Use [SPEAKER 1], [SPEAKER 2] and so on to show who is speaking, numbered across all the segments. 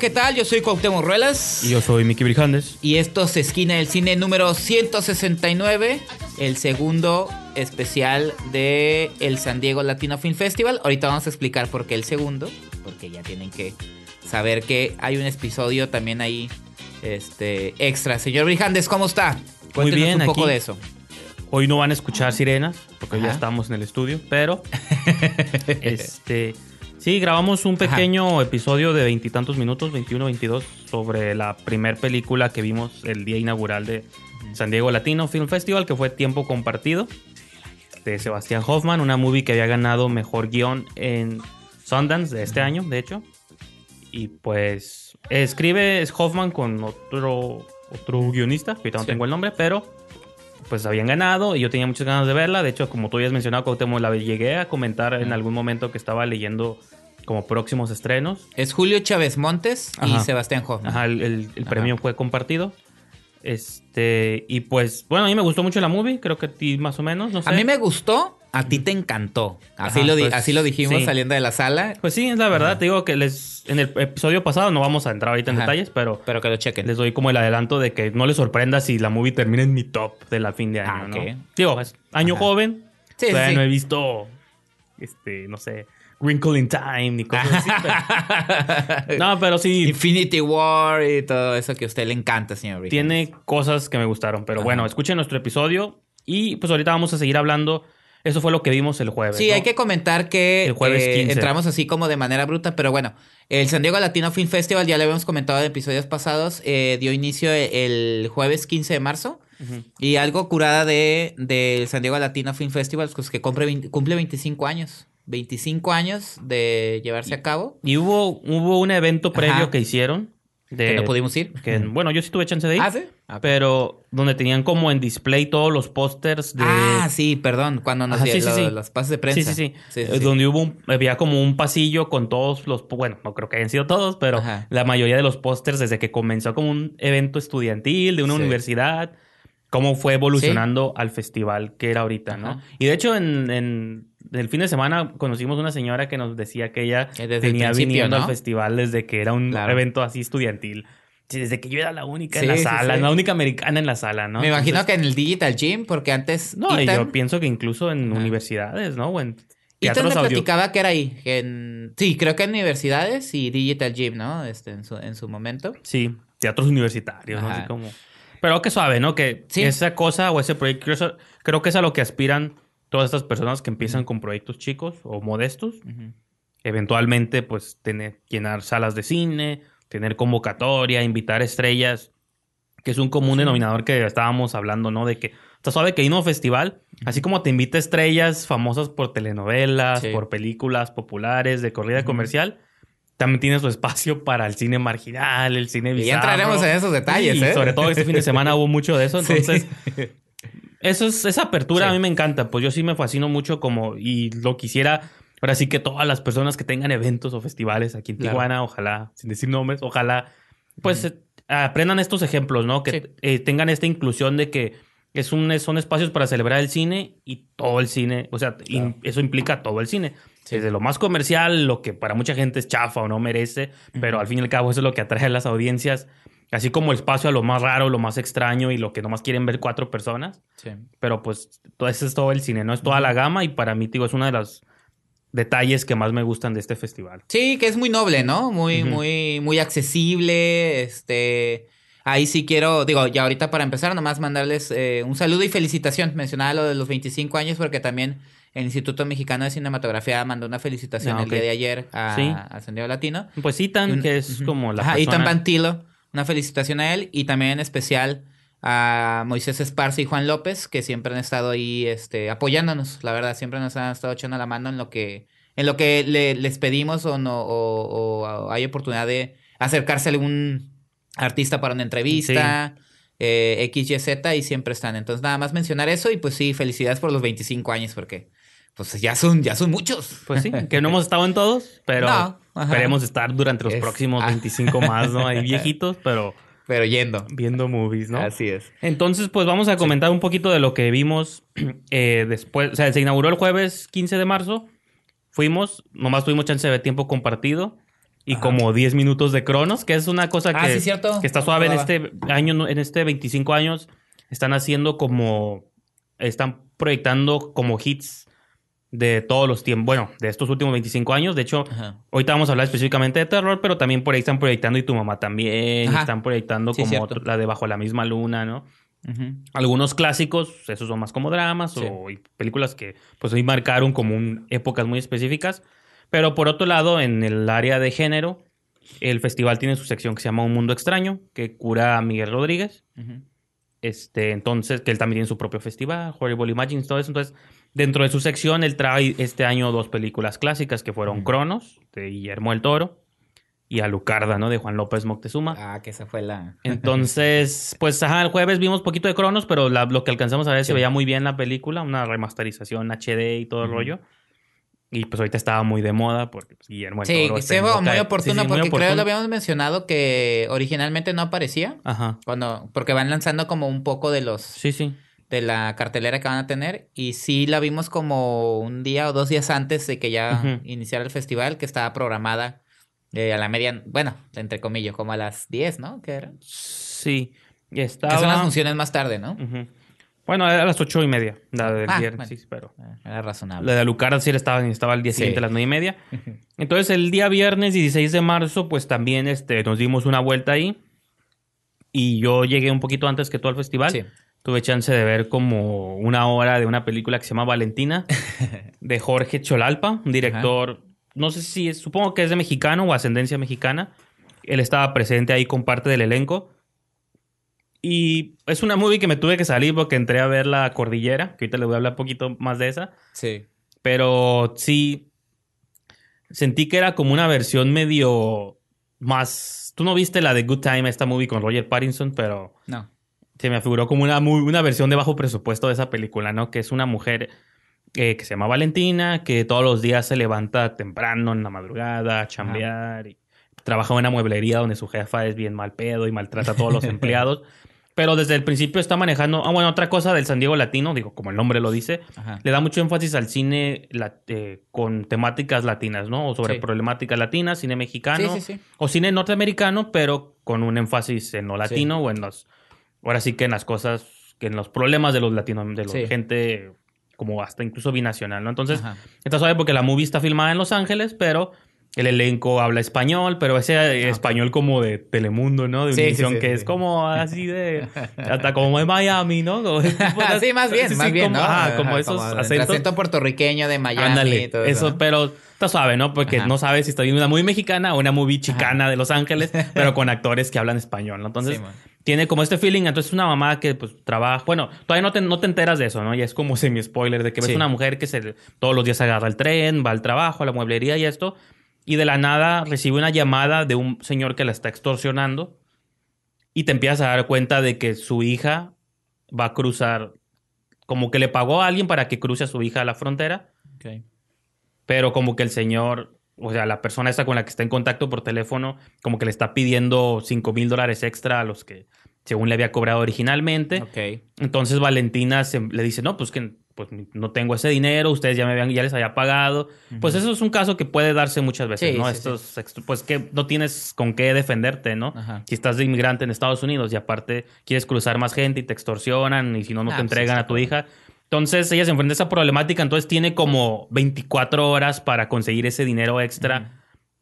[SPEAKER 1] ¿qué tal? Yo soy Cuauhtémoc Ruelas.
[SPEAKER 2] Y yo soy Miki Brijandes.
[SPEAKER 1] Y esto es Esquina del Cine número 169, el segundo especial de el San Diego Latino Film Festival. Ahorita vamos a explicar por qué el segundo, porque ya tienen que saber que hay un episodio también ahí este extra. Señor Brijandes, ¿cómo está? Cuéntenos
[SPEAKER 2] Muy bien,
[SPEAKER 1] un poco
[SPEAKER 2] aquí.
[SPEAKER 1] de eso.
[SPEAKER 2] Hoy no van a escuchar sirenas, porque ya estamos en el estudio, pero este sí, grabamos un
[SPEAKER 1] Ajá.
[SPEAKER 2] pequeño episodio de veintitantos minutos, 21, 22, sobre la primer película que vimos el día inaugural de San Diego Latino Film Festival, que fue Tiempo Compartido, de Sebastián Hoffman, una movie que había ganado mejor guion en Sundance de este año, de hecho. Y pues escribe es Hoffman con otro, otro guionista, que ahorita no
[SPEAKER 1] Sí.
[SPEAKER 2] tengo el nombre, pero pues habían ganado y yo tenía muchas ganas de verla. De hecho, como tú habías mencionado, Cuauhtémoc, la llegué a comentar en algún momento que estaba leyendo como próximos estrenos.
[SPEAKER 1] Es Julio Chávez Montes y. Sebastián Hoffman.
[SPEAKER 2] Ajá, el, el- el
[SPEAKER 1] Ajá.
[SPEAKER 2] premio fue compartido. Este, y pues, bueno, a mí me gustó mucho la movie, creo que a ti más o menos, no sé.
[SPEAKER 1] A mí me gustó, a ti te encantó. Así,
[SPEAKER 2] Ajá,
[SPEAKER 1] lo,
[SPEAKER 2] pues,
[SPEAKER 1] así lo dijimos
[SPEAKER 2] sí.
[SPEAKER 1] saliendo de la sala,
[SPEAKER 2] Pues sí, es la verdad, te digo que les en el episodio pasado no vamos a entrar ahorita en
[SPEAKER 1] Ajá.
[SPEAKER 2] detalles, pero
[SPEAKER 1] pero que lo chequen.
[SPEAKER 2] les doy como el adelanto de que no les sorprenda si la movie termina en mi top de la fin de año,
[SPEAKER 1] Ah,
[SPEAKER 2] ¿no? Digo, es año
[SPEAKER 1] Ajá.
[SPEAKER 2] joven.
[SPEAKER 1] Sí,
[SPEAKER 2] todavía
[SPEAKER 1] sí.
[SPEAKER 2] no he visto este, no sé, Wrinkle in Time ni cosas así. pero- no, pero sí
[SPEAKER 1] Infinity War y todo eso que a usted le encanta, señor
[SPEAKER 2] tiene cosas que me gustaron, pero
[SPEAKER 1] Ajá.
[SPEAKER 2] bueno, escuchen nuestro episodio y pues ahorita vamos a seguir hablando. Eso fue lo que vimos el jueves.
[SPEAKER 1] Sí,
[SPEAKER 2] ¿no?
[SPEAKER 1] hay que comentar que
[SPEAKER 2] El jueves
[SPEAKER 1] eh,
[SPEAKER 2] 15.
[SPEAKER 1] entramos así como de manera bruta, pero bueno, el San Diego Latino Film Festival, ya lo habíamos comentado en episodios pasados, eh, dio inicio el jueves 15 de marzo. Y algo curada de del San Diego Latino Film Festival, pues que cumple, 20 cumple 25 años. 25 años de llevarse a cabo.
[SPEAKER 2] Y hubo, hubo un evento previo
[SPEAKER 1] Ajá.
[SPEAKER 2] que hicieron. De,
[SPEAKER 1] Que no pudimos ir.
[SPEAKER 2] que, bueno, yo sí tuve chance de ir.
[SPEAKER 1] Ah, ¿sí? Ah,
[SPEAKER 2] Pero donde tenían como en display todos los pósters de...
[SPEAKER 1] Ah, sí, perdón. Cuando nos
[SPEAKER 2] sí, sí, sí.
[SPEAKER 1] los pases de prensa.
[SPEAKER 2] Sí, sí, sí. Eh. Donde hubo un- había como un pasillo con todos los, bueno, no creo que hayan sido todos, pero
[SPEAKER 1] Ajá.
[SPEAKER 2] la mayoría de los pósters desde que comenzó como un evento estudiantil de una universidad, cómo fue evolucionando al festival que era ahorita, ¿no? Y de hecho en, en el fin de semana conocimos una señora que nos decía que ella venía
[SPEAKER 1] principio,
[SPEAKER 2] viniendo
[SPEAKER 1] ¿no?
[SPEAKER 2] al festival desde que era un
[SPEAKER 1] Claro.
[SPEAKER 2] evento así estudiantil. Desde que yo era la única
[SPEAKER 1] Sí,
[SPEAKER 2] en la sala,
[SPEAKER 1] sí.
[SPEAKER 2] la única americana en la sala, ¿no?
[SPEAKER 1] Me imagino
[SPEAKER 2] Entonces-
[SPEAKER 1] que en el Digital Gym, porque antes.
[SPEAKER 2] No,
[SPEAKER 1] Ethan-
[SPEAKER 2] yo pienso que incluso en universidades, ¿no? O en
[SPEAKER 1] Ethan
[SPEAKER 2] teatros
[SPEAKER 1] me
[SPEAKER 2] audio...
[SPEAKER 1] platicaba que era ahí. que en- Sí, creo que en universidades y Digital Gym, ¿no? Este, en, su, en su momento.
[SPEAKER 2] Sí, teatros universitarios, ¿no? Así como... Pero que suave, ¿no? Que esa cosa o ese proyecto, creo que es a lo que aspiran todas estas personas que empiezan con proyectos chicos o modestos. Eventualmente, pues, tener, llenar salas de cine, tener convocatoria, invitar estrellas, que es un común denominador que estábamos hablando, ¿no? De que está suave que hay un festival, así como te invita estrellas famosas por telenovelas,
[SPEAKER 1] Sí.
[SPEAKER 2] por películas populares, de corrida comercial, también tiene su espacio para el cine marginal, el cine
[SPEAKER 1] Y
[SPEAKER 2] bizarro.
[SPEAKER 1] entraremos en esos detalles,
[SPEAKER 2] Sí,
[SPEAKER 1] ¿eh?
[SPEAKER 2] sobre todo este fin de semana hubo mucho de eso,
[SPEAKER 1] Sí.
[SPEAKER 2] Eso es, esa apertura
[SPEAKER 1] Sí.
[SPEAKER 2] a mí me encanta, pues yo sí me fascino mucho como y lo quisiera, ahora sí que todas las personas que tengan eventos o festivales aquí en
[SPEAKER 1] Claro.
[SPEAKER 2] Tijuana, ojalá, sin decir nombres, ojalá, pues eh, aprendan estos ejemplos, ¿no? Que
[SPEAKER 1] Sí.
[SPEAKER 2] eh, tengan esta inclusión de que es un, son espacios para celebrar el cine y todo el cine, o sea, in- eso implica todo el cine.
[SPEAKER 1] Sí.
[SPEAKER 2] Desde lo más comercial, lo que para mucha gente es chafa o no merece, pero al fin y al cabo eso es lo que atrae a las audiencias, así como el espacio a lo más raro, lo más extraño y lo que nomás quieren ver cuatro personas.
[SPEAKER 1] Sí.
[SPEAKER 2] Pero pues todo eso es todo el cine, ¿no? Es toda la gama y para mí, digo, es uno de los detalles que más me gustan de este festival.
[SPEAKER 1] Sí, que es muy noble, ¿no? Muy, muy, muy accesible. Este. Ahí sí quiero, digo, ya ahorita para empezar, nomás mandarles eh, un saludo y felicitación. Mencionaba lo de los 25 años porque también el Instituto Mexicano de Cinematografía mandó una felicitación
[SPEAKER 2] Ah,
[SPEAKER 1] el día de ayer a,
[SPEAKER 2] Sí.
[SPEAKER 1] a San Diego Latino.
[SPEAKER 2] Pues
[SPEAKER 1] Y
[SPEAKER 2] Ethan,
[SPEAKER 1] un-
[SPEAKER 2] que es como la
[SPEAKER 1] Ajá,
[SPEAKER 2] persona...
[SPEAKER 1] Ethan Pantilo, una felicitación a él y también en especial a Moisés Esparza y Juan López, que siempre han estado ahí este, apoyándonos, la verdad, siempre nos han estado echando la mano en lo que, en lo que le- les pedimos o, no, o, o hay oportunidad de acercarse a algún artista para una entrevista. eh, XYZ y siempre están. Entonces, nada más mencionar eso y pues sí, felicidades por los 25 años porque pues ya son, ya son muchos.
[SPEAKER 2] Pues sí, que no hemos estado en todos, pero
[SPEAKER 1] No,
[SPEAKER 2] esperemos estar durante los
[SPEAKER 1] Es-
[SPEAKER 2] próximos
[SPEAKER 1] ah.
[SPEAKER 2] 25 más, ¿no? Ahí viejitos, pero
[SPEAKER 1] Pero yendo.
[SPEAKER 2] viendo movies, ¿no?
[SPEAKER 1] Así es.
[SPEAKER 2] Entonces, pues vamos a comentar un poquito de lo que vimos eh, después. O sea, se inauguró el jueves 15 de marzo. Fuimos, nomás tuvimos chance de tiempo compartido. y como 10 minutos de Cronos, que es una cosa
[SPEAKER 1] Ah,
[SPEAKER 2] que,
[SPEAKER 1] sí, cierto.
[SPEAKER 2] que está suave en este año, en este 25 años. Están haciendo como. Están proyectando como hits de todos los tiempos. Bueno, de estos últimos 25 años. De hecho,
[SPEAKER 1] Ajá.
[SPEAKER 2] ahorita vamos a hablar específicamente de terror, pero también por ahí están proyectando y tu mamá también.
[SPEAKER 1] Ajá.
[SPEAKER 2] Están proyectando
[SPEAKER 1] Sí,
[SPEAKER 2] como otro- la de Bajo la misma luna, ¿no? Algunos clásicos, esos son más como dramas
[SPEAKER 1] Sí.
[SPEAKER 2] o películas que pues hoy marcaron como un- épocas muy específicas. Pero por otro lado, en el área de género, el festival tiene su sección que se llama Un Mundo Extraño, que cura a Miguel Rodríguez. Este, entonces, que él también tiene su propio festival, Horrible Imagines, todo eso. Entonces, dentro de su sección, él trae este año dos películas clásicas que fueron. Cronos, de Guillermo el Toro, y Alucarda, ¿no? De Juan López Moctezuma.
[SPEAKER 1] Ah, que esa fue la.
[SPEAKER 2] Entonces, pues ajá, el jueves vimos poquito de Cronos, pero la- lo que alcanzamos a ver
[SPEAKER 1] Sí.
[SPEAKER 2] se veía muy bien la película, una remasterización HD y todo el rollo. Y pues ahorita estaba muy de moda porque pues, Guillermo el
[SPEAKER 1] Sí,
[SPEAKER 2] Toro
[SPEAKER 1] se fue muy
[SPEAKER 2] sí, sí, muy
[SPEAKER 1] porque creo
[SPEAKER 2] oportuno.
[SPEAKER 1] lo habíamos mencionado que originalmente no aparecía.
[SPEAKER 2] Ajá.
[SPEAKER 1] Cuando, porque van lanzando como un poco de los
[SPEAKER 2] Sí, sí.
[SPEAKER 1] De la cartelera que van a tener. Y sí la vimos como un día o dos días antes de que ya iniciara el festival, que estaba programada eh, a la media, bueno, entre comillas, como a las 10, ¿no? Que era.
[SPEAKER 2] Sí. Y
[SPEAKER 1] Que
[SPEAKER 2] estaba...
[SPEAKER 1] son las funciones más tarde, ¿no?
[SPEAKER 2] Ujú. Bueno, era a las ocho y media, la del
[SPEAKER 1] Ah,
[SPEAKER 2] viernes,
[SPEAKER 1] bueno.
[SPEAKER 2] sí, pero...
[SPEAKER 1] Eh, Era razonable.
[SPEAKER 2] La de Alucarda sí estaba, estaba el día
[SPEAKER 1] Sí.
[SPEAKER 2] siguiente a las nueve y media. Entonces, el día viernes 16 de marzo, pues también este, nos dimos una vuelta ahí. Y yo llegué un poquito antes que todo al festival.
[SPEAKER 1] Sí.
[SPEAKER 2] Tuve chance de ver como una hora de una película que se llama Valentina, de Jorge Cholalpa, un director, no sé si es, supongo que es de mexicano o ascendencia mexicana. Él estaba presente ahí con parte del elenco. Y es una movie que me tuve que salir porque entré a ver La Cordillera, que ahorita les voy a hablar un poquito más de esa.
[SPEAKER 1] Sí.
[SPEAKER 2] Pero sí, sentí que era como una versión medio más... Tú no viste la de Good Time, esta movie con Roger Pattinson, pero
[SPEAKER 1] No.
[SPEAKER 2] Se me figuró como una, muy, una versión de bajo presupuesto de esa película, ¿no? Que es una mujer eh, que se llama Valentina, que todos los días se levanta temprano en la madrugada a chambear y trabaja en una mueblería donde su jefa es bien mal pedo y maltrata a todos los empleados. Pero desde el principio está manejando... Ah, bueno, otra cosa del San Diego Latino, digo, como el nombre lo dice,
[SPEAKER 1] Ajá.
[SPEAKER 2] le da mucho énfasis al cine la- eh, con temáticas latinas, ¿no? O sobre
[SPEAKER 1] Sí.
[SPEAKER 2] problemáticas latinas, cine mexicano.
[SPEAKER 1] Sí, sí, sí.
[SPEAKER 2] O cine norteamericano, pero con un énfasis en lo latino o en los. Ahora sí que en las cosas, que en los problemas de los latinos, de la
[SPEAKER 1] Sí.
[SPEAKER 2] gente como hasta incluso binacional, ¿no? Entonces,
[SPEAKER 1] Ajá.
[SPEAKER 2] está suave porque la movie está filmada en Los Ángeles, pero el elenco habla español, pero ese eh, español como de Telemundo, ¿no? De
[SPEAKER 1] Ah, Sí, sí,
[SPEAKER 2] Univision,
[SPEAKER 1] sí,
[SPEAKER 2] que es como así de. Hasta como de Miami, ¿no? Como-
[SPEAKER 1] sí, más bien, más bien,
[SPEAKER 2] como,
[SPEAKER 1] ¿no?
[SPEAKER 2] ajá, como
[SPEAKER 1] Ajá,
[SPEAKER 2] esos acentos.
[SPEAKER 1] acento puertorriqueño de Miami
[SPEAKER 2] Ándale,
[SPEAKER 1] y todo
[SPEAKER 2] eso,
[SPEAKER 1] eso.
[SPEAKER 2] pero está suave, ¿no? Porque
[SPEAKER 1] Ajá.
[SPEAKER 2] no sabes si está viendo una movie mexicana o una movie chicana de Los Ángeles, pero con actores que hablan español, ¿no? Entonces, tiene como este feeling. Entonces, una mamá que pues trabaja. Bueno, todavía no te, no te enteras de eso, ¿no? Ya es como semi-spoiler de que ves una mujer que se, todos los días agarra el tren, va al trabajo, a la mueblería y esto. Y de la nada recibe una llamada de un señor que la está extorsionando. Y te empiezas a dar cuenta de que su hija va a cruzar. Como que le pagó a alguien para que cruce a su hija a la frontera
[SPEAKER 1] Ok.
[SPEAKER 2] pero como que el señor, o sea, la persona esta con la que está en contacto por teléfono, como que le está pidiendo 5 mil dólares extra a los que según le había cobrado originalmente.
[SPEAKER 1] Ok.
[SPEAKER 2] Entonces Valentina se- le dice, no, pues que pues, no tengo ese dinero, ustedes ya me habían, ya les había pagado. Pues eso es un caso que puede darse muchas veces,
[SPEAKER 1] Sí,
[SPEAKER 2] ¿no?
[SPEAKER 1] sí,
[SPEAKER 2] Estos, pues que no tienes con qué defenderte, ¿no?
[SPEAKER 1] Ajá.
[SPEAKER 2] Si estás de inmigrante en Estados Unidos y aparte quieres cruzar más gente y te extorsionan y si no, no
[SPEAKER 1] Ah,
[SPEAKER 2] te
[SPEAKER 1] pues,
[SPEAKER 2] entregan a tu hija. Entonces ella se enfrenta a esa problemática, entonces tiene como 24 horas para conseguir ese dinero extra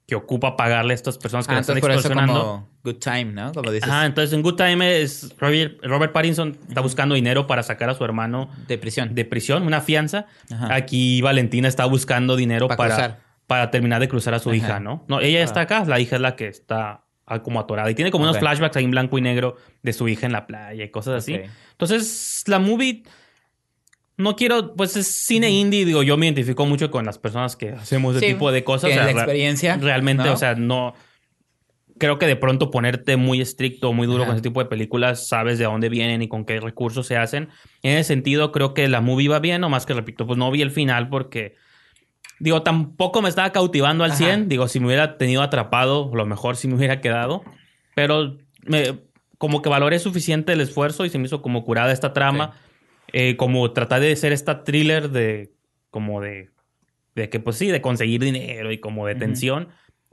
[SPEAKER 2] que ocupa pagarle a estas personas que
[SPEAKER 1] Ah,
[SPEAKER 2] la están
[SPEAKER 1] entonces por eso
[SPEAKER 2] extorsionando.
[SPEAKER 1] como good time, ¿no? Como dices,
[SPEAKER 2] Ajá, entonces en Good Time es Robert, Robert Pattinson está buscando dinero para sacar a su hermano
[SPEAKER 1] de prisión.
[SPEAKER 2] de prisión, una fianza.
[SPEAKER 1] Ajá.
[SPEAKER 2] Aquí Valentina está buscando dinero
[SPEAKER 1] Pa'
[SPEAKER 2] para,
[SPEAKER 1] cruzar.
[SPEAKER 2] para terminar de cruzar a su
[SPEAKER 1] Ajá.
[SPEAKER 2] hija, ¿no? No, ella está
[SPEAKER 1] Ah.
[SPEAKER 2] acá, la hija es la que está ah, como atorada y tiene como unos
[SPEAKER 1] Ok.
[SPEAKER 2] flashbacks ahí en blanco y negro de su hija en la playa y cosas así.
[SPEAKER 1] Ok.
[SPEAKER 2] Entonces, la movie no quiero, pues es cine indie, digo, yo me identifico mucho con las personas que hacemos ese
[SPEAKER 1] Sí,
[SPEAKER 2] tipo de cosas.
[SPEAKER 1] tienen la
[SPEAKER 2] rea-
[SPEAKER 1] experiencia,
[SPEAKER 2] Realmente,
[SPEAKER 1] ¿no?
[SPEAKER 2] o sea, no. Creo que de pronto ponerte muy estricto, muy duro
[SPEAKER 1] Ajá.
[SPEAKER 2] con ese tipo de películas, sabes de dónde vienen y con qué recursos se hacen. En ese sentido, creo que la movie va bien, nomás que repito, pues no vi el final porque. Digo, tampoco me estaba cautivando al
[SPEAKER 1] Ajá.
[SPEAKER 2] 100. Digo, si me hubiera tenido atrapado, lo mejor sí me hubiera quedado. Pero me, como que valoré suficiente el esfuerzo y se me hizo como curada esta trama. Eh, como tratar de ser esta thriller de. Como de. De que, pues sí, de conseguir dinero y como de tensión.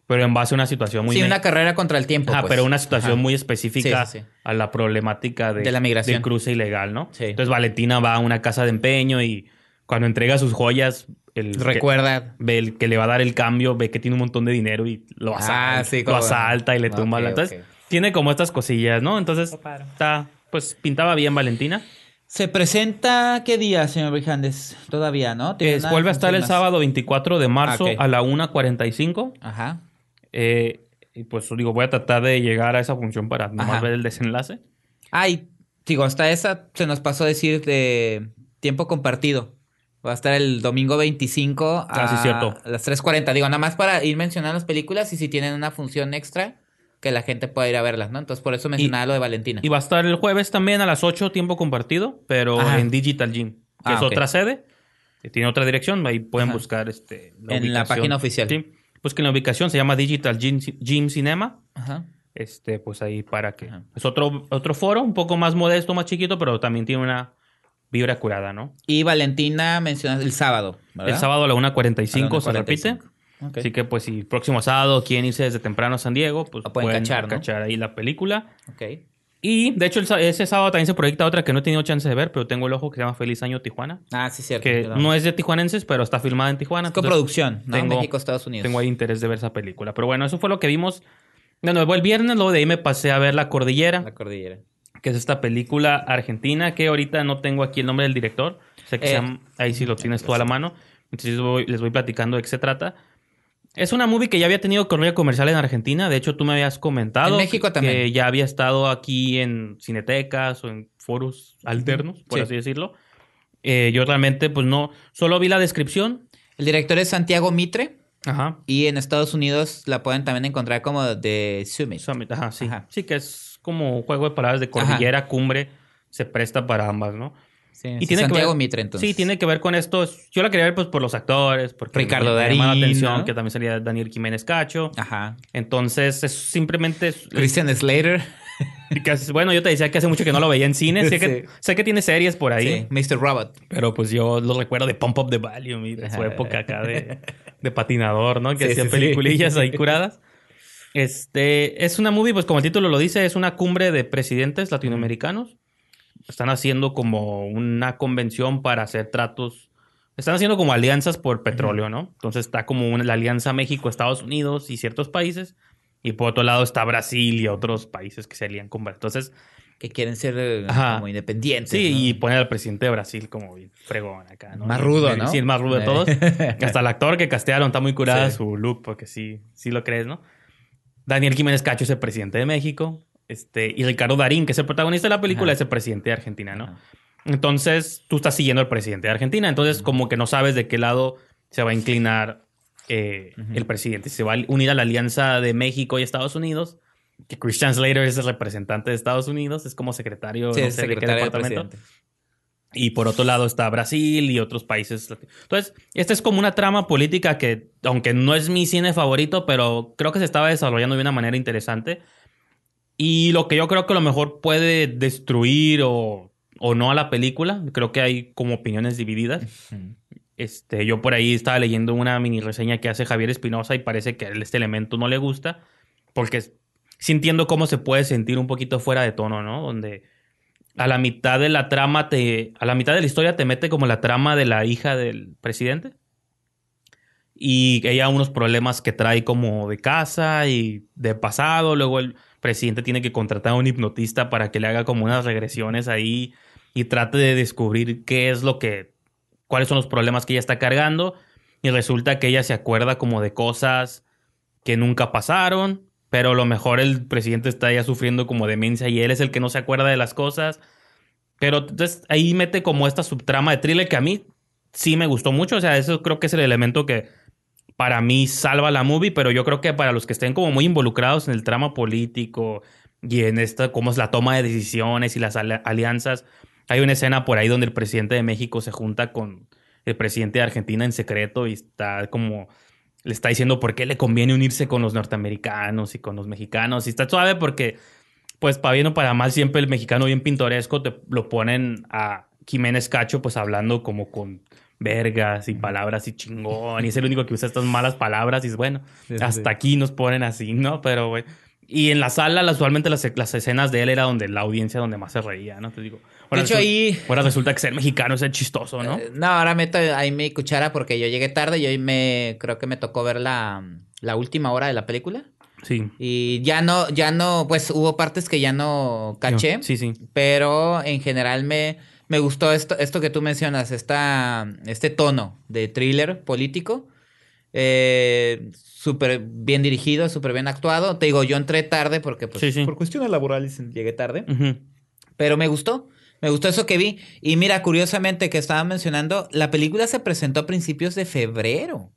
[SPEAKER 2] pero en base a una situación muy...
[SPEAKER 1] Sí, una carrera contra el tiempo.
[SPEAKER 2] Ajá,
[SPEAKER 1] pues.
[SPEAKER 2] pero una situación
[SPEAKER 1] Ajá.
[SPEAKER 2] muy específica
[SPEAKER 1] Sí, sí, sí.
[SPEAKER 2] a la problemática de,
[SPEAKER 1] De la migración.
[SPEAKER 2] del cruce ilegal, ¿no?
[SPEAKER 1] Sí.
[SPEAKER 2] Entonces Valentina va a una casa de empeño y cuando entrega sus joyas, el que-
[SPEAKER 1] Recuerda.
[SPEAKER 2] ve el que le va a dar el cambio, ve que tiene un montón de dinero y lo asalta,
[SPEAKER 1] Ah, sí,
[SPEAKER 2] lo
[SPEAKER 1] como-
[SPEAKER 2] asalta y le tumba. la- Entonces,
[SPEAKER 1] ok.
[SPEAKER 2] tiene como estas cosillas, ¿no? Entonces,
[SPEAKER 1] está,
[SPEAKER 2] pues pintaba bien Valentina.
[SPEAKER 1] Se presenta qué día, señor Brijandes? Todavía, ¿no? Una
[SPEAKER 2] vuelve a estar el sábado 24 de marzo
[SPEAKER 1] Ah, ok.
[SPEAKER 2] a la 1.45.
[SPEAKER 1] Ajá.
[SPEAKER 2] Eh, y pues digo, voy a tratar de llegar a esa función para nomás
[SPEAKER 1] Ajá.
[SPEAKER 2] ver el desenlace.
[SPEAKER 1] Ay, digo, hasta esa se nos pasó a decir de tiempo compartido. Va a estar el domingo 25 a
[SPEAKER 2] Ah, sí, cierto.
[SPEAKER 1] las 3.40. Digo, nada más para ir mencionando las películas y si tienen una función extra, que la gente pueda ir a verlas, ¿no? Entonces, por eso mencionaba lo de Valentina.
[SPEAKER 2] Y va a estar el jueves también a las 8, tiempo compartido, pero
[SPEAKER 1] Ajá.
[SPEAKER 2] en Digital Gym, que
[SPEAKER 1] Ah,
[SPEAKER 2] es otra sede, que tiene otra dirección, ahí pueden
[SPEAKER 1] Ajá.
[SPEAKER 2] buscar este,
[SPEAKER 1] En la página oficial.
[SPEAKER 2] Sí, busquen la ubicación, se llama Digital Gym, Gym Cinema,
[SPEAKER 1] Ajá.
[SPEAKER 2] este, pues ahí para que... Es otro, otro foro, un poco más modesto, más chiquito, pero también tiene una vibra curada, ¿no?
[SPEAKER 1] Y Valentina mencionas el sábado, ¿verdad?
[SPEAKER 2] El sábado a la 1.45
[SPEAKER 1] A la
[SPEAKER 2] se repite.
[SPEAKER 1] 1:45. Ok.
[SPEAKER 2] Así que pues si próximo sábado quieren irse desde temprano a San Diego, pues
[SPEAKER 1] Lo pueden cachar, ¿no?
[SPEAKER 2] ahí la película.
[SPEAKER 1] Ok.
[SPEAKER 2] Y de hecho el ese sábado también se proyecta otra que no he tenido chance de ver, pero tengo el ojo que se llama Feliz Año Tijuana.
[SPEAKER 1] Ah, sí, cierto.
[SPEAKER 2] Que
[SPEAKER 1] Pero-
[SPEAKER 2] no es de tijuanenses, pero está filmada en Tijuana.
[SPEAKER 1] Es coproducción, ¿no?
[SPEAKER 2] tengo-
[SPEAKER 1] México, Estados Unidos.
[SPEAKER 2] Tengo ahí interés de ver esa película. Pero bueno, eso fue lo que vimos. De nuevo el viernes, luego de ahí me pasé a ver La Cordillera,
[SPEAKER 1] La cordillera.
[SPEAKER 2] que es esta película argentina que ahorita no tengo aquí el nombre del director. Sé que
[SPEAKER 1] Eh,
[SPEAKER 2] se llama- ahí sí lo tienes tú a la mano. Entonces voy- les voy platicando de qué se trata. Es una movie que ya había tenido corrida comercial en Argentina. De hecho, tú me habías comentado
[SPEAKER 1] En México también.
[SPEAKER 2] que ya había estado aquí en cinetecas o en foros alternos, por
[SPEAKER 1] Sí.
[SPEAKER 2] así decirlo. Eh, yo realmente, pues no, solo vi la descripción.
[SPEAKER 1] El director es Santiago Mitre
[SPEAKER 2] Ajá.
[SPEAKER 1] y en Estados Unidos la pueden también encontrar como de Summit.
[SPEAKER 2] Summit, ajá, sí.
[SPEAKER 1] Ajá.
[SPEAKER 2] Sí, que es como un juego de palabras de cordillera, cumbre, se presta para ambas, ¿no?
[SPEAKER 1] Sí,
[SPEAKER 2] Y
[SPEAKER 1] sí,
[SPEAKER 2] tiene que
[SPEAKER 1] Santiago
[SPEAKER 2] ver-
[SPEAKER 1] Mitre, entonces.
[SPEAKER 2] Sí, tiene que ver con esto. Yo la quería ver pues por los actores, porque
[SPEAKER 1] Ricardo
[SPEAKER 2] me, me llama la
[SPEAKER 1] Darín,
[SPEAKER 2] atención
[SPEAKER 1] ¿no?
[SPEAKER 2] que también salía Daniel Jiménez Cacho.
[SPEAKER 1] Ajá.
[SPEAKER 2] Entonces, es simplemente
[SPEAKER 1] Christian Slater.
[SPEAKER 2] que bueno, yo te decía que hace mucho que no lo veía en cine, sé que sé que tiene series por ahí,
[SPEAKER 1] Sí, Mr. Robot.
[SPEAKER 2] pero pues yo lo recuerdo de Pump Up the Volume y de su
[SPEAKER 1] Ajá.
[SPEAKER 2] época acá de, de patinador, ¿no? Que
[SPEAKER 1] Sí,
[SPEAKER 2] hacía peliculillas ahí curadas. Este, es una movie, pues como el título lo dice, es una cumbre de presidentes latinoamericanos. Están haciendo como una convención para hacer tratos. Están haciendo como alianzas por petróleo, ¿no? Entonces está como una- la alianza México-Estados Unidos y ciertos países. Y por otro lado está Brasil y otros países que se alían con Brasil. Entonces,
[SPEAKER 1] Que quieren ser eh,
[SPEAKER 2] Ajá.
[SPEAKER 1] como independientes.
[SPEAKER 2] sí,
[SPEAKER 1] ¿no?
[SPEAKER 2] y poner al presidente de Brasil como fregón acá, ¿no?
[SPEAKER 1] Más rudo, ¿no?
[SPEAKER 2] Sí, el más rudo de
[SPEAKER 1] Eh.
[SPEAKER 2] todos. Hasta el actor que castearon está muy curada
[SPEAKER 1] Sí.
[SPEAKER 2] su look, porque sí, sí lo crees, ¿no? Daniel Jiménez Cacho es el presidente de México. Este, y Ricardo Darín, que es el protagonista de la película,
[SPEAKER 1] Ajá.
[SPEAKER 2] es el presidente de Argentina, ¿no?
[SPEAKER 1] Ajá.
[SPEAKER 2] Entonces, tú estás siguiendo al presidente de Argentina. Entonces, como que no sabes de qué lado se va a inclinar eh, el presidente. Si se va a unir a la alianza de México y Estados Unidos, que Christian Slater es el representante de Estados Unidos, es como secretario,
[SPEAKER 1] Sí,
[SPEAKER 2] no de qué departamento. Y por otro lado está Brasil y otros países. Entonces, esta es como una trama política que, aunque no es mi cine favorito, pero creo que se estaba desarrollando de una manera interesante. Y lo que yo creo que a lo mejor puede destruir o, o no a la película, creo que hay como opiniones divididas. Este, yo por ahí estaba leyendo una mini reseña que hace Javier Espinosa y parece que a este elemento no le gusta, porque sintiendo cómo se puede sentir un poquito fuera de tono, ¿no? Donde a la mitad de la trama te, a la mitad de la historia te mete como la trama de la hija del presidente y ella unos problemas que trae como de casa y de pasado, luego el presidente tiene que contratar a un hipnotista para que le haga como unas regresiones ahí y trate de descubrir qué es lo que cuáles son los problemas que ella está cargando y resulta que ella se acuerda como de cosas que nunca pasaron, pero a lo mejor el presidente está ya sufriendo como demencia y él es el que no se acuerda de las cosas. Pero entonces ahí mete como esta subtrama de thriller que a mí sí me gustó mucho, o sea, eso creo que es el elemento que para mí salva la movie, pero yo creo que para los que estén como muy involucrados en el trama político y en esta, cómo es la toma de decisiones y las ali- alianzas, hay una escena por ahí donde el presidente de México se junta con el presidente de Argentina en secreto y está como le está diciendo por qué le conviene unirse con los norteamericanos y con los mexicanos. Y está suave porque, pues, para bien o para mal, siempre el mexicano bien pintoresco te lo ponen a Jiménez Cacho, pues, hablando como con vergas y palabras y chingón. Y es el único que usa estas malas palabras. Y es bueno, hasta aquí nos ponen así, ¿no? Pero, güey. Y en la sala, usualmente las, las, escenas de él era donde la audiencia donde más se reía, ¿no? Te digo.
[SPEAKER 1] de hecho, ahí.
[SPEAKER 2] Ahora resulta que ser mexicano es chistoso, ¿no?
[SPEAKER 1] Eh, no, ahora meto ahí mi cuchara porque yo llegué tarde y hoy me. Creo que me tocó ver la, la última hora de la película.
[SPEAKER 2] Sí.
[SPEAKER 1] Y ya no, ya no, pues hubo partes que ya no caché.
[SPEAKER 2] sí, sí.
[SPEAKER 1] Pero en general me, me gustó esto, esto que tú mencionas, esta, este tono de thriller político. Eh, súper bien dirigido, súper bien actuado. Te digo, yo entré tarde porque pues, por cuestiones laborales llegué tarde. Pero me gustó. Me gustó eso que vi. Y mira, curiosamente que estaba mencionando, la película se presentó a principios de febrero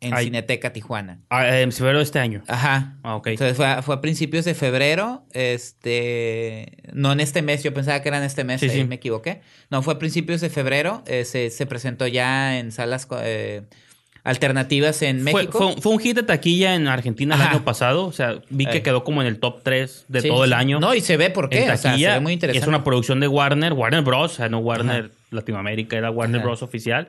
[SPEAKER 1] en Cineteca Tijuana.
[SPEAKER 2] Ah, en febrero de este año.
[SPEAKER 1] Ajá.
[SPEAKER 2] Ah, ok.
[SPEAKER 1] Entonces fue a, principios de febrero, este, no en este mes, yo pensaba que era en este mes, ahí me equivoqué. No, fue a principios de febrero, eh, se, se, presentó ya en salas eh, alternativas en México.
[SPEAKER 2] Fue, un hit de taquilla en Argentina el año pasado. O sea, vi que quedó como en el top 3 de todo el año.
[SPEAKER 1] No, y se ve por qué. o sea, se ve muy interesante.
[SPEAKER 2] Es una producción de Warner, Warner Bros. O sea, no Warner Latinoamérica, era Warner Bros. oficial.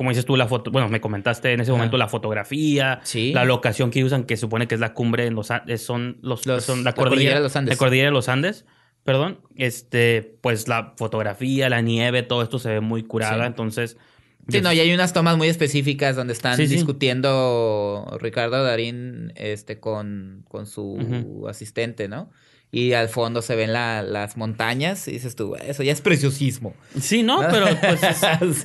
[SPEAKER 2] Como dices tú, la foto, bueno, me comentaste en ese momento la fotografía, la locación que usan, que supone que es la cumbre en los son los, son la, cordillera, de los Andes. La cordillera de los Andes. Perdón, este, pues la fotografía, la nieve, todo esto se ve muy curada, entonces
[SPEAKER 1] Sí, no, y hay unas tomas muy específicas donde están discutiendo Ricardo Darín este, con, con su asistente, ¿no? Y al fondo se ven las montañas y dices tú, eso ya es preciosismo.
[SPEAKER 2] Sí, ¿no? Pero pues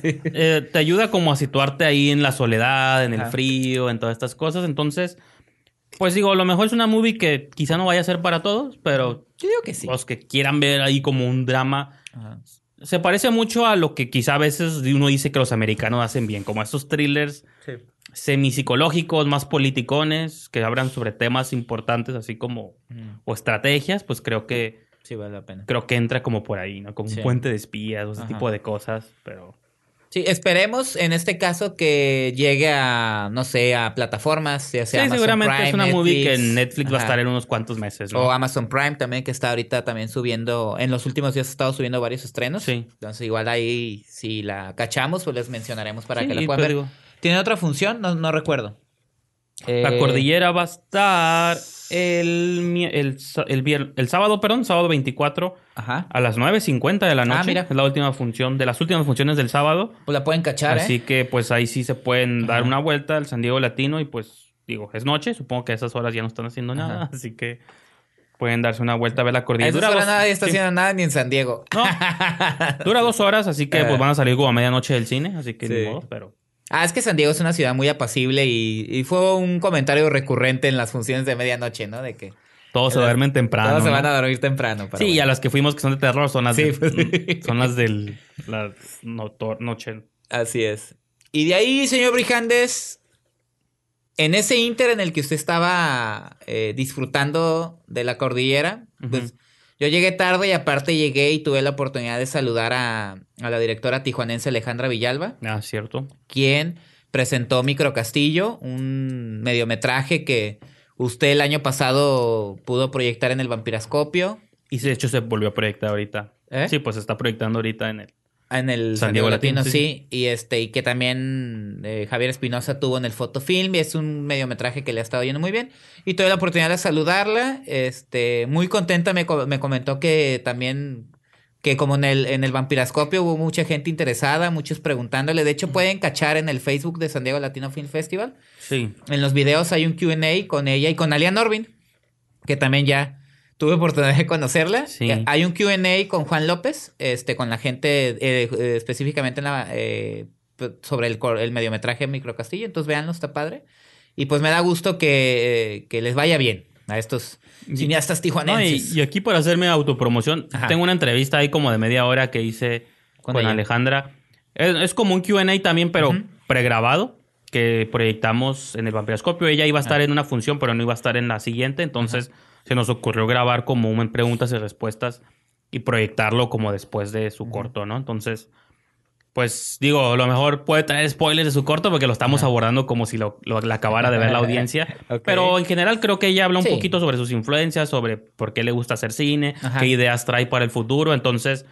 [SPEAKER 2] eh, te ayuda como a situarte ahí en la soledad, en el frío, en todas estas cosas. Entonces, pues digo, a lo mejor es una movie que quizá no vaya a ser para todos, pero...
[SPEAKER 1] Yo digo que sí.
[SPEAKER 2] Los que quieran ver ahí como un drama... Se parece mucho a lo que quizá a veces uno dice que los americanos hacen bien, como estos thrillers semipsicológicos, más politicones, que hablan sobre temas importantes, así como, o estrategias, pues creo que...
[SPEAKER 1] Sí, vale la pena.
[SPEAKER 2] Creo que entra como por ahí, ¿no? Como un puente de espías, o ese tipo de cosas, pero...
[SPEAKER 1] Sí, esperemos en este caso que llegue a, no sé, a plataformas, ya sea sí, seguramente
[SPEAKER 2] es una movie que en Netflix va a estar en unos cuantos meses.
[SPEAKER 1] O Amazon Prime también, que está ahorita también subiendo, en los últimos días ha estado subiendo varios estrenos.
[SPEAKER 2] Sí.
[SPEAKER 1] Entonces igual ahí, si la cachamos, pues les mencionaremos para que la puedan ver. ¿Tiene otra función? No, no recuerdo.
[SPEAKER 2] La eh, cordillera va a estar el, el, el, el, sábado, perdón, sábado 24 a las 9.50 de la ah, noche. Ah, mira. Es la última función, de las últimas funciones del sábado.
[SPEAKER 1] Pues la pueden cachar,
[SPEAKER 2] Así ¿eh? que pues ahí sí se pueden dar una vuelta al San Diego Latino y pues digo, es noche, supongo que a esas horas ya no están haciendo nada, así que pueden darse una vuelta a ver la cordillera.
[SPEAKER 1] A esas horas nadie está haciendo nada ni en San Diego.
[SPEAKER 2] No, dura dos horas, así que pues van a salir como a medianoche del cine, así que ni modo, pero...
[SPEAKER 1] Ah, es que San Diego es una ciudad muy apacible y, fue un comentario recurrente en las funciones de medianoche, ¿no? De que
[SPEAKER 2] todos se duermen temprano.
[SPEAKER 1] Todos se van a dormir temprano.
[SPEAKER 2] sí, y a las que fuimos que son de terror son las, pues son las del la noche.
[SPEAKER 1] Así es. Y de ahí, señor Brijandes, en ese inter en el que usted estaba eh, disfrutando de la cordillera, pues yo llegué tarde y aparte llegué y tuve la oportunidad de saludar a, la directora tijuanense Alejandra Villalba.
[SPEAKER 2] Ah, cierto.
[SPEAKER 1] Quien presentó Micro Castillo, un mediometraje que usted el año pasado pudo proyectar en el Vampirascopio.
[SPEAKER 2] Y de hecho se volvió a proyectar ahorita. ¿Eh? Sí, pues se está proyectando ahorita en el
[SPEAKER 1] en el San Diego, Latino, sí. Y este, y que también eh, Javier Espinosa tuvo en el fotofilm. Y es un mediometraje que le ha estado yendo muy bien. Y tuve la oportunidad de saludarla. Este, muy contenta, me, me comentó que también que como en el, en el vampirascopio hubo mucha gente interesada, muchos preguntándole. De hecho, pueden cachar en el Facebook de San Diego Latino Film Festival.
[SPEAKER 2] Sí.
[SPEAKER 1] En los videos hay un QA con ella y con Alia Norvin, que también ya tuve oportunidad de conocerla. Hay un QA con Juan López, este, con la gente eh, eh, específicamente en la, eh, sobre el, el mediometraje Micro Castillo. Entonces, véanlo, está padre. Y pues me da gusto que, les vaya bien a estos cineastas tijuanenses.
[SPEAKER 2] y, aquí por hacerme autopromoción, tengo una entrevista ahí como de media hora que hice con, Alejandra. Es, como un QA también, pero pregrabado que proyectamos en el vampiroscopio. Ella iba a estar en una función, pero no iba a estar en la siguiente. Entonces se nos ocurrió grabar como un preguntas y respuestas y proyectarlo como después de su corto, ¿no? Entonces, pues digo, a lo mejor puede traer spoilers de su corto porque lo estamos abordando como si lo, acabara de ver la audiencia. Pero en general creo que ella habla un poquito sobre sus influencias, sobre por qué le gusta hacer cine, qué ideas trae para el futuro. Entonces,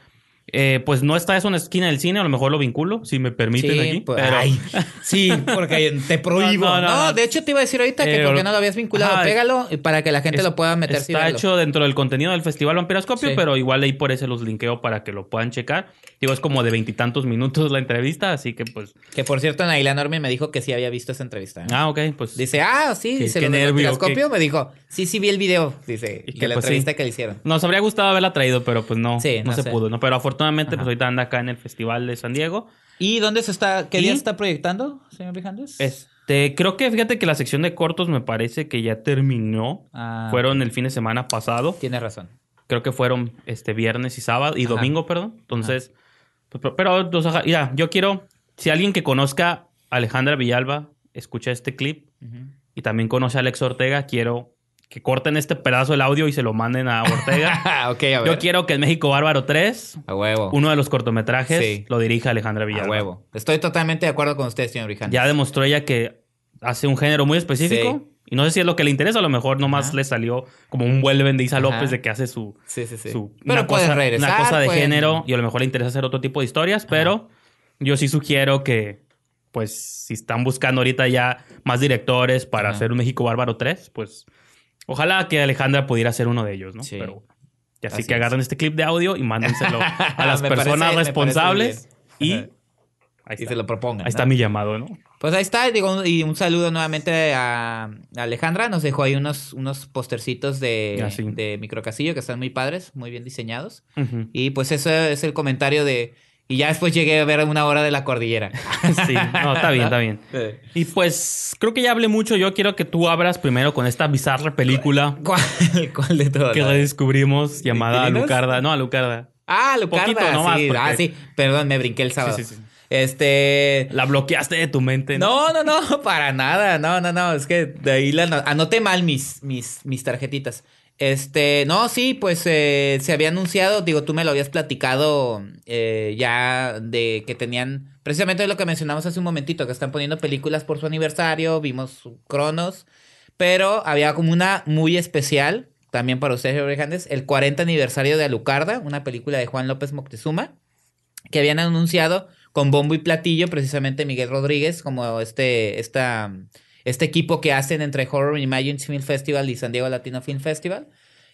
[SPEAKER 2] Eh, pues no está eso en la esquina del cine, a lo mejor lo vinculo, si me permiten
[SPEAKER 1] Sí,
[SPEAKER 2] aquí.
[SPEAKER 1] pues,
[SPEAKER 2] pero-
[SPEAKER 1] ay, sí, porque te prohíbo.
[SPEAKER 2] No,
[SPEAKER 1] No,
[SPEAKER 2] no, no, no.
[SPEAKER 1] de hecho te iba a decir ahorita que
[SPEAKER 2] Eh,
[SPEAKER 1] por qué no lo habías vinculado.
[SPEAKER 2] ajá.
[SPEAKER 1] Pégalo para que la gente
[SPEAKER 2] Es-
[SPEAKER 1] lo pueda meter.
[SPEAKER 2] Está hecho dentro del contenido del Festival Vampiroscopio,
[SPEAKER 1] Sí.
[SPEAKER 2] pero igual ahí por eso los linkeo para que lo puedan checar. Digo, es como de veintitantos minutos la entrevista, así que pues.
[SPEAKER 1] Que por cierto, Naila Norman me dijo que sí había visto esa entrevista. ¿eh?
[SPEAKER 2] Ah, ok, pues.
[SPEAKER 1] Dice, ah, sí, dice,
[SPEAKER 2] nervio,
[SPEAKER 1] telescopio. Me dijo, sí, sí vi el video, dice,
[SPEAKER 2] Y
[SPEAKER 1] de
[SPEAKER 2] que,
[SPEAKER 1] la
[SPEAKER 2] pues,
[SPEAKER 1] entrevista
[SPEAKER 2] sí.
[SPEAKER 1] que le hicieron.
[SPEAKER 2] Nos habría gustado haberla traído, pero pues no, no, se pudo, ¿no? Pero afortunadamente,
[SPEAKER 1] Ajá.
[SPEAKER 2] pues ahorita anda acá en el Festival de San Diego.
[SPEAKER 1] ¿Y dónde se está, qué
[SPEAKER 2] ¿Y?
[SPEAKER 1] día está proyectando, señor Rijandes?
[SPEAKER 2] Este, creo que fíjate que la sección de cortos me parece que ya terminó.
[SPEAKER 1] Ah,
[SPEAKER 2] Fueron el fin de semana pasado.
[SPEAKER 1] Tienes razón.
[SPEAKER 2] Creo que fueron este viernes y sábado y
[SPEAKER 1] Ajá.
[SPEAKER 2] domingo, perdón. Entonces, pues, pero, pero, o sea, mira, yo quiero, si alguien que conozca a Alejandra Villalba escucha este clip y también conoce a Alex Ortega, quiero que corten este pedazo del audio y se lo manden a Ortega.
[SPEAKER 1] ok, a ver.
[SPEAKER 2] yo quiero que en México Bárbaro 3,
[SPEAKER 1] A huevo.
[SPEAKER 2] uno de los cortometrajes,
[SPEAKER 1] Sí.
[SPEAKER 2] lo dirija Alejandra
[SPEAKER 1] a
[SPEAKER 2] Villalba.
[SPEAKER 1] huevo. Estoy totalmente de acuerdo con usted, señor Rijandes.
[SPEAKER 2] Ya demostró ella que hace un género muy específico.
[SPEAKER 1] Sí.
[SPEAKER 2] Y no sé si es lo que le interesa, a lo mejor nomás
[SPEAKER 1] Ajá.
[SPEAKER 2] le salió como un vuelven de Isa
[SPEAKER 1] Ajá.
[SPEAKER 2] López de que hace su,
[SPEAKER 1] Sí, sí, sí.
[SPEAKER 2] su-
[SPEAKER 1] Pero
[SPEAKER 2] una, cosa,
[SPEAKER 1] regresar,
[SPEAKER 2] una cosa de
[SPEAKER 1] pueden-
[SPEAKER 2] género y a lo mejor le interesa hacer otro tipo de historias, pero yo sí sugiero que, pues, si están buscando ahorita ya más directores para hacer un México Bárbaro 3, pues, ojalá que Alejandra pudiera ser uno de ellos, ¿no?
[SPEAKER 1] Sí.
[SPEAKER 2] Pero, y así,
[SPEAKER 1] Así
[SPEAKER 2] que
[SPEAKER 1] es.
[SPEAKER 2] agarren este clip de audio y mándenselo a las personas
[SPEAKER 1] parece
[SPEAKER 2] responsables y ahí
[SPEAKER 1] Y se lo propongan.
[SPEAKER 2] ahí
[SPEAKER 1] ¿no?
[SPEAKER 2] está mi llamado, ¿no?
[SPEAKER 1] Pues ahí está, digo, y un saludo nuevamente a Alejandra. Nos dejó ahí unos, unos postercitos de,
[SPEAKER 2] Ah, sí.
[SPEAKER 1] de microcasillo que están muy padres, muy bien diseñados. Y pues ese es el comentario de. Y ya después llegué a ver una hora de la cordillera.
[SPEAKER 2] Sí, no, está bien, está bien. Y pues creo que ya hablé mucho. Yo quiero que tú abras primero con esta bizarra película
[SPEAKER 1] ¿Cuál, cuál de todas?
[SPEAKER 2] que redescubrimos llamada. Lucarda. No, Alucarda.
[SPEAKER 1] Ah, Lucarda.
[SPEAKER 2] Poquito nomás,
[SPEAKER 1] sí.
[SPEAKER 2] porque-
[SPEAKER 1] Ah, sí. Perdón, me brinqué el sábado.
[SPEAKER 2] Sí, sí, sí.
[SPEAKER 1] Este.
[SPEAKER 2] La bloqueaste de tu mente.
[SPEAKER 1] No, no, no, para nada. No, no, no. Es que de ahí la ano- anoté mal mis, mis, mis tarjetitas. Este, no, sí, pues eh, se había anunciado, digo, tú me lo habías platicado eh, ya de que tenían, precisamente lo que mencionamos hace un momentito, que están poniendo películas por su aniversario, vimos Cronos, pero había como una muy especial, también para ustedes, Jorge el 40 aniversario de Alucarda, una película de Juan López Moctezuma, que habían anunciado con bombo y platillo, precisamente Miguel Rodríguez, como este, esta, este equipo que hacen entre Horror Imagine Film Festival y San Diego Latino Film Festival.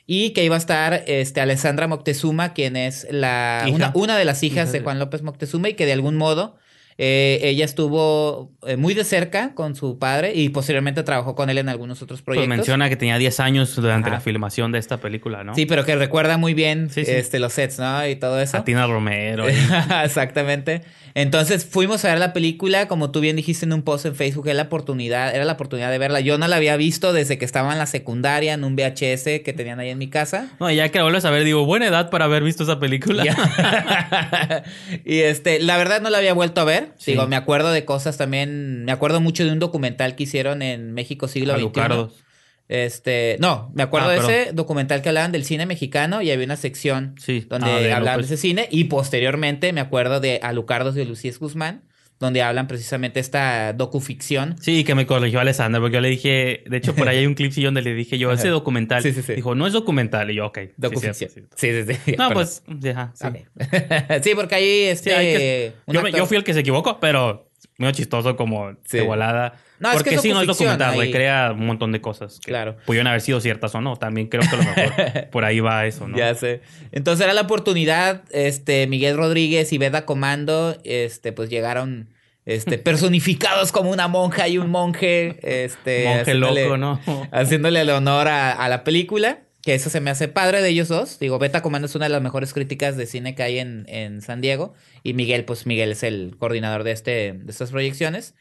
[SPEAKER 1] Y que iba a estar este, Alessandra Moctezuma, quien es la, una, una de las hijas
[SPEAKER 2] Hija
[SPEAKER 1] de
[SPEAKER 2] de-
[SPEAKER 1] Juan López Moctezuma y que de algún modo eh, ella estuvo eh, muy de cerca con su padre y posteriormente trabajó con él en algunos otros
[SPEAKER 2] Pues
[SPEAKER 1] proyectos.
[SPEAKER 2] menciona que tenía 10 años durante
[SPEAKER 1] Ajá.
[SPEAKER 2] la filmación de esta película, ¿no?
[SPEAKER 1] Sí, pero que recuerda muy bien
[SPEAKER 2] Sí, sí.
[SPEAKER 1] Este, los sets, ¿no? Y todo eso.
[SPEAKER 2] Tina Romero. y-
[SPEAKER 1] Exactamente. Entonces fuimos a ver la película, como tú bien dijiste en un post en Facebook, era la oportunidad, era la oportunidad de verla. Yo no la había visto desde que estaba en la secundaria en un VHS que tenían ahí en mi casa.
[SPEAKER 2] No, ya que la vuelves a ver, digo, buena edad para haber visto esa película.
[SPEAKER 1] Y este, la verdad no la había vuelto a ver.
[SPEAKER 2] Sí.
[SPEAKER 1] Digo, me acuerdo de cosas también, me acuerdo mucho de un documental que hicieron en México siglo XXI. Este, no, me acuerdo
[SPEAKER 2] Ah,
[SPEAKER 1] de ese documental que hablaban del cine mexicano y había una sección
[SPEAKER 2] Sí.
[SPEAKER 1] donde
[SPEAKER 2] Ah, de
[SPEAKER 1] hablaban
[SPEAKER 2] López.
[SPEAKER 1] de ese cine y posteriormente me acuerdo de Alucardos de Lucías Guzmán, donde hablan precisamente esta docuficción.
[SPEAKER 2] Sí, que me corrigió Alessandra, porque yo le dije, de hecho, por ahí hay un clip donde le dije yo, ese documental.
[SPEAKER 1] Sí, sí, sí.
[SPEAKER 2] Dijo, no es documental. Y yo, ok.
[SPEAKER 1] Docuficción. Sí, sí, sí.
[SPEAKER 2] No,
[SPEAKER 1] Perdón.
[SPEAKER 2] pues, ajá, sí.
[SPEAKER 1] Sí, porque ahí este
[SPEAKER 2] Sí, hay que-
[SPEAKER 1] un
[SPEAKER 2] yo, me- yo
[SPEAKER 1] actor-
[SPEAKER 2] fui el que se equivocó, pero muy chistoso como
[SPEAKER 1] Sí.
[SPEAKER 2] de volada.
[SPEAKER 1] No, es
[SPEAKER 2] Porque
[SPEAKER 1] que es
[SPEAKER 2] sí, no es documental,
[SPEAKER 1] ahí.
[SPEAKER 2] recrea un montón de cosas que
[SPEAKER 1] Claro.
[SPEAKER 2] pudieron haber sido ciertas o no. También creo que a lo mejor por ahí va eso, ¿no?
[SPEAKER 1] Ya sé. Entonces era la oportunidad, este, Miguel Rodríguez y Beda Comando, este, pues llegaron, este, personificados como una monja y un monje, este.
[SPEAKER 2] Monje loco, ¿no?
[SPEAKER 1] Haciéndole el honor a, a la película, que eso se me hace padre de ellos dos. Digo, Beta Comando es una de las mejores críticas de cine que hay en, en San Diego, y Miguel, pues Miguel es el coordinador de, este, de estas proyecciones.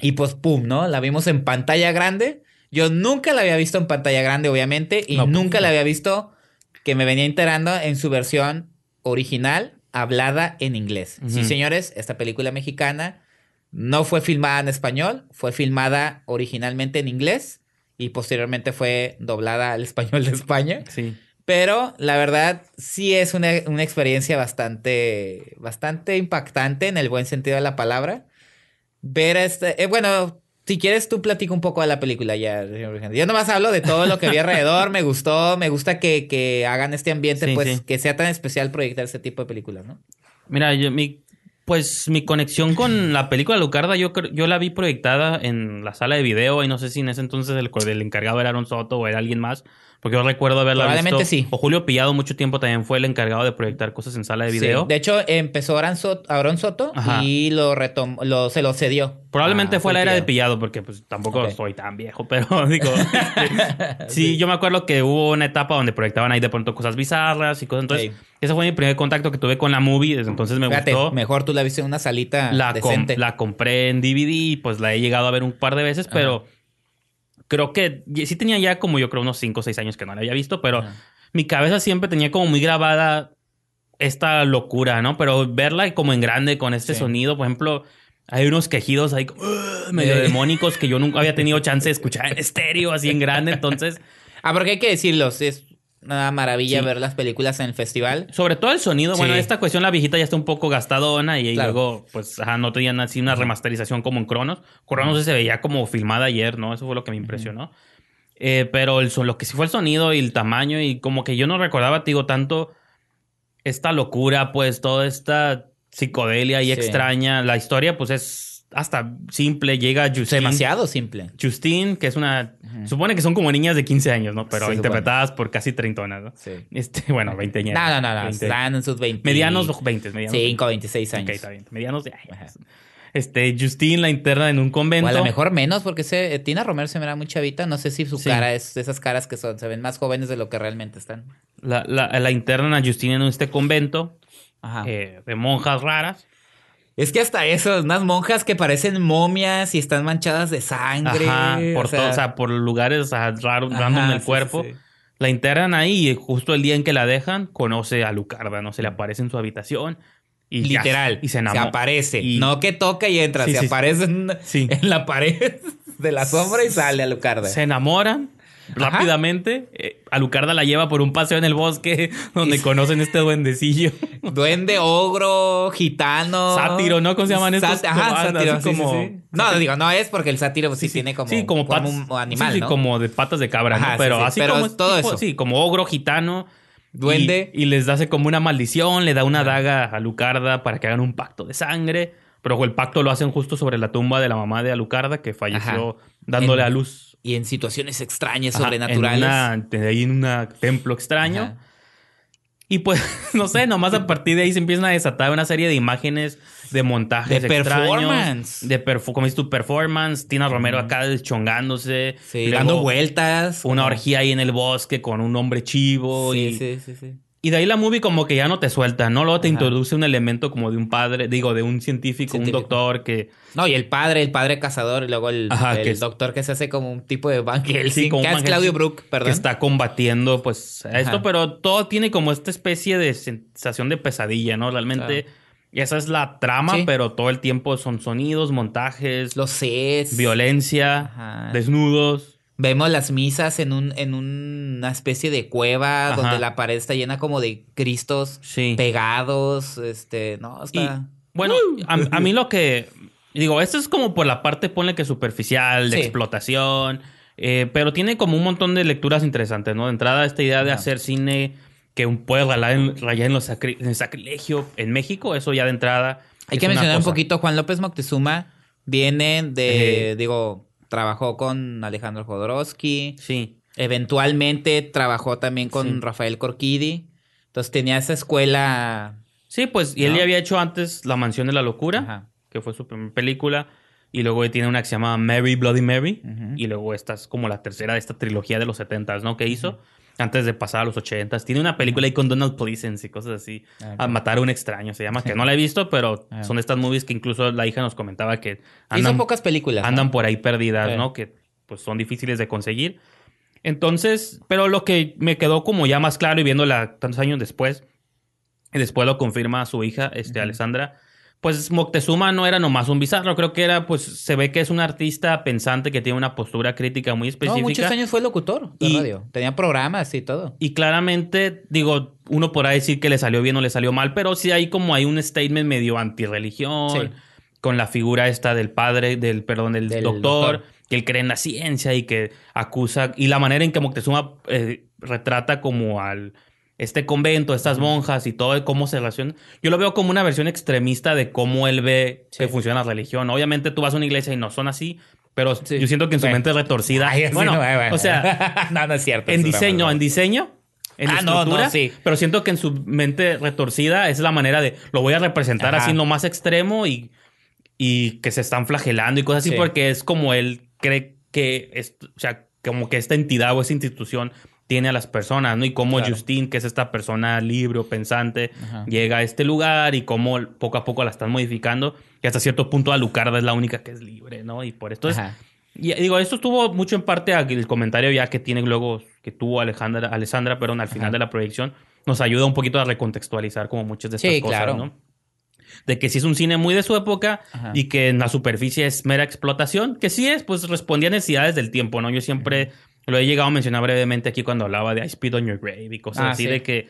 [SPEAKER 1] Y pues, pum, ¿no? La vimos en pantalla grande. Yo nunca la había visto en pantalla grande, obviamente, y
[SPEAKER 2] No, pues,
[SPEAKER 1] nunca la había visto que me venía enterando en su versión original, hablada en inglés. Sí, señores, esta película mexicana no fue filmada en español, fue filmada originalmente en inglés y posteriormente fue doblada al español de España.
[SPEAKER 2] Sí.
[SPEAKER 1] Pero la verdad sí es una, una experiencia bastante, bastante impactante en el buen sentido de la palabra. Ver este, eh, bueno, si quieres, tú platica un poco de la película ya. Yo nomás hablo de todo lo que vi alrededor. me gustó, me gusta que, que hagan este ambiente,
[SPEAKER 2] Sí,
[SPEAKER 1] pues,
[SPEAKER 2] sí.
[SPEAKER 1] que sea tan especial proyectar este tipo de películas, ¿no?
[SPEAKER 2] Mira, yo, mi, pues mi conexión con la película Lucarda, yo, yo la vi proyectada en la sala de video y no sé si en ese entonces el, el encargado era Aaron Soto o era alguien más, porque yo recuerdo haberla
[SPEAKER 1] Probablemente
[SPEAKER 2] visto.
[SPEAKER 1] sí.
[SPEAKER 2] O Julio Pillado mucho tiempo también fue el encargado de proyectar cosas en sala de video.
[SPEAKER 1] Sí. De hecho, empezó Aaron Soto, Aaron Soto
[SPEAKER 2] Ajá.
[SPEAKER 1] y lo retomó, lo, se lo cedió.
[SPEAKER 2] Probablemente
[SPEAKER 1] a
[SPEAKER 2] fue la era de. Pillado, porque pues tampoco
[SPEAKER 1] Ok.
[SPEAKER 2] soy tan viejo, pero digo, este, sí, yo me acuerdo que hubo una etapa donde proyectaban ahí de pronto cosas bizarras y cosas. Entonces,
[SPEAKER 1] Sí.
[SPEAKER 2] ese fue mi primer contacto que tuve con la movie, desde entonces me
[SPEAKER 1] Fíjate,
[SPEAKER 2] gustó.
[SPEAKER 1] mejor tú la viste en una salita
[SPEAKER 2] la, com-
[SPEAKER 1] decente.
[SPEAKER 2] la compré en DVD y pues la he llegado a ver un par de veces, pero creo que sí tenía ya como yo creo unos 5 o 6 años que no la había visto, pero mi cabeza siempre tenía como muy grabada esta locura, ¿no? Pero verla como en grande con este
[SPEAKER 1] Sí.
[SPEAKER 2] sonido, por ejemplo, hay unos quejidos ahí como, medio
[SPEAKER 1] Eh.
[SPEAKER 2] demónicos que yo nunca había tenido chance de escuchar en estéreo así en grande, entonces
[SPEAKER 1] Ah, porque hay que decirlo, es una maravilla
[SPEAKER 2] Sí.
[SPEAKER 1] ver las películas en el festival.
[SPEAKER 2] Sobre todo el sonido. Bueno, esta cuestión la viejita ya está un poco gastadona y
[SPEAKER 1] Claro.
[SPEAKER 2] luego, pues, ajá, no tenían así una remasterización como en Cronos. Cronos se veía como filmada ayer, ¿no? Eso fue lo que me impresionó. Eh, pero el, lo que sí fue el sonido y el tamaño y como que yo no recordaba, te digo, tanto esta locura, pues, toda esta psicodelia y
[SPEAKER 1] Sí.
[SPEAKER 2] extraña. La historia, pues, es hasta simple. Llega Justine.
[SPEAKER 1] demasiado simple.
[SPEAKER 2] Justine, que es una... Supone que son como niñas de 15 años, ¿no? Pero
[SPEAKER 1] supone.
[SPEAKER 2] interpretadas por casi treintonas, ¿no?
[SPEAKER 1] Sí.
[SPEAKER 2] Este, bueno, 20 años.
[SPEAKER 1] No, no, no, no.
[SPEAKER 2] 20.
[SPEAKER 1] Están en sus 20.
[SPEAKER 2] Medianos 20, medianos.
[SPEAKER 1] 5, 26 años.
[SPEAKER 2] Ok, está bien. Medianos de
[SPEAKER 1] Ajá.
[SPEAKER 2] Este, Justine la interna en un
[SPEAKER 1] O
[SPEAKER 2] convento.
[SPEAKER 1] a lo mejor menos, porque se, eh, Tina Romero se me era muy chavita. No sé si su
[SPEAKER 2] Sí.
[SPEAKER 1] cara es de esas caras que son, se ven más jóvenes de lo que realmente están.
[SPEAKER 2] La, la, la internan a Justine en este convento
[SPEAKER 1] Ajá.
[SPEAKER 2] eh, de monjas raras.
[SPEAKER 1] Es que hasta eso, unas monjas que parecen momias y están manchadas de sangre.
[SPEAKER 2] Ajá, por,
[SPEAKER 1] o sea,
[SPEAKER 2] todo- o sea, por lugares raros, random del
[SPEAKER 1] sí,
[SPEAKER 2] cuerpo.
[SPEAKER 1] sí, sí.
[SPEAKER 2] La internan ahí y justo el día en que la dejan, conoce a Lucarda, ¿no? Se le aparece en su habitación. Y ya-
[SPEAKER 1] Literal.
[SPEAKER 2] y se
[SPEAKER 1] se,
[SPEAKER 2] enamora.
[SPEAKER 1] aparece.
[SPEAKER 2] Y-
[SPEAKER 1] No que toca y entra.
[SPEAKER 2] Sí,
[SPEAKER 1] se aparece en, la pared de la sombra y sale a Lucarda.
[SPEAKER 2] Se enamoran. Rápidamente. Eh, a Lucarda la lleva por un paseo en el bosque donde conocen este duendecillo.
[SPEAKER 1] Duende, ogro, gitano.
[SPEAKER 2] Sátiro, ¿no? ¿Cómo se llaman estos?
[SPEAKER 1] Ajá,
[SPEAKER 2] Como-
[SPEAKER 1] sátiro. sí, sí,
[SPEAKER 2] como-
[SPEAKER 1] sí. No, digo, no es porque el sátiro pues, sí, tiene como,
[SPEAKER 2] sí, como, patas,
[SPEAKER 1] un animal,
[SPEAKER 2] sí, como de patas de cabra,
[SPEAKER 1] Ajá,
[SPEAKER 2] ¿no? Pero
[SPEAKER 1] sí,
[SPEAKER 2] así
[SPEAKER 1] pero
[SPEAKER 2] como
[SPEAKER 1] todo
[SPEAKER 2] tipo-
[SPEAKER 1] eso.
[SPEAKER 2] Sí, como ogro gitano.
[SPEAKER 1] Duende.
[SPEAKER 2] Y, y les hace como una maldición, le da una daga a Lucarda para que hagan un pacto de sangre. Pero el pacto lo hacen justo sobre la tumba de la mamá de Alucarda, que falleció
[SPEAKER 1] Ajá.
[SPEAKER 2] dándole
[SPEAKER 1] En-
[SPEAKER 2] a luz.
[SPEAKER 1] Y en situaciones extrañas,
[SPEAKER 2] Ajá,
[SPEAKER 1] sobrenaturales.
[SPEAKER 2] En una, ahí en un templo extraño.
[SPEAKER 1] Ajá.
[SPEAKER 2] Y pues, no sé, nomás a partir de ahí se empiezan a desatar una serie de imágenes, de montajes
[SPEAKER 1] De
[SPEAKER 2] extraños,
[SPEAKER 1] performance.
[SPEAKER 2] De perfu como dices tu performance, Tina Romero acá deschongándose.
[SPEAKER 1] Sí, dando vueltas.
[SPEAKER 2] Una orgía ahí en el bosque con un hombre chivo.
[SPEAKER 1] Sí,
[SPEAKER 2] y,
[SPEAKER 1] sí, sí, sí.
[SPEAKER 2] Y de ahí la movie como que ya no te suelta, ¿no? Luego te
[SPEAKER 1] Ajá.
[SPEAKER 2] introduce un elemento como de un padre, digo, de un científico,
[SPEAKER 1] Científico.
[SPEAKER 2] un doctor que...
[SPEAKER 1] No, y el padre, el padre cazador, y luego el,
[SPEAKER 2] Ajá,
[SPEAKER 1] el
[SPEAKER 2] que es-
[SPEAKER 1] doctor que se hace como un tipo de Van Helsing,
[SPEAKER 2] Sí, como
[SPEAKER 1] que es Claudio Brook, perdón.
[SPEAKER 2] que está combatiendo pues a esto, pero todo tiene como esta especie de sensación de pesadilla, ¿no? Realmente esa es la trama,
[SPEAKER 1] Sí.
[SPEAKER 2] pero todo el tiempo son sonidos, montajes,
[SPEAKER 1] Los sets.
[SPEAKER 2] violencia,
[SPEAKER 1] Ajá.
[SPEAKER 2] desnudos.
[SPEAKER 1] Vemos las misas en un en una especie de cueva
[SPEAKER 2] Ajá.
[SPEAKER 1] donde la pared está llena como de cristos
[SPEAKER 2] Sí.
[SPEAKER 1] pegados, este, no,
[SPEAKER 2] Y,
[SPEAKER 1] está
[SPEAKER 2] bueno, a, a mí lo que digo, esto es como por la parte, ponle que superficial, de
[SPEAKER 1] Sí.
[SPEAKER 2] explotación, eh, pero tiene como un montón de lecturas interesantes, ¿no? De entrada, esta idea de hacer cine que un puede rayar en, rayar en, lo sacri- en el sacrilegio en México, eso ya de entrada.
[SPEAKER 1] Hay que mencionar un poquito, Juan López Moctezuma viene de,
[SPEAKER 2] Eh.
[SPEAKER 1] digo, trabajó con Alejandro Jodorowsky,
[SPEAKER 2] Sí.
[SPEAKER 1] eventualmente trabajó también con
[SPEAKER 2] Sí.
[SPEAKER 1] Rafael Corquidi, entonces tenía esa escuela...
[SPEAKER 2] Sí, pues, y él ya había hecho antes La Mansión de la Locura,
[SPEAKER 1] Ajá.
[SPEAKER 2] que fue su primera película, y luego tiene una que se llama Mary Bloody Mary, y luego esta es como la tercera de esta trilogía de los 70s, ¿no? Que hizo antes de pasar a los 80s. Tiene una película ahí con Donald Pleasence y cosas así.
[SPEAKER 1] Ah.
[SPEAKER 2] A matar a un extraño se llama, que no la he visto, pero
[SPEAKER 1] Ah.
[SPEAKER 2] son estas movies que incluso la hija nos comentaba que andan,
[SPEAKER 1] pocas películas. ¿no?
[SPEAKER 2] andan por ahí perdidas. ¿no? Que pues son difíciles de conseguir. Entonces, pero lo que me quedó como ya más claro y viéndola tantos años después, y después lo confirma su hija, este. Alessandra, pues Moctezuma no era nomás un bizarro, creo que era, pues se ve que es un artista pensante que tiene una postura crítica muy
[SPEAKER 1] No,
[SPEAKER 2] específica.
[SPEAKER 1] muchos años fue locutor de
[SPEAKER 2] Y-
[SPEAKER 1] radio. Tenía programas y todo.
[SPEAKER 2] Y claramente, digo, uno podrá decir que le salió bien o le salió mal, pero sí hay como hay un statement medio antirreligión,
[SPEAKER 1] Sí.
[SPEAKER 2] con la figura esta del padre, del, perdón, del,
[SPEAKER 1] Del
[SPEAKER 2] doctor,
[SPEAKER 1] doctor.
[SPEAKER 2] que él cree en la ciencia y que acusa, y la manera en que Moctezuma eh, retrata como al este convento, estas monjas y todo, de cómo se relaciona. Yo lo veo como una versión extremista de cómo él ve
[SPEAKER 1] Sí.
[SPEAKER 2] que funciona la religión. Obviamente tú vas a una iglesia y no son así, pero
[SPEAKER 1] Sí.
[SPEAKER 2] yo siento que en su
[SPEAKER 1] Bueno.
[SPEAKER 2] mente es retorcida.
[SPEAKER 1] Ay,
[SPEAKER 2] bueno,
[SPEAKER 1] no, bueno.
[SPEAKER 2] o sea,
[SPEAKER 1] no, no es cierto.
[SPEAKER 2] en diseño, en diseño, en
[SPEAKER 1] Ah, no, no, sí.
[SPEAKER 2] pero siento que en su mente retorcida es la manera de lo voy a representar
[SPEAKER 1] Ajá.
[SPEAKER 2] así en lo más extremo y, y que se están flagelando y cosas así
[SPEAKER 1] Sí.
[SPEAKER 2] porque es como él cree que es, o sea, como que esta entidad o esta institución tiene a las personas, ¿no? Y cómo
[SPEAKER 1] Claro.
[SPEAKER 2] Justin, que es esta persona libre o pensante,
[SPEAKER 1] Ajá.
[SPEAKER 2] llega a este lugar y cómo poco a poco la están modificando y hasta cierto punto Alucarda es la única que es libre, ¿no? Y por esto es y digo, esto estuvo mucho en parte al comentario ya que tiene luego, que tuvo Alejandra, Alessandra, perdón, al final
[SPEAKER 1] Ajá.
[SPEAKER 2] de la proyección, nos ayuda un poquito a recontextualizar como muchas de estas
[SPEAKER 1] Sí,
[SPEAKER 2] cosas,
[SPEAKER 1] claro.
[SPEAKER 2] ¿no? De que sí es un cine muy de su época
[SPEAKER 1] Ajá.
[SPEAKER 2] y que en la superficie es mera explotación, que sí es, pues respondía a necesidades del tiempo, ¿no? Yo siempre lo he llegado a mencionar brevemente aquí cuando hablaba de I Spit on Your Grave y cosas
[SPEAKER 1] Ah,
[SPEAKER 2] así,
[SPEAKER 1] sí.
[SPEAKER 2] de que,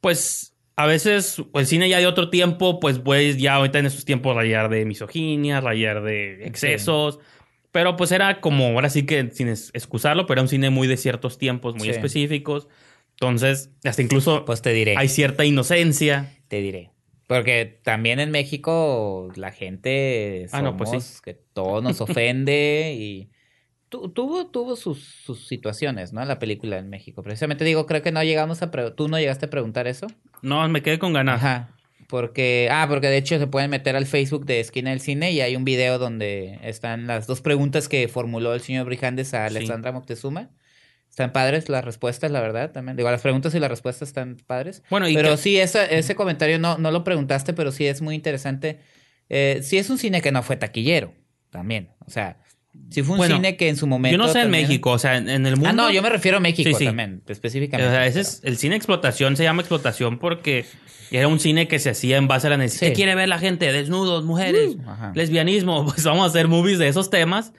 [SPEAKER 2] pues, a veces el cine ya de otro tiempo, pues, pues ya ahorita en esos tiempos rayar de misoginia, rayar de excesos. Pero pues era como, ahora sí que sin excusarlo, pero era un cine muy de ciertos tiempos, muy
[SPEAKER 1] Sí.
[SPEAKER 2] específicos. Entonces, hasta incluso
[SPEAKER 1] Pues te diré.
[SPEAKER 2] hay cierta inocencia.
[SPEAKER 1] Te diré. Porque también en México la gente
[SPEAKER 2] Ah, no, pues sí.
[SPEAKER 1] somos que todo nos ofende y tu- tuvo tuvo sus, sus situaciones, ¿no? La película en México. Precisamente digo, creo que no llegamos a tú no llegaste a preguntar eso.
[SPEAKER 2] No, me quedé con ganas.
[SPEAKER 1] Ajá. Porque ah, porque de hecho se pueden meter al Facebook de Esquina del Cine y hay un video donde están las dos preguntas que formuló el señor Brijandes a
[SPEAKER 2] Sí.
[SPEAKER 1] Alessandra Moctezuma. Están padres las respuestas, la verdad, también. Digo, las preguntas y las respuestas están padres.
[SPEAKER 2] Bueno, y
[SPEAKER 1] Pero sí, esa- ese comentario no, no lo preguntaste, pero sí es muy interesante. Eh, sí es un cine que no fue taquillero, también. O sea, sí fue un
[SPEAKER 2] Bueno,
[SPEAKER 1] cine que en su momento...
[SPEAKER 2] yo no sé en México, o sea, en, en el mundo.
[SPEAKER 1] Ah, no, yo me refiero a México
[SPEAKER 2] Sí, sí.
[SPEAKER 1] también,
[SPEAKER 2] O
[SPEAKER 1] específicamente.
[SPEAKER 2] sea, ese es el cine explotación se llama explotación porque era un cine que se hacía en base a la necesidad.
[SPEAKER 1] Sí.
[SPEAKER 2] ¿Qué quiere ver la gente? Desnudos, mujeres,
[SPEAKER 1] Uh,
[SPEAKER 2] lesbianismo. Pues vamos a hacer movies de esos temas.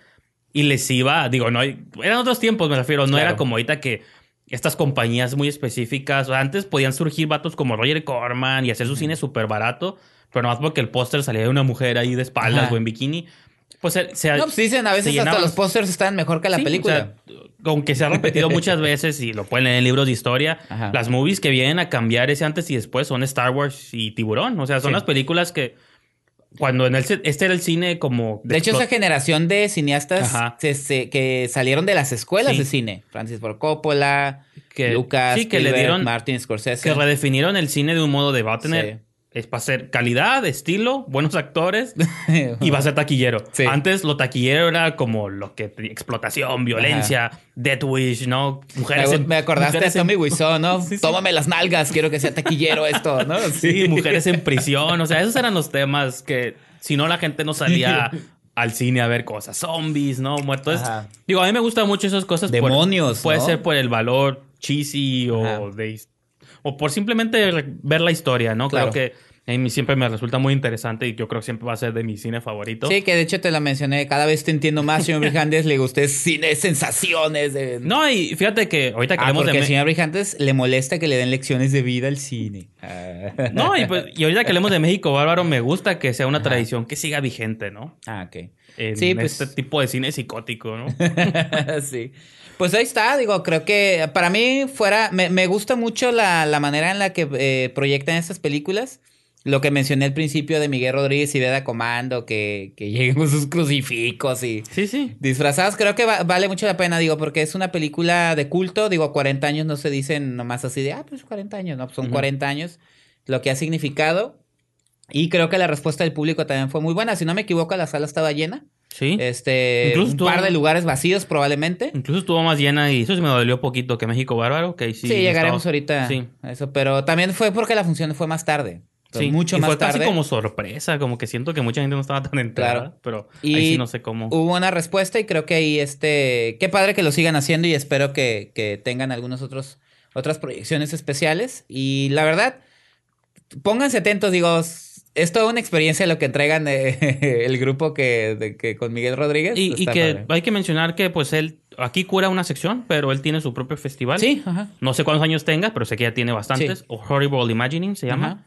[SPEAKER 2] Y les iba, digo, no, eran otros tiempos, me refiero. No
[SPEAKER 1] Claro.
[SPEAKER 2] era como ahorita que estas compañías muy específicas, o antes podían surgir vatos como Roger Corman y hacer su cine súper barato, pero nomás porque el póster salía de una mujer ahí de espaldas
[SPEAKER 1] Ajá.
[SPEAKER 2] o en bikini. Pues se, se-
[SPEAKER 1] No, pues dicen, a veces hasta
[SPEAKER 2] llenaban.
[SPEAKER 1] los pósters están mejor que la
[SPEAKER 2] Sí,
[SPEAKER 1] película.
[SPEAKER 2] o sea, aunque se ha repetido muchas veces y lo pueden leer en libros de historia,
[SPEAKER 1] Ajá.
[SPEAKER 2] las movies que vienen a cambiar ese antes y después son Star Wars y Tiburón. O sea, son
[SPEAKER 1] Sí.
[SPEAKER 2] las películas que cuando en el, este era el cine como...
[SPEAKER 1] de hecho, esa generación de cineastas
[SPEAKER 2] Ajá.
[SPEAKER 1] se- se- que salieron de las escuelas
[SPEAKER 2] Sí.
[SPEAKER 1] de cine. Francis Ford Coppola,
[SPEAKER 2] que,
[SPEAKER 1] Lucas,
[SPEAKER 2] sí, que le dieron...
[SPEAKER 1] Martin Scorsese.
[SPEAKER 2] Que redefinieron el cine de un modo de va a tener... Es para ser calidad, estilo, buenos actores y va a ser taquillero.
[SPEAKER 1] Sí.
[SPEAKER 2] Antes lo taquillero era como lo que... Explotación, violencia, Death Wish, ¿no? Mujeres
[SPEAKER 1] me,
[SPEAKER 2] en-
[SPEAKER 1] me acordaste de
[SPEAKER 2] en-
[SPEAKER 1] Tommy Wiseau, ¿no?
[SPEAKER 2] Sí, sí.
[SPEAKER 1] Tómame las nalgas, quiero que sea taquillero esto, ¿no?
[SPEAKER 2] Sí, mujeres en prisión. O sea, esos eran los temas que si no la gente no salía al cine a ver cosas. Zombies, ¿no? Muertos.
[SPEAKER 1] Ajá.
[SPEAKER 2] Digo, a mí me gustan mucho esas cosas. por-
[SPEAKER 1] Demonios,
[SPEAKER 2] puede
[SPEAKER 1] ¿no?
[SPEAKER 2] ser por el valor cheesy o
[SPEAKER 1] Ajá.
[SPEAKER 2] de... O por simplemente ver la historia, ¿no?
[SPEAKER 1] Claro.
[SPEAKER 2] Creo que a mí siempre me resulta muy interesante y yo creo que siempre va a ser de mi cine favorito.
[SPEAKER 1] Sí, que de hecho te la mencioné. Cada vez te entiendo más, señor Brijandes. Le es cine, sensaciones. De...
[SPEAKER 2] No, y fíjate que ahorita que
[SPEAKER 1] Ah,
[SPEAKER 2] hablemos
[SPEAKER 1] porque
[SPEAKER 2] de...
[SPEAKER 1] señor Brijandes le molesta que le den lecciones de vida al cine. Ah.
[SPEAKER 2] No, y, pues, y ahorita que hablemos de México, Bárbaro, me gusta que sea una
[SPEAKER 1] Ajá.
[SPEAKER 2] tradición que siga vigente, ¿no?
[SPEAKER 1] Ah, ok.
[SPEAKER 2] En
[SPEAKER 1] Sí, pues-
[SPEAKER 2] este tipo de cine psicótico, ¿no?
[SPEAKER 1] sí. Pues ahí está, digo, creo que para mí fuera, me, me gusta mucho la, la manera en la que eh, proyectan estas películas. Lo que mencioné al principio de Miguel Rodríguez y Veda Comando, que, que lleguen con sus crucifijos y
[SPEAKER 2] Sí, sí.
[SPEAKER 1] disfrazados, creo que va- vale mucho la pena, digo, porque es una película de culto, digo, 40 años no se dicen nomás así de, ah, pues 40 años, no, son
[SPEAKER 2] Ujú.
[SPEAKER 1] 40 años, lo que ha significado. Y creo que la respuesta del público también fue muy buena. Si no me equivoco, la sala estaba llena.
[SPEAKER 2] Sí.
[SPEAKER 1] Este,
[SPEAKER 2] Incluso
[SPEAKER 1] un par de lugares vacíos probablemente.
[SPEAKER 2] Incluso estuvo más llena y eso sí me dolió poquito que México Bárbaro, que ahí sí.
[SPEAKER 1] Sí, llegaremos
[SPEAKER 2] estaba-
[SPEAKER 1] ahorita
[SPEAKER 2] Sí.
[SPEAKER 1] a eso, pero también fue porque la función fue más tarde.
[SPEAKER 2] Sí,
[SPEAKER 1] mucho
[SPEAKER 2] y
[SPEAKER 1] más
[SPEAKER 2] fue
[SPEAKER 1] tarde.
[SPEAKER 2] casi como sorpresa, como que siento que mucha gente no estaba tan enterada,
[SPEAKER 1] Claro.
[SPEAKER 2] pero
[SPEAKER 1] Y
[SPEAKER 2] ahí sí no sé cómo.
[SPEAKER 1] Hubo una respuesta y creo que ahí este, qué padre que lo sigan haciendo y espero que, que tengan algunos otros otras proyecciones especiales y la verdad pónganse atentos, digo, es toda una experiencia lo que entregan de- el grupo que, de- que con Miguel Rodríguez.
[SPEAKER 2] Y, que
[SPEAKER 1] padre.
[SPEAKER 2] hay que mencionar que pues él aquí cura una sección, pero él tiene su propio festival.
[SPEAKER 1] Sí, ajá.
[SPEAKER 2] No sé cuántos años tenga, pero sé que ya tiene bastantes.
[SPEAKER 1] Sí.
[SPEAKER 2] O Horrible Imagining se llama.
[SPEAKER 1] Ajá.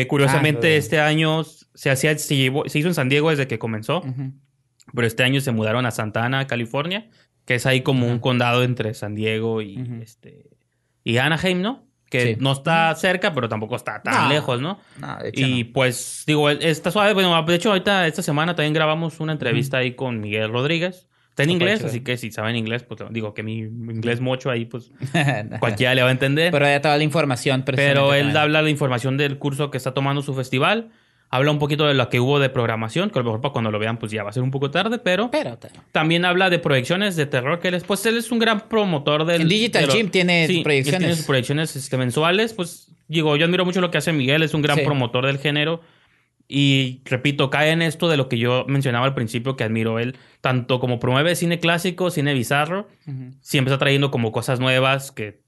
[SPEAKER 2] Que curiosamente
[SPEAKER 1] Ah,
[SPEAKER 2] este año se, hacía, se, llevó- se hizo en San Diego desde que comenzó, pero este año se mudaron a Santa Ana, California, que es ahí como un condado entre San Diego y, este, y Anaheim, ¿no? Que
[SPEAKER 1] Sí.
[SPEAKER 2] no está cerca, pero tampoco está tan
[SPEAKER 1] No.
[SPEAKER 2] lejos, ¿no?
[SPEAKER 1] No, de hecho
[SPEAKER 2] Y
[SPEAKER 1] no.
[SPEAKER 2] pues, digo, está suave. Bueno, de hecho, ahorita, esta semana también grabamos una entrevista ahí con Miguel Rodríguez. Está en inglés, así que si saben inglés, pues digo que mi inglés mocho ahí, pues
[SPEAKER 1] Pero
[SPEAKER 2] cualquiera le va a entender.
[SPEAKER 1] ya toda la información.
[SPEAKER 2] Pero él
[SPEAKER 1] también.
[SPEAKER 2] habla de información del curso que está tomando su festival. Habla un poquito de lo que hubo de programación, que a lo mejor para cuando lo vean, pues ya va a ser un poco tarde, pero
[SPEAKER 1] Pero
[SPEAKER 2] también habla de proyecciones de terror que él es, pues él es un gran promotor del...
[SPEAKER 1] En Digital Gym tiene
[SPEAKER 2] Sí, él
[SPEAKER 1] proyecciones.
[SPEAKER 2] tiene sus proyecciones este, mensuales, pues digo, yo admiro mucho lo que hace Miguel, es un gran
[SPEAKER 1] Sí.
[SPEAKER 2] promotor del género. Y repito, cae en esto de lo que yo mencionaba al principio, que admiro él, tanto como promueve cine clásico, cine bizarro, siempre está trayendo como cosas nuevas que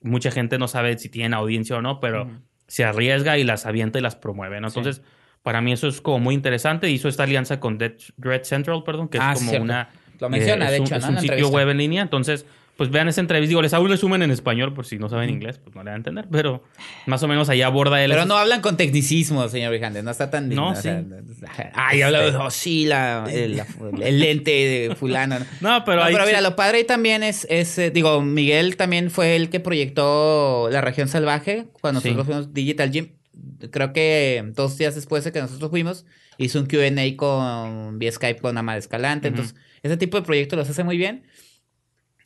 [SPEAKER 2] mucha gente no sabe si tienen audiencia o no, pero se arriesga y las avienta y las promueve, ¿no?
[SPEAKER 1] Sí.
[SPEAKER 2] Entonces, para mí eso es como muy interesante. Hizo esta alianza con Dead, Dread Central, perdón, que
[SPEAKER 1] Ah,
[SPEAKER 2] es
[SPEAKER 1] sí,
[SPEAKER 2] como
[SPEAKER 1] cierto.
[SPEAKER 2] una...
[SPEAKER 1] Lo menciona,
[SPEAKER 2] eh,
[SPEAKER 1] de
[SPEAKER 2] un,
[SPEAKER 1] hecho,
[SPEAKER 2] es un sitio web en línea, entonces... Pues vean esa entrevista. Digo, les hago un resumen en español por si no saben inglés, pues no le van a entender. Pero más o menos ahí aborda él.
[SPEAKER 1] Pero
[SPEAKER 2] esos-
[SPEAKER 1] no hablan con tecnicismo, señor Vijandes. No está tan...
[SPEAKER 2] No,
[SPEAKER 1] o sea,
[SPEAKER 2] sí.
[SPEAKER 1] Ay, habla de... Oh, sí, la, el, el lente de fulano. ¿no?
[SPEAKER 2] Pero
[SPEAKER 1] No,
[SPEAKER 2] ahí...
[SPEAKER 1] pero mira,
[SPEAKER 2] sí-
[SPEAKER 1] lo padre también es, es eh, digo, Miguel también fue el que proyectó La Región Salvaje cuando
[SPEAKER 2] Sí.
[SPEAKER 1] nosotros fuimos Digital Gym. Creo que dos días después de que nosotros fuimos, hizo un Q&A con, vía Skype con Ama de Escalante.
[SPEAKER 2] Ujú.
[SPEAKER 1] Entonces, ese tipo de proyectos los hace muy bien.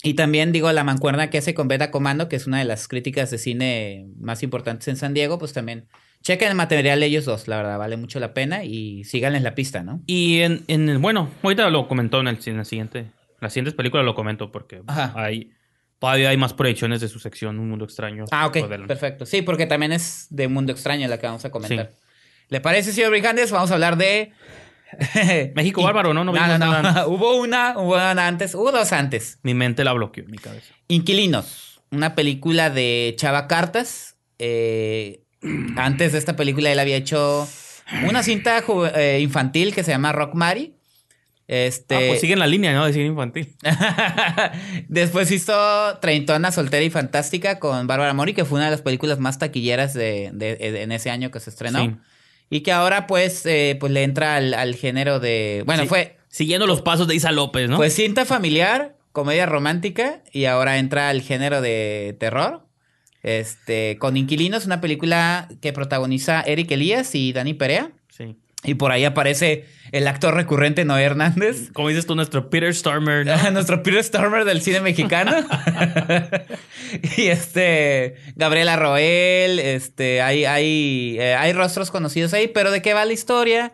[SPEAKER 1] Y también, digo, la mancuerna que hace con Beta Comando, que es una de las críticas de cine más importantes en San Diego, pues también chequen el material de ellos dos, la verdad, vale mucho la pena y síganles la pista, ¿no?
[SPEAKER 2] Y en, en el, bueno, ahorita lo comentó en, el, en la siguiente, en las siguientes películas lo comento porque
[SPEAKER 1] Ajá.
[SPEAKER 2] hay todavía hay más proyecciones de su sección Un Mundo Extraño.
[SPEAKER 1] Ah, ok, perfecto. Sí, porque también es de Mundo Extraño la que vamos a comentar.
[SPEAKER 2] Sí.
[SPEAKER 1] ¿Le parece, señor Brijandes? Vamos a hablar de...
[SPEAKER 2] México Bárbaro, ¿no? No
[SPEAKER 1] No, no,
[SPEAKER 2] nada
[SPEAKER 1] no.
[SPEAKER 2] antes.
[SPEAKER 1] hubo una, hubo una antes, hubo dos antes.
[SPEAKER 2] Mi mente la bloqueó mi cabeza.
[SPEAKER 1] Inquilinos, una película de Chava Cartas. Eh, antes de esta película él había hecho una cinta eh, infantil que se llama Rock Mary. Este...
[SPEAKER 2] Ah, pues sigue en la línea, ¿no? De cine infantil.
[SPEAKER 1] Después hizo Treintona, Soltera y Fantástica con Bárbara Mori, que fue una de las películas más taquilleras de, de- de- en ese año que se estrenó.
[SPEAKER 2] Sí.
[SPEAKER 1] Y que ahora, pues, eh, pues le entra al, al género de. Bueno,
[SPEAKER 2] Sí.
[SPEAKER 1] fue,
[SPEAKER 2] Siguiendo los pasos de Isa López, ¿no?
[SPEAKER 1] fue cinta familiar, comedia romántica, y ahora entra al género de terror. Este, con Inquilinos, una película que protagoniza Eric Elías y Dani Perea. Y por ahí aparece el actor recurrente Noé Hernández.
[SPEAKER 2] Como dices tú, nuestro Peter Stormer, ¿no?
[SPEAKER 1] Nuestro Peter Stormer del cine mexicano. y este. Gabriela Roel. Este. Hay, hay, eh, hay rostros conocidos ahí. Pero ¿de qué va la historia?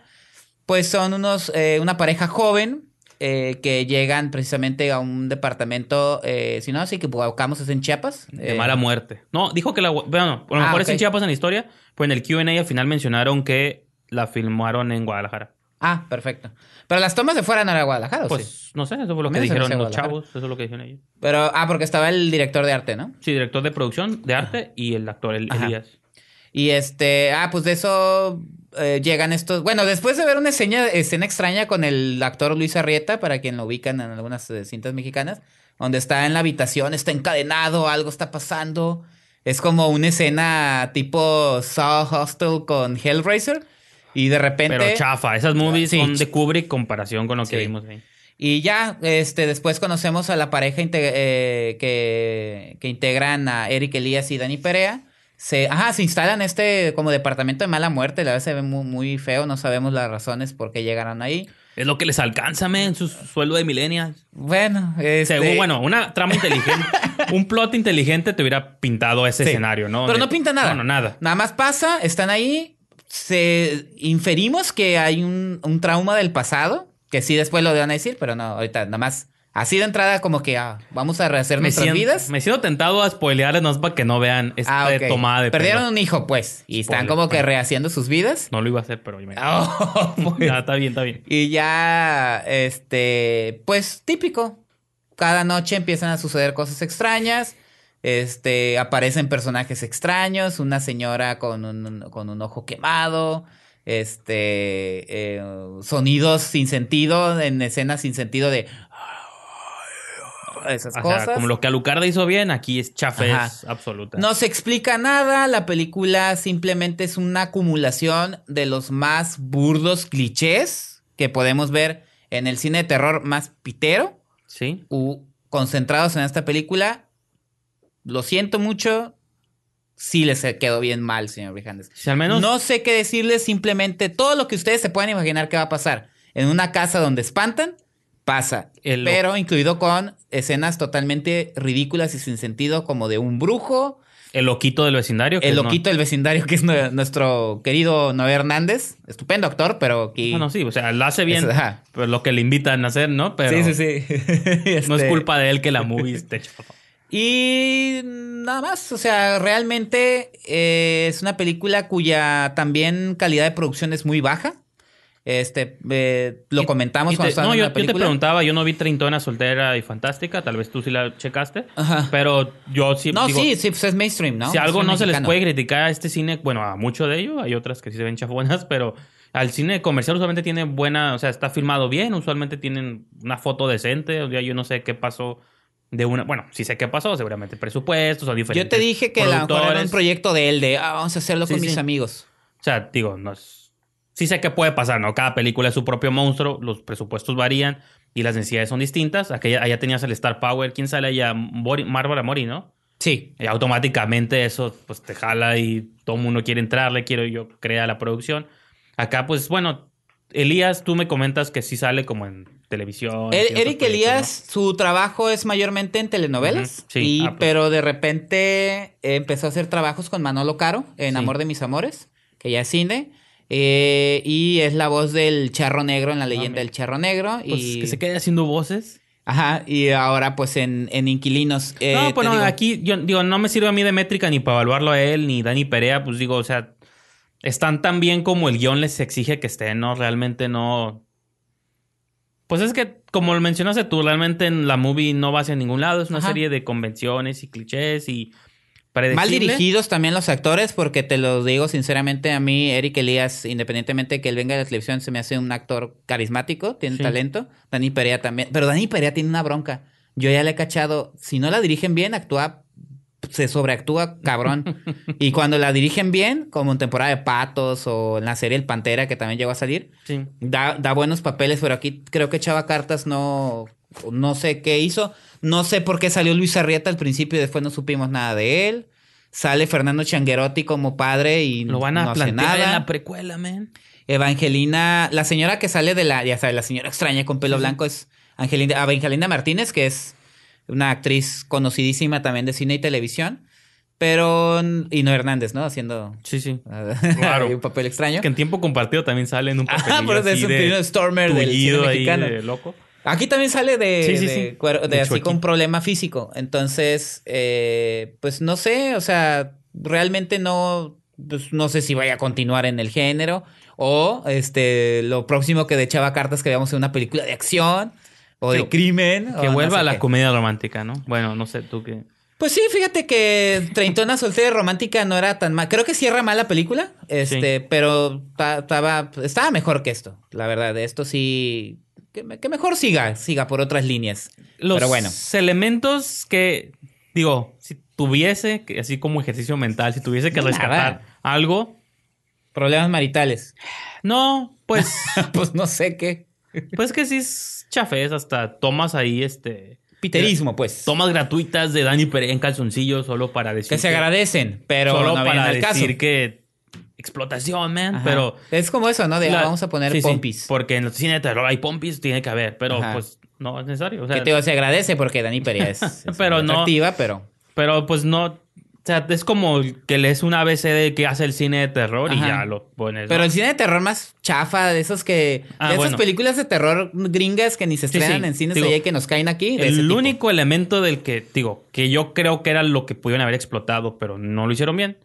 [SPEAKER 1] Pues son unos. eh, una pareja joven. eh, que llegan precisamente a un departamento. si no, así que buscamos es en Chiapas.
[SPEAKER 2] De mala muerte. No, dijo que la... Bueno, a lo
[SPEAKER 1] Ah,
[SPEAKER 2] mejor es en. Chiapas en la historia, pues en el Q&A al final mencionaron que la filmaron en Guadalajara.
[SPEAKER 1] Ah, perfecto. Pero las tomas de fuera no era Guadalajara, ¿o
[SPEAKER 2] Pues
[SPEAKER 1] sí?
[SPEAKER 2] no sé, eso fue lo que dijeron los chavos, eso es lo que dijeron ellos.
[SPEAKER 1] Pero, ah, porque estaba el director de arte, ¿no?
[SPEAKER 2] Sí, director de producción, de arte y el actor el. Elías.
[SPEAKER 1] Y este, ah, pues de eso eh, llegan estos. Bueno, después de ver una escena, escena extraña con el actor Luis Arrieta, para quien lo ubican en algunas eh, cintas mexicanas, donde está en la habitación, está encadenado, algo está pasando. Es como una escena tipo Saw Hostel con Hellraiser. Y de repente.
[SPEAKER 2] Pero chafa, esas movies
[SPEAKER 1] Sí.
[SPEAKER 2] son de Kubrick comparación con lo que vimos ahí.
[SPEAKER 1] Y ya, este, después conocemos a la pareja eh, que, que integran a Eric Elías y Dani Perea. Se, ajá, se instalan este como departamento de mala muerte. La verdad se ve muy, muy feo. No sabemos las razones por qué llegaron ahí.
[SPEAKER 2] Es lo que les alcanza, men, su sueldo de millennials.
[SPEAKER 1] Bueno, este,
[SPEAKER 2] Según, bueno, una trama inteligente, un plot inteligente te hubiera pintado ese
[SPEAKER 1] Sí.
[SPEAKER 2] escenario, ¿no?
[SPEAKER 1] Pero no pinta nada.
[SPEAKER 2] No, no, nada.
[SPEAKER 1] Nada más pasa, están ahí. Se inferimos que hay un, un trauma del pasado. Que sí después lo van a decir, pero no, ahorita nada más. Así de entrada, como que ah, vamos a rehacer
[SPEAKER 2] Me
[SPEAKER 1] nuestras
[SPEAKER 2] siento,
[SPEAKER 1] vidas.
[SPEAKER 2] me siento tentado a spoilearles, no es para que no vean esta
[SPEAKER 1] Ah,
[SPEAKER 2] tomada de
[SPEAKER 1] Perdieron
[SPEAKER 2] pelo.
[SPEAKER 1] un hijo, pues. Y están como que rehaciendo sus vidas.
[SPEAKER 2] No lo iba a hacer, pero... me-
[SPEAKER 1] Oh, pues.
[SPEAKER 2] Ya, está bien, está bien.
[SPEAKER 1] Y ya, este, pues típico. Cada noche empiezan a suceder cosas extrañas. Este, aparecen personajes extraños. Una señora con un, con un ojo quemado. Este, eh, sonidos sin sentido, en escenas sin sentido de. esas
[SPEAKER 2] O sea,
[SPEAKER 1] cosas.
[SPEAKER 2] como lo que Alucarda hizo bien, aquí es chafes absoluta.
[SPEAKER 1] No se explica nada, la película simplemente es una acumulación de los más burdos clichés que podemos ver en el cine de terror más pitero
[SPEAKER 2] Sí.
[SPEAKER 1] u concentrados en esta película. Lo siento mucho, sí les quedó bien mal, señor Brijandes.
[SPEAKER 2] Si al menos.
[SPEAKER 1] No sé qué decirles, simplemente todo lo que ustedes se puedan imaginar que va a pasar en una casa donde espantan, pasa.
[SPEAKER 2] El-
[SPEAKER 1] pero incluido con escenas totalmente ridículas y sin sentido, como de un brujo,
[SPEAKER 2] El loquito del vecindario. que
[SPEAKER 1] el
[SPEAKER 2] no-
[SPEAKER 1] loquito del vecindario, que es nue- nuestro querido Noé Hernández. Estupendo actor, pero aquí.
[SPEAKER 2] Bueno, sí, o sea, lo hace bien.
[SPEAKER 1] Es- ajá.
[SPEAKER 2] Pues lo que le invitan a hacer, ¿no? Pero
[SPEAKER 1] sí, sí, sí.
[SPEAKER 2] no es
[SPEAKER 1] Este,
[SPEAKER 2] culpa de él que la movie esté.
[SPEAKER 1] Y nada más, o sea, realmente eh, es una película cuya también calidad de producción es muy baja. Este, eh, lo
[SPEAKER 2] Y-
[SPEAKER 1] comentamos
[SPEAKER 2] y
[SPEAKER 1] cuando
[SPEAKER 2] te-
[SPEAKER 1] estábamos
[SPEAKER 2] No, yo,
[SPEAKER 1] la
[SPEAKER 2] yo te preguntaba, yo no vi Treintona soltera y fantástica, tal vez tú sí la checaste,
[SPEAKER 1] Ajá.
[SPEAKER 2] pero yo sí
[SPEAKER 1] No,
[SPEAKER 2] digo,
[SPEAKER 1] sí, sí, pues es mainstream, ¿no?
[SPEAKER 2] si algo no se les puede criticar a este cine, bueno, a mucho de ello, hay otras que sí se ven chafonas, pero al cine comercial usualmente tiene buena, o sea, está filmado bien, usualmente tienen una foto decente, o sea, yo no sé qué pasó de una, bueno, sí sé qué pasó, seguramente presupuestos o diferentes
[SPEAKER 1] Yo te dije que a lo mejor era un proyecto de él, de ah, vamos a hacerlo
[SPEAKER 2] Sí,
[SPEAKER 1] con mis amigos.
[SPEAKER 2] O sea, digo, no es... Sí sé que puede pasar, ¿no? Cada película es su propio monstruo, los presupuestos varían y las necesidades son distintas. Aquella, allá tenías el Star Power. ¿Quién sale allá? Bárbara Mori, ¿no?
[SPEAKER 1] Sí.
[SPEAKER 2] Y automáticamente eso pues te jala y todo el mundo quiere entrarle, quiero yo crea la producción. Acá pues bueno, Elías, tú me comentas que sí sale como en televisión.
[SPEAKER 1] El-
[SPEAKER 2] otros
[SPEAKER 1] Eric Elías, su trabajo es mayormente en telenovelas.
[SPEAKER 2] Sí.
[SPEAKER 1] y,
[SPEAKER 2] Ah, pues.
[SPEAKER 1] Pero de repente eh, empezó a hacer trabajos con Manolo Caro en
[SPEAKER 2] Sí.
[SPEAKER 1] Amor de mis Amores, que ya es cine. eh, y es la voz del Charro Negro en la leyenda del Charro Negro.
[SPEAKER 2] Pues
[SPEAKER 1] y,
[SPEAKER 2] que se quede haciendo voces.
[SPEAKER 1] Ajá, y ahora pues en, en Inquilinos. eh,
[SPEAKER 2] no, pues no,
[SPEAKER 1] digo-
[SPEAKER 2] aquí yo digo, no me sirve a mí de métrica ni para evaluarlo a él, ni Dani Perea, pues digo, o sea, están tan bien como el guion les exige que estén, ¿no? Realmente no. Pues es que, como lo mencionaste tú, realmente en la movie no va hacia ningún lado. Es una
[SPEAKER 1] Ajá.
[SPEAKER 2] serie de convenciones y clichés y
[SPEAKER 1] Mal
[SPEAKER 2] predecible.
[SPEAKER 1] dirigidos también los actores, porque te lo digo sinceramente, a mí Eric Elías, independientemente de que él venga de la televisión, se me hace un actor carismático, tiene
[SPEAKER 2] Sí.
[SPEAKER 1] talento. Dani Perea también, pero Dani Perea tiene una bronca. Yo ya le he cachado, si no la dirigen bien, actúa, se sobreactúa cabrón. y cuando la dirigen bien, como en temporada de Patos o en la serie El Pantera, que también llegó a salir,
[SPEAKER 2] Sí.
[SPEAKER 1] da, da buenos papeles, pero aquí creo que Chava Cartas no, no sé qué hizo. No sé por qué salió Luis Arrieta al principio y después no supimos nada de él. Sale Fernando Changuerotti como padre y
[SPEAKER 2] Lo van a
[SPEAKER 1] no hace nada.
[SPEAKER 2] en la precuela, man.
[SPEAKER 1] Evangelina, la señora que sale de la, ya sabes, la señora extraña con pelo
[SPEAKER 2] sí.
[SPEAKER 1] blanco es Angelina, Evangelina Martínez, que es una actriz conocidísima también de cine y televisión. Pero, y no Hernández, ¿no? Haciendo
[SPEAKER 2] Sí, sí.
[SPEAKER 1] claro. un papel extraño.
[SPEAKER 2] Que en tiempo compartido también sale en un papel.
[SPEAKER 1] Ah, pero es un Stormer del cine mexicano.
[SPEAKER 2] de loco.
[SPEAKER 1] Aquí también sale de,
[SPEAKER 2] Sí, sí,
[SPEAKER 1] de
[SPEAKER 2] sí.
[SPEAKER 1] de
[SPEAKER 2] De
[SPEAKER 1] así con problema físico. Entonces, eh, pues no sé, o sea, realmente no, pues, no sé si vaya a continuar en el género o este lo próximo que de Chava Cartas que veamos en una película de acción o de crimen.
[SPEAKER 2] Que
[SPEAKER 1] o no
[SPEAKER 2] vuelva
[SPEAKER 1] sé
[SPEAKER 2] a la
[SPEAKER 1] qué.
[SPEAKER 2] comedia romántica, ¿no? Bueno, no sé tú qué.
[SPEAKER 1] Pues sí, fíjate que Treintona Soltera y Romántica no era tan mal. Creo que cierra mal la película, este, pero ta- estaba, estaba mejor que esto, la verdad. Esto sí, que, me- que mejor siga, siga por otras líneas.
[SPEAKER 2] Los
[SPEAKER 1] Pero bueno.
[SPEAKER 2] elementos que, digo, si tuviese, así como ejercicio mental, si tuviese que
[SPEAKER 1] Nada.
[SPEAKER 2] rescatar algo,
[SPEAKER 1] Problemas maritales.
[SPEAKER 2] no, pues,
[SPEAKER 1] pues no sé qué.
[SPEAKER 2] Pues que sí es chafés, hasta tomas ahí, este,
[SPEAKER 1] Piterismo, pues.
[SPEAKER 2] tomas gratuitas de Dani Perea en calzoncillo solo para decir
[SPEAKER 1] que se agradecen, pero
[SPEAKER 2] solo
[SPEAKER 1] no
[SPEAKER 2] para
[SPEAKER 1] al caso.
[SPEAKER 2] decir que explotación, man,
[SPEAKER 1] Ajá.
[SPEAKER 2] pero
[SPEAKER 1] es como eso, ¿no? De
[SPEAKER 2] la-
[SPEAKER 1] ah, vamos a poner
[SPEAKER 2] sí, sí,
[SPEAKER 1] pompis.
[SPEAKER 2] porque en el cine de terror hay pompis, tiene que haber, pero
[SPEAKER 1] Ajá.
[SPEAKER 2] pues no es necesario, o sea,
[SPEAKER 1] que te digo, se agradece porque Dani Perea es, es
[SPEAKER 2] Pero no-
[SPEAKER 1] atractiva, pero
[SPEAKER 2] Pero pues no. O sea, es como que lees un ABC de que hace el cine de terror y ya lo pones.
[SPEAKER 1] pero el cine de terror más chafa, de esos que
[SPEAKER 2] Ah,
[SPEAKER 1] de esas
[SPEAKER 2] bueno.
[SPEAKER 1] películas de terror gringas que ni se estrenan
[SPEAKER 2] sí.
[SPEAKER 1] en cines
[SPEAKER 2] Digo,
[SPEAKER 1] allá y que nos caen aquí, de ese
[SPEAKER 2] el
[SPEAKER 1] tipo.
[SPEAKER 2] único elemento del que, digo, que yo creo que era lo que pudieron haber explotado, pero no lo hicieron bien,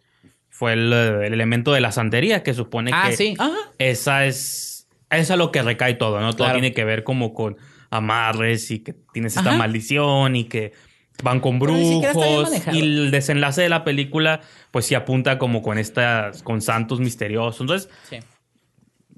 [SPEAKER 2] fue el, el elemento de la santería, que supone
[SPEAKER 1] Ah,
[SPEAKER 2] que
[SPEAKER 1] sí. Ajá.
[SPEAKER 2] esa es. Esa es lo que recae todo, ¿no? Todo
[SPEAKER 1] Claro.
[SPEAKER 2] tiene que ver como con amarres y que tienes esta
[SPEAKER 1] Ajá.
[SPEAKER 2] maldición y que van con brujos. Y el desenlace de la película, pues sí apunta como con estas, con santos misteriosos. Entonces,
[SPEAKER 1] Sí.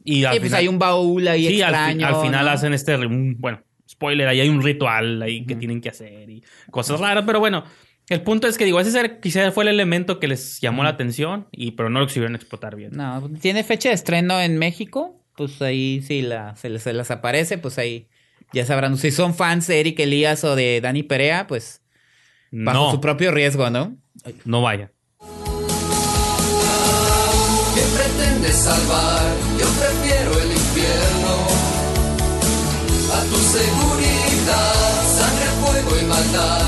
[SPEAKER 2] y al
[SPEAKER 1] Sí, pues
[SPEAKER 2] final-
[SPEAKER 1] hay un baúl ahí
[SPEAKER 2] sí, al, fi-
[SPEAKER 1] extraño.
[SPEAKER 2] al final
[SPEAKER 1] ¿no?
[SPEAKER 2] hacen este, bueno, spoiler, ahí hay un ritual ahí que tienen que hacer y cosas raras, pero bueno, el punto es que digo, ese ser, quizá fue el elemento que les llamó la atención, y pero no lo quisieron explotar bien.
[SPEAKER 1] No, tiene fecha de estreno en México, pues ahí sí la, se, les, se las aparece, pues ahí ya sabrán. Si son fans de Eric Elías o de Dani Perea, pues bajo su propio riesgo, ¿no?
[SPEAKER 2] No vaya.
[SPEAKER 3] ¿Qué pretendes salvar? Yo prefiero el infierno. A tu seguridad, sangre, fuego y maldad.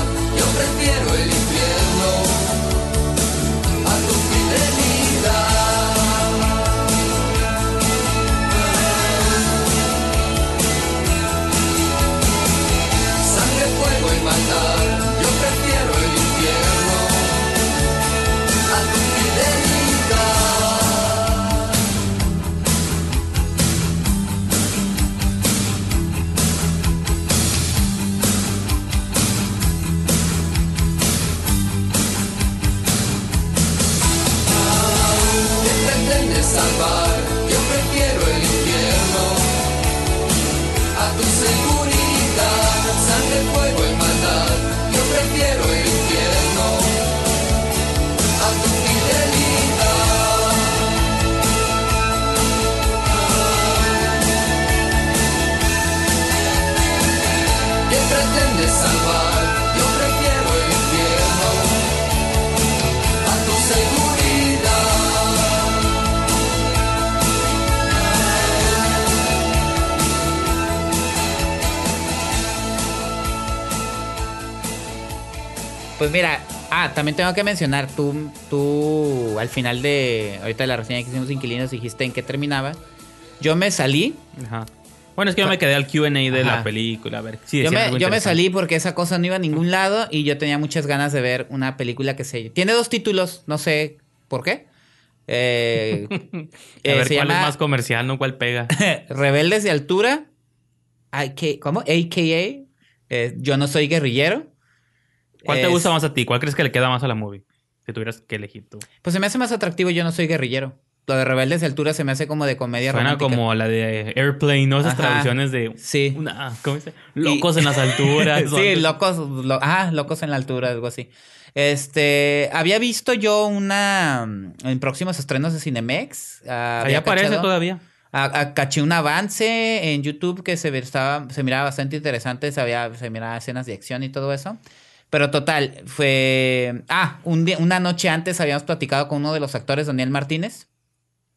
[SPEAKER 1] Pues mira, ah, también tengo que mencionar, tú, tú al final de, ahorita de la reseña que hicimos Inquilinos dijiste en qué terminaba. Yo me salí,
[SPEAKER 2] Ajá. Bueno, es que yo me quedé al QA de
[SPEAKER 1] Ajá.
[SPEAKER 2] la película. A ver, sí,
[SPEAKER 1] yo me, yo me salí porque esa cosa no iba a ningún lado y yo tenía muchas ganas de ver una película que se... Tiene dos títulos, no sé por qué. Eh,
[SPEAKER 2] A
[SPEAKER 1] eh,
[SPEAKER 2] ver
[SPEAKER 1] se
[SPEAKER 2] cuál
[SPEAKER 1] llama
[SPEAKER 2] es más comercial, ¿no? ¿Cuál pega?
[SPEAKER 1] Rebeldes de Altura, ¿cómo? AKA, eh, Yo no soy guerrillero.
[SPEAKER 2] ¿Cuál te
[SPEAKER 1] Es-
[SPEAKER 2] gusta más a ti? ¿Cuál crees que le queda más a la movie? Si tuvieras que elegir tú.
[SPEAKER 1] Pues se me hace más atractivo Yo no soy guerrillero. Lo de Rebeldes de Altura se me hace como de comedia
[SPEAKER 2] Suena
[SPEAKER 1] romántica.
[SPEAKER 2] como la de Airplane, ¿no? Esas
[SPEAKER 1] Ajá.
[SPEAKER 2] traducciones de...
[SPEAKER 1] Sí.
[SPEAKER 2] Una, ¿Cómo dice? Locos en las alturas.
[SPEAKER 1] sí, locos, lo- ah, locos en la altura, algo así. Este, había visto yo una mm, en próximos estrenos de Cinemex. ah,
[SPEAKER 2] Ahí aparece
[SPEAKER 1] cachado-
[SPEAKER 2] todavía.
[SPEAKER 1] a- a- caché un avance en YouTube que se, estaba, se miraba bastante interesante, se, había, se miraba escenas de acción y todo eso. Pero total, fue... Ah, un día- una noche antes habíamos platicado con uno de los actores, Daniel Martínez,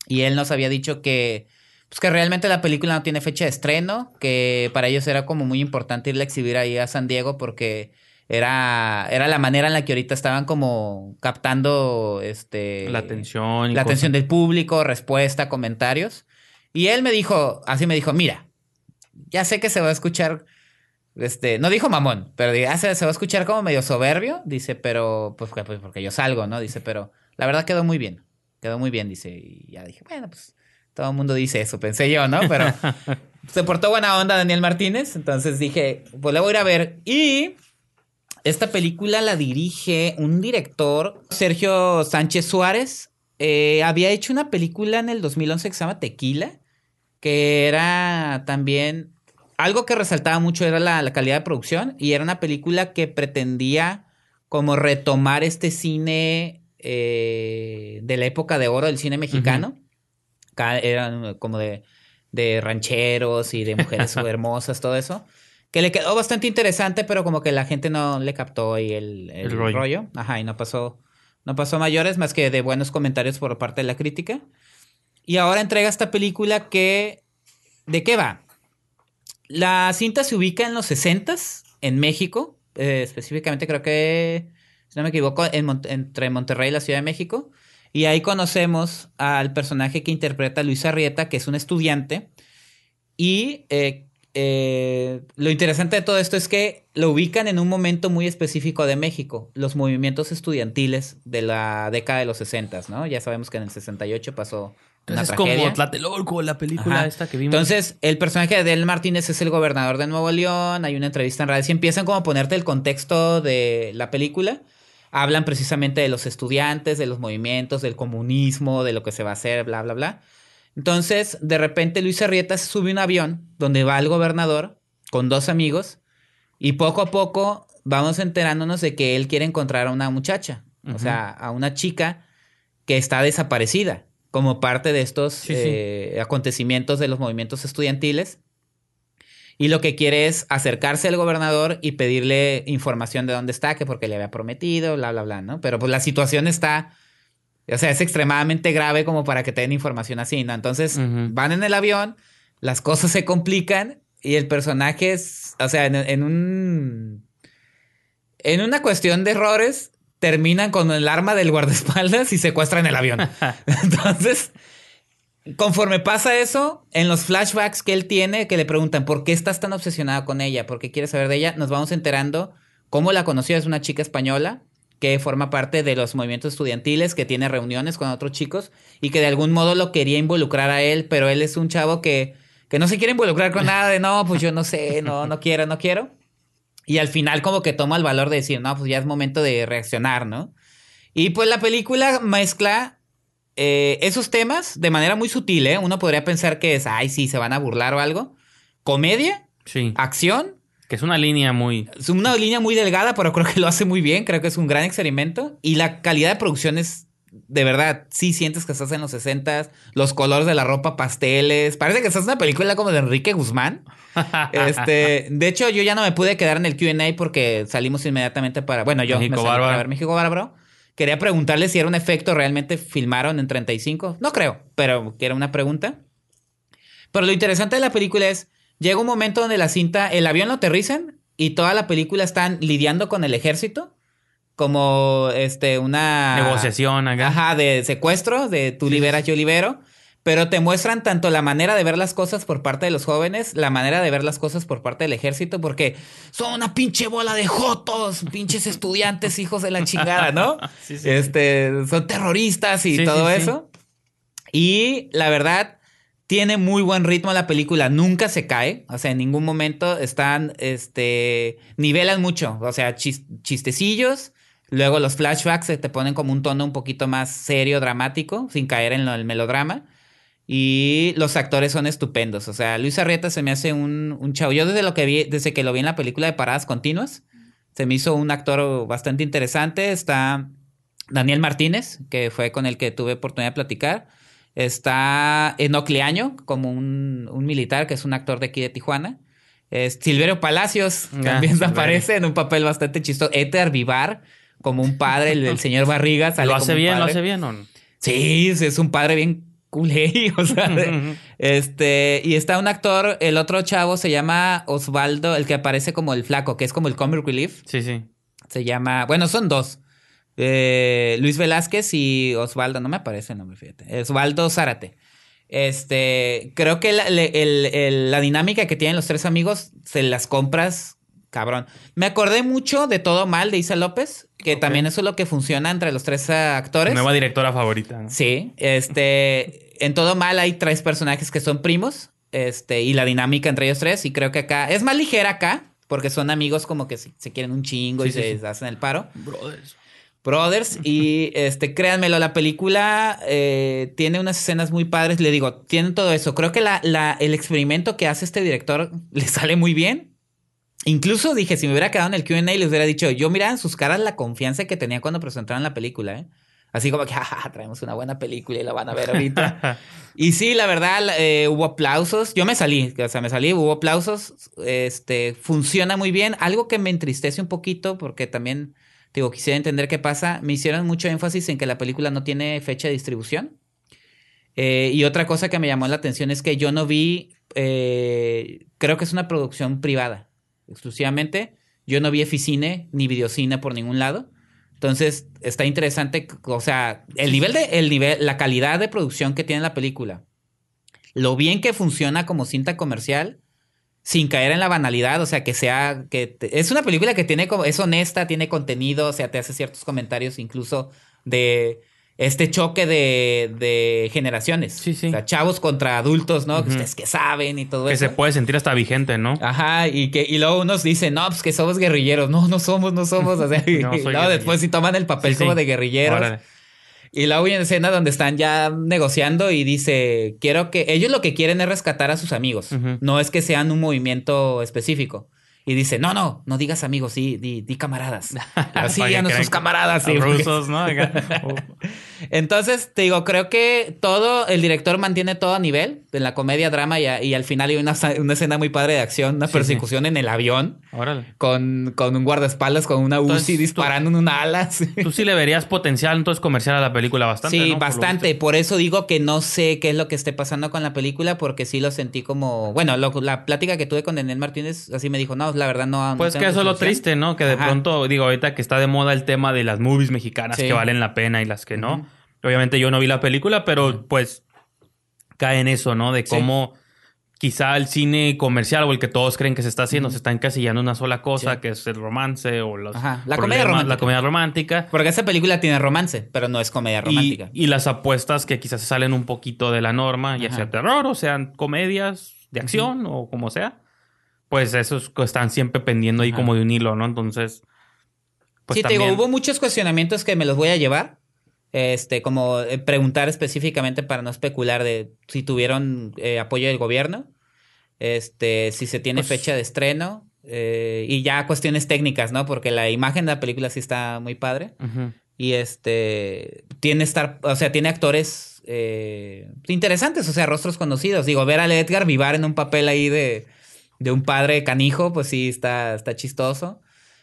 [SPEAKER 1] y él nos había dicho que, pues que realmente la película no tiene fecha de estreno, que para ellos era como muy importante irla a exhibir ahí a San Diego porque era, era la manera en la que ahorita estaban como captando este,
[SPEAKER 2] La atención.
[SPEAKER 1] la
[SPEAKER 2] cosas.
[SPEAKER 1] atención del público, respuesta, comentarios. Y él me dijo, así me dijo, mira, ya sé que se va a escuchar, este, no dijo mamón, pero dice, "Ah, se, se va a escuchar como medio soberbio, dice, pero, pues, que- pues, porque yo salgo, ¿no? Dice, pero la verdad quedó muy bien, quedó muy bien, dice, y ya dije, bueno, pues todo el mundo dice eso, pensé yo, ¿no? Pero se portó buena onda Daniel Martínez, entonces dije, pues la voy a ir a ver. Y esta película la dirige un director, Sergio Sánchez Suárez. Eh, había hecho una película en el 2011 que se llama Tequila, que era también... Algo que resaltaba mucho era la, la calidad de producción y era una película que pretendía como retomar este cine eh, de la época de oro del cine mexicano. Ca- Eran como de, de rancheros y de mujeres hermosas, todo eso. Que le quedó bastante interesante, pero como que la gente no le captó ahí el, el
[SPEAKER 2] El rollo.
[SPEAKER 1] rollo. Ajá, y no pasó, no pasó mayores más que de buenos comentarios por parte de la crítica. Y ahora entrega esta película que... ¿De qué va? La cinta se ubica en los 60 en México. eh, específicamente creo que, si no me equivoco, en Mon- entre Monterrey y la Ciudad de México. Y ahí conocemos al personaje que interpreta Luis Arrieta, que es un estudiante. Y eh, eh, lo interesante de todo esto es que lo ubican en un momento muy específico de México, los movimientos estudiantiles de la década de los 60, ¿no? Ya sabemos que en el 68 pasó una
[SPEAKER 2] es
[SPEAKER 1] tragedia.
[SPEAKER 2] como Tlatelolco, la película
[SPEAKER 1] Ajá.
[SPEAKER 2] esta que vimos.
[SPEAKER 1] Entonces, el personaje de Del Martínez es el gobernador de Nuevo León. Hay una entrevista en radio. Si empiezan como a ponerte el contexto de la película, hablan precisamente de los estudiantes, de los movimientos, del comunismo, de lo que se va a hacer, bla, bla, bla. Entonces, de repente, Luis Arrieta se sube a un avión donde va el gobernador con dos amigos y poco a poco vamos enterándonos de que él quiere encontrar a una muchacha, o sea, a una chica que está desaparecida como parte de estos
[SPEAKER 2] Sí, sí.
[SPEAKER 1] eh, acontecimientos de los movimientos estudiantiles. Y lo que quiere es acercarse al gobernador y pedirle información de dónde está, que porque le había prometido, bla, bla, bla, ¿no? Pero pues la situación está, o sea, es extremadamente grave como para que te den información así, ¿no? Entonces van en el avión, las cosas se complican y el personaje es, o sea, en, en un... En una cuestión de errores, terminan con el arma del guardaespaldas y secuestran el avión. Entonces, conforme pasa eso, en los flashbacks que él tiene, que le preguntan por qué estás tan obsesionado con ella, por qué quieres saber de ella, nos vamos enterando cómo la conoció. Es una chica española que forma parte de los movimientos estudiantiles, que tiene reuniones con otros chicos y que de algún modo lo quería involucrar a él, pero él es un chavo que, que no se quiere involucrar con nada de no, pues yo no sé, no, no quiero, no quiero. Y al final como que toma el valor de decir, no, pues ya es momento de reaccionar, ¿no? Y pues la película mezcla eh, esos temas de manera muy sutil, ¿eh? Uno podría pensar que es, ay, sí, se van a burlar o algo. Comedia,
[SPEAKER 2] Sí.
[SPEAKER 1] acción,
[SPEAKER 2] Que es una línea muy.
[SPEAKER 1] es una línea muy delgada, pero creo que lo hace muy bien. Creo que es un gran experimento. Y la calidad de producción es, de verdad, sí sientes que estás en los 60 Los colores de la ropa, pasteles. Parece que estás en una película como de Enrique Guzmán. Este, de hecho, yo ya no me pude quedar en el QA porque salimos inmediatamente para. Bueno, yo
[SPEAKER 2] México
[SPEAKER 1] me salí para ver México Bárbaro. Quería preguntarle si era un efecto realmente filmaron en 35. No creo, pero que era una pregunta. Pero lo interesante de la película es, llega un momento donde la cinta, el avión lo aterrizan y toda la película están lidiando con el ejército como este una
[SPEAKER 2] Negociación acá.
[SPEAKER 1] Ajá, de secuestro, de tú liberas, yo libero. Pero te muestran tanto la manera de ver las cosas por parte de los jóvenes, la manera de ver las cosas por parte del ejército, porque son una pinche bola de jotos, pinches estudiantes, hijos de la chingada, ¿no?
[SPEAKER 2] Sí, sí, sí.
[SPEAKER 1] este, son terroristas y todo eso. Y la verdad, tiene muy buen ritmo la película, nunca se cae, o sea, en ningún momento están, este, nivelan mucho, o sea, chis- chistecillos, luego los flashbacks se te ponen como un tono un poquito más serio, dramático, sin caer en lo del melodrama. Y los actores son estupendos. O sea, Luis Arrieta se me hace un, un chavo. Yo desde lo que vi, desde que lo vi en la película de Paradas Continuas, se me hizo un actor bastante interesante. Está Daniel Martínez, que fue con el que tuve oportunidad de platicar. Está Enoc Leaño, como un, un militar, que es un actor de aquí de Tijuana. Es Silverio Palacios,
[SPEAKER 2] Ah,
[SPEAKER 1] también aparece en un papel bastante chistoso. Edgar Vivar, como un padre, el, el señor Barriga. sale
[SPEAKER 2] ¿Lo hace bien? ¿Lo
[SPEAKER 1] padre.
[SPEAKER 2] hace bien o no?
[SPEAKER 1] Sí, es un padre bien culé, o sea, de- este, y está un actor, el otro chavo se llama Osvaldo, el que aparece como el flaco, que es como el comic relief,
[SPEAKER 2] Sí, sí.
[SPEAKER 1] se llama, bueno, son dos, eh, Luis Velázquez y Osvaldo, no me aparece el nombre, fíjate, Osvaldo Zárate. Este, creo que la, le- el- el- la dinámica que tienen los tres amigos, se las compras, cabrón. Me acordé mucho de Todo Mal de Isa López, que también eso es lo que funciona entre los tres eh, actores.
[SPEAKER 2] Nueva directora favorita. ¿no?
[SPEAKER 1] Sí, este, en todo mal hay tres personajes que son primos, este, y la dinámica entre ellos tres, y creo que acá es más ligera acá, porque son amigos como que se, se quieren un chingo y
[SPEAKER 2] sí,
[SPEAKER 1] se
[SPEAKER 2] sí.
[SPEAKER 1] hacen el paro.
[SPEAKER 2] Brothers.
[SPEAKER 1] Brothers, y este, créanmelo, la película eh, tiene unas escenas muy padres, le digo, tienen todo eso. Creo que la, la- el experimento que hace este director le sale muy bien. Incluso dije, si me hubiera quedado en el QA, les hubiera dicho, yo miraba en sus caras la confianza que tenía cuando presentaron la película, ¿eh? Así como que, jaja, traemos una buena película y la van a ver ahorita. y sí, la verdad, eh, hubo aplausos. Yo me salí, o sea, me salí, hubo aplausos. Este, funciona muy bien. Algo que me entristece un poquito, porque también, digo, quisiera entender qué pasa. Me hicieron mucho énfasis en que la película no tiene fecha de distribución. Eh, y otra cosa que me llamó la atención es que yo no vi, eh, creo que es una producción privada, exclusivamente. Yo no vi Eficine ni Videocine por ningún lado. Entonces, está interesante, o sea, el nivel de, el nivel, la calidad de producción que tiene la película, lo bien que funciona como cinta comercial, sin caer en la banalidad, o sea, que sea, que te- es una película que tiene como, es honesta, tiene contenido, o sea, te hace ciertos comentarios incluso de este choque de, de generaciones.
[SPEAKER 2] Sí, sí.
[SPEAKER 1] O sea, chavos contra adultos, ¿no? Que ustedes que saben y todo
[SPEAKER 2] Que
[SPEAKER 1] eso.
[SPEAKER 2] se puede sentir hasta vigente, ¿no?
[SPEAKER 1] Ajá, y que y luego unos dicen, no, pues que somos guerrilleros. No, no somos, no somos. O sea, y
[SPEAKER 2] No, guerrillero.
[SPEAKER 1] después sí toman el papel
[SPEAKER 2] Sí, sí.
[SPEAKER 1] como de guerrilleros.
[SPEAKER 2] Órale.
[SPEAKER 1] Y luego hay una escena donde están ya negociando y dice, quiero que... Ellos lo que quieren es rescatar a sus amigos. No es que sean un movimiento específico. Y dice, no, no, no digas amigos, sí, di, di camaradas. Así a nuestros camaradas. sí,
[SPEAKER 2] rusos, ¿no?
[SPEAKER 1] Entonces, te digo, creo que todo, el director mantiene todo a nivel, en la comedia, drama, y, a- y al final hay una, escena muy padre de acción, una
[SPEAKER 2] Sí,
[SPEAKER 1] persecución en el avión,
[SPEAKER 2] Órale.
[SPEAKER 1] con, con un guardaespaldas, con una UCI
[SPEAKER 2] Entonces, tú-
[SPEAKER 1] disparando en una ala. sí.
[SPEAKER 2] Tú sí le verías potencial entonces comercial a la película bastante,
[SPEAKER 1] Sí, bastante. Por eso digo que no sé qué es lo que esté pasando con la película, porque sí lo sentí como. Bueno, lo- la plática que tuve con Daniel Martínez, así me dijo, no, la verdad no.
[SPEAKER 2] Pues que eso es lo
[SPEAKER 1] definición".
[SPEAKER 2] triste, ¿no? Que de
[SPEAKER 1] Ajá.
[SPEAKER 2] pronto, digo, ahorita que está de moda el tema de las movies mexicanas que valen la pena y las que no. Obviamente yo no vi la película, pero pues cae en eso, ¿no? De
[SPEAKER 1] Sí.
[SPEAKER 2] cómo quizá el cine comercial o el que todos creen que se está haciendo se está encasillando en una sola cosa,
[SPEAKER 1] Sí.
[SPEAKER 2] que es el romance o los
[SPEAKER 1] Ajá, la comedia romántica.
[SPEAKER 2] la comedia romántica.
[SPEAKER 1] Porque esa película tiene romance, pero no es comedia romántica.
[SPEAKER 2] y las apuestas que quizás salen un poquito de la norma, ya
[SPEAKER 1] Ajá.
[SPEAKER 2] sea terror o sean comedias de acción o como sea, pues esos están siempre pendiendo ahí
[SPEAKER 1] Ajá.
[SPEAKER 2] como de un hilo, ¿no? Entonces, pues
[SPEAKER 1] sí, te digo, hubo muchos cuestionamientos que me los voy a llevar. Este, como eh, preguntar específicamente para no especular de si tuvieron eh, apoyo del gobierno, este, si se tiene
[SPEAKER 2] Pues-
[SPEAKER 1] fecha de estreno eh, y ya cuestiones técnicas, ¿no? Porque la imagen de la película sí está muy padre y este tiene estar, o sea, tiene actores eh, interesantes, o sea, rostros conocidos. Digo, ver al Edgar Vivar en un papel ahí de, de un padre canijo, pues sí está, está chistoso.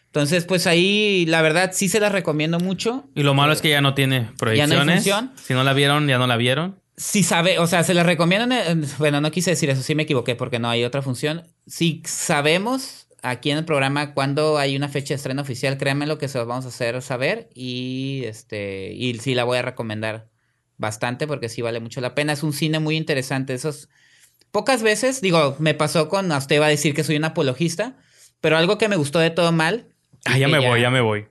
[SPEAKER 1] Entonces, pues ahí, la verdad, sí se las recomiendo mucho.
[SPEAKER 2] Y lo malo es que ya no tiene proyecciones.
[SPEAKER 1] función.
[SPEAKER 2] Si no la vieron, ya no la vieron.
[SPEAKER 1] Si sabe, o sea, se las recomiendo. en- en- bueno, no quise decir eso, sí me equivoqué porque no hay otra función. Si sabemos aquí en el programa cuándo hay una fecha de estreno oficial, créanme lo que se los vamos a hacer saber y este y sí la voy a recomendar bastante porque sí vale mucho la pena. Es un cine muy interesante. Esos pocas veces, digo, me pasó con usted va a decir que soy un apologista, pero algo que me gustó de todo mal.
[SPEAKER 2] Ah, ya me voy, ya me voy.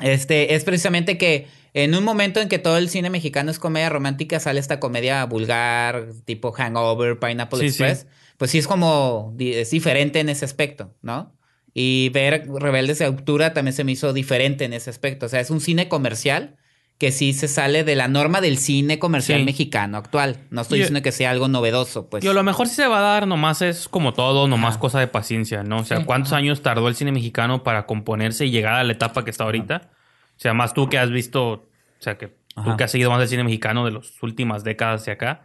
[SPEAKER 1] este, es precisamente que en un momento en que todo el cine mexicano es comedia romántica, sale esta comedia vulgar, tipo Hangover, Pineapple
[SPEAKER 2] Sí,
[SPEAKER 1] Express. Pues sí es como, es diferente en ese aspecto, ¿no? Y ver Rebeldes de Altura también se me hizo diferente en ese aspecto. O sea, es un cine comercial que sí se sale de la norma del cine comercial
[SPEAKER 2] Sí.
[SPEAKER 1] mexicano actual. No estoy diciendo que sea algo novedoso, pues.
[SPEAKER 2] Y a lo mejor sí se va a dar, nomás es como todo, nomás
[SPEAKER 1] Ajá.
[SPEAKER 2] cosa de paciencia, ¿no? O sea,
[SPEAKER 1] Sí,
[SPEAKER 2] ¿cuántos
[SPEAKER 1] ajá.
[SPEAKER 2] años tardó el cine mexicano para componerse y llegar a la etapa que está ahorita? O sea, más tú que has visto, o sea, que
[SPEAKER 1] Ajá.
[SPEAKER 2] tú que has seguido más el cine mexicano de las últimas décadas hacia acá,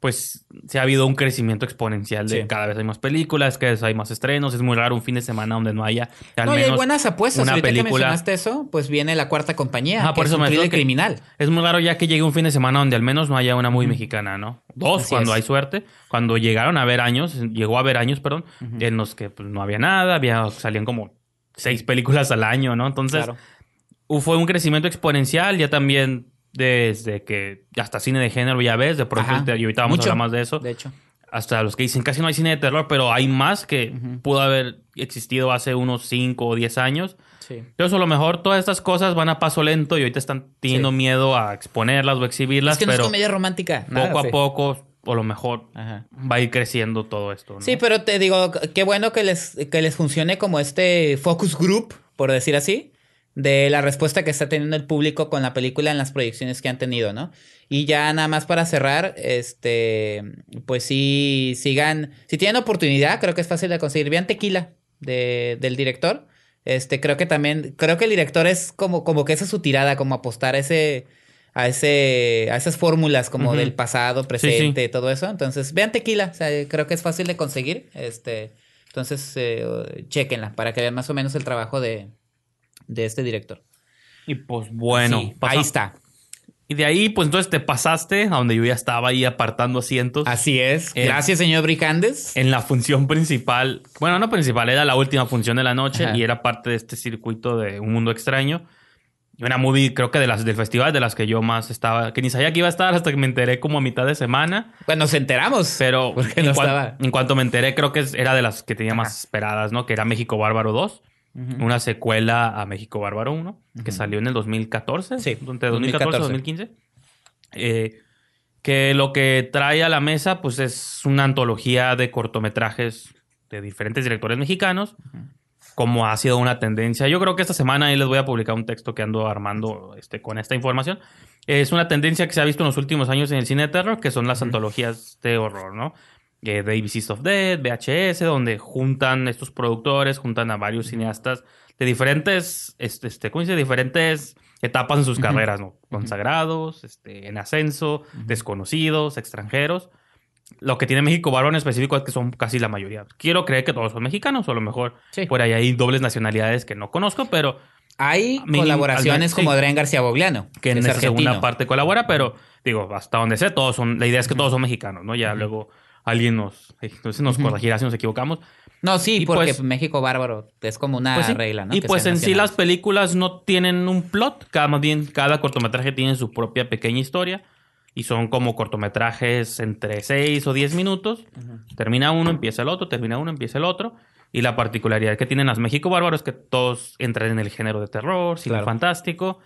[SPEAKER 2] pues se ha habido un crecimiento exponencial de
[SPEAKER 1] Sí.
[SPEAKER 2] cada vez hay más películas, cada vez hay más estrenos. Es muy raro un fin de semana donde no haya al
[SPEAKER 1] no, y hay
[SPEAKER 2] menos
[SPEAKER 1] buenas apuestas.
[SPEAKER 2] una
[SPEAKER 1] Ahorita que
[SPEAKER 2] película.
[SPEAKER 1] mencionaste eso, pues viene la cuarta compañía.
[SPEAKER 2] Ajá, por eso
[SPEAKER 1] es un
[SPEAKER 2] me
[SPEAKER 1] thriller criminal.
[SPEAKER 2] Es muy raro ya que llegue un fin de semana donde al menos no haya una muy mexicana, ¿no? Dos,
[SPEAKER 1] Así
[SPEAKER 2] cuando
[SPEAKER 1] es.
[SPEAKER 2] hay suerte. Cuando llegaron a haber años, llegó a haber años, perdón, en los que pues, no había nada, había, salían como seis películas al año, ¿no? Entonces,
[SPEAKER 1] Claro.
[SPEAKER 2] fue un crecimiento exponencial, ya también desde que hasta cine de género ya ves, de pronto, te- y ahorita vamos
[SPEAKER 1] Mucho,
[SPEAKER 2] a hablar más de eso,
[SPEAKER 1] De hecho.
[SPEAKER 2] hasta los que dicen casi no hay cine de terror, pero hay más que
[SPEAKER 1] Ujú.
[SPEAKER 2] pudo haber existido hace unos cinco o diez años.
[SPEAKER 1] Sí.
[SPEAKER 2] Entonces, a lo mejor todas estas cosas van a paso lento y ahorita están teniendo
[SPEAKER 1] Sí.
[SPEAKER 2] miedo a exponerlas o exhibirlas,
[SPEAKER 1] Es que no
[SPEAKER 2] pero
[SPEAKER 1] es comedia romántica.
[SPEAKER 2] poco
[SPEAKER 1] nada,
[SPEAKER 2] a
[SPEAKER 1] sí.
[SPEAKER 2] poco, o lo mejor
[SPEAKER 1] Ajá.
[SPEAKER 2] va a ir creciendo todo esto. ¿no?
[SPEAKER 1] Sí, pero te digo, qué bueno que les, que les funcione como este focus group, por decir así, de la respuesta que está teniendo el público con la película en las proyecciones que han tenido, ¿no? Y ya nada más para cerrar, este, pues sí, sigan, si tienen oportunidad, creo que es fácil de conseguir. Vean Tequila de, del director. Este, creo que también, creo que el director es como, como que esa es su tirada, como apostar a ese, a ese, a esas fórmulas como del pasado,
[SPEAKER 2] sí.
[SPEAKER 1] presente, todo eso. Entonces, vean Tequila, o sea, creo que es fácil de conseguir. Este, entonces, eh, chequenla para que vean más o menos el trabajo de, de este director.
[SPEAKER 2] Y pues bueno,
[SPEAKER 1] Sí, ahí está.
[SPEAKER 2] Y de ahí, pues entonces te pasaste a donde yo ya estaba ahí apartando asientos.
[SPEAKER 1] Así es.
[SPEAKER 2] Eh,
[SPEAKER 1] Gracias, señor Bricandes.
[SPEAKER 2] En la función principal, bueno, no principal, era la última función de la noche
[SPEAKER 1] Ajá.
[SPEAKER 2] y era parte de este circuito de Un Mundo Extraño. Y Una movie, creo que de las del festival, de las que yo más estaba, que ni sabía que iba a estar hasta que me enteré como a mitad de semana.
[SPEAKER 1] Bueno, nos enteramos.
[SPEAKER 2] Pero en,
[SPEAKER 1] no
[SPEAKER 2] cuan- en cuanto me enteré, creo que era de las que tenía más esperadas, ¿no? Que era México Bárbaro 2, Una secuela a México Bárbaro 1, que salió en el 2014.
[SPEAKER 1] Sí,
[SPEAKER 2] Entre 2014 y
[SPEAKER 1] 2014.
[SPEAKER 2] 2015. Eh, que lo que trae a la mesa, pues es una antología de cortometrajes de diferentes directores mexicanos. como ha sido una tendencia. Yo creo que esta semana ahí les voy a publicar un texto que ando armando este, con esta información. Es una tendencia que se ha visto en los últimos años en el cine de terror, que son las antologías de horror, ¿no? Eh, The ABCs of Dead, VHS, donde juntan estos productores, juntan a varios cineastas de diferentes, este, este, ¿cómo dice? Diferentes etapas en sus carreras, ¿no? Consagrados, este, en ascenso, desconocidos, extranjeros. Lo que tiene México Bárbaro en específico es que son casi la mayoría. Quiero creer que todos son mexicanos, o a lo mejor
[SPEAKER 1] Sí.
[SPEAKER 2] por ahí hay dobles nacionalidades que no conozco, pero
[SPEAKER 1] Hay colaboraciones como
[SPEAKER 2] sí.
[SPEAKER 1] Adrián García Bogliano,
[SPEAKER 2] que en
[SPEAKER 1] es
[SPEAKER 2] esa segunda parte colabora, pero digo, hasta donde sé, todos son, la idea es que todos son mexicanos, ¿no? Ya luego alguien nos, entonces nos corregirá si nos equivocamos.
[SPEAKER 1] No, sí,
[SPEAKER 2] Y
[SPEAKER 1] porque
[SPEAKER 2] pues-
[SPEAKER 1] México Bárbaro es como una
[SPEAKER 2] Pues sí.
[SPEAKER 1] regla, ¿no?
[SPEAKER 2] Y
[SPEAKER 1] Que
[SPEAKER 2] pues en sí las películas no tienen un plot, cada, más bien cada cortometraje tiene su propia pequeña historia y son como cortometrajes entre 6 o 10 minutos. Termina uno, empieza el otro, termina uno, empieza el otro. Y la particularidad que tienen las México Bárbaro es que todos entran en el género de terror, cine
[SPEAKER 1] Claro.
[SPEAKER 2] fantástico.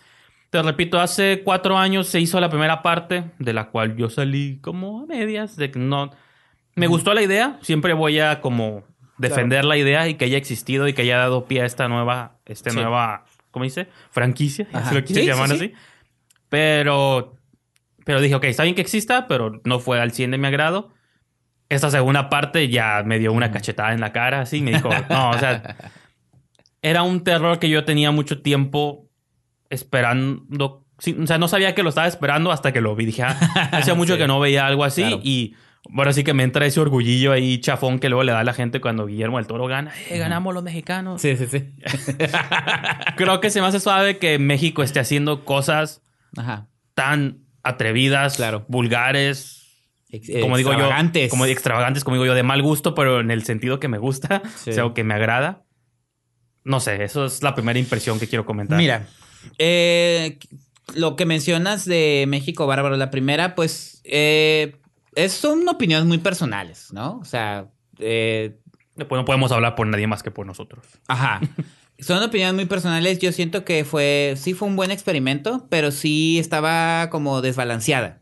[SPEAKER 2] Te repito, hace cuatro años se hizo la primera parte, de la cual yo salí como a medias, de que no... Me gustó la idea, siempre voy a como defender la idea y que haya existido y que haya dado pie a esta nueva, esta
[SPEAKER 1] Sí.
[SPEAKER 2] nueva, ¿cómo dice? Franquicia, si lo quieres
[SPEAKER 1] Sí,
[SPEAKER 2] llamar
[SPEAKER 1] sí, sí.
[SPEAKER 2] así. Pero, pero dije, ok, está bien que exista, pero no fue al 100 de mi agrado. Esta segunda parte ya me dio una cachetada en la cara, así, me dijo, no, o sea, era un terror que yo tenía mucho tiempo esperando. O sea, no sabía que lo estaba esperando hasta que lo vi. Dije, ah, hacía mucho que no veía algo así.
[SPEAKER 1] Claro.
[SPEAKER 2] Y bueno, sí que me entra ese orgullillo ahí chafón que luego le da a la gente cuando Guillermo del Toro gana. Eh, ganamos los mexicanos.
[SPEAKER 1] Sí, sí, sí.
[SPEAKER 2] Creo que se me hace suave que México esté haciendo cosas
[SPEAKER 1] Ajá.
[SPEAKER 2] tan atrevidas,
[SPEAKER 1] Claro.
[SPEAKER 2] vulgares, como digo yo,
[SPEAKER 1] extravagantes.
[SPEAKER 2] como extravagantes, como digo yo, de mal gusto, pero en el sentido que me gusta,
[SPEAKER 1] Sí.
[SPEAKER 2] o sea, que me agrada. No sé, eso es la primera impresión que quiero comentar.
[SPEAKER 1] Mira, eh, lo que mencionas de México Bárbaro, la primera, pues eh, es, son opiniones muy personales, ¿no? O sea, eh,
[SPEAKER 2] Después no podemos hablar por nadie más que por nosotros.
[SPEAKER 1] Ajá. Son opiniones muy personales. Yo siento que fue, sí fue un buen experimento, pero sí estaba como desbalanceada.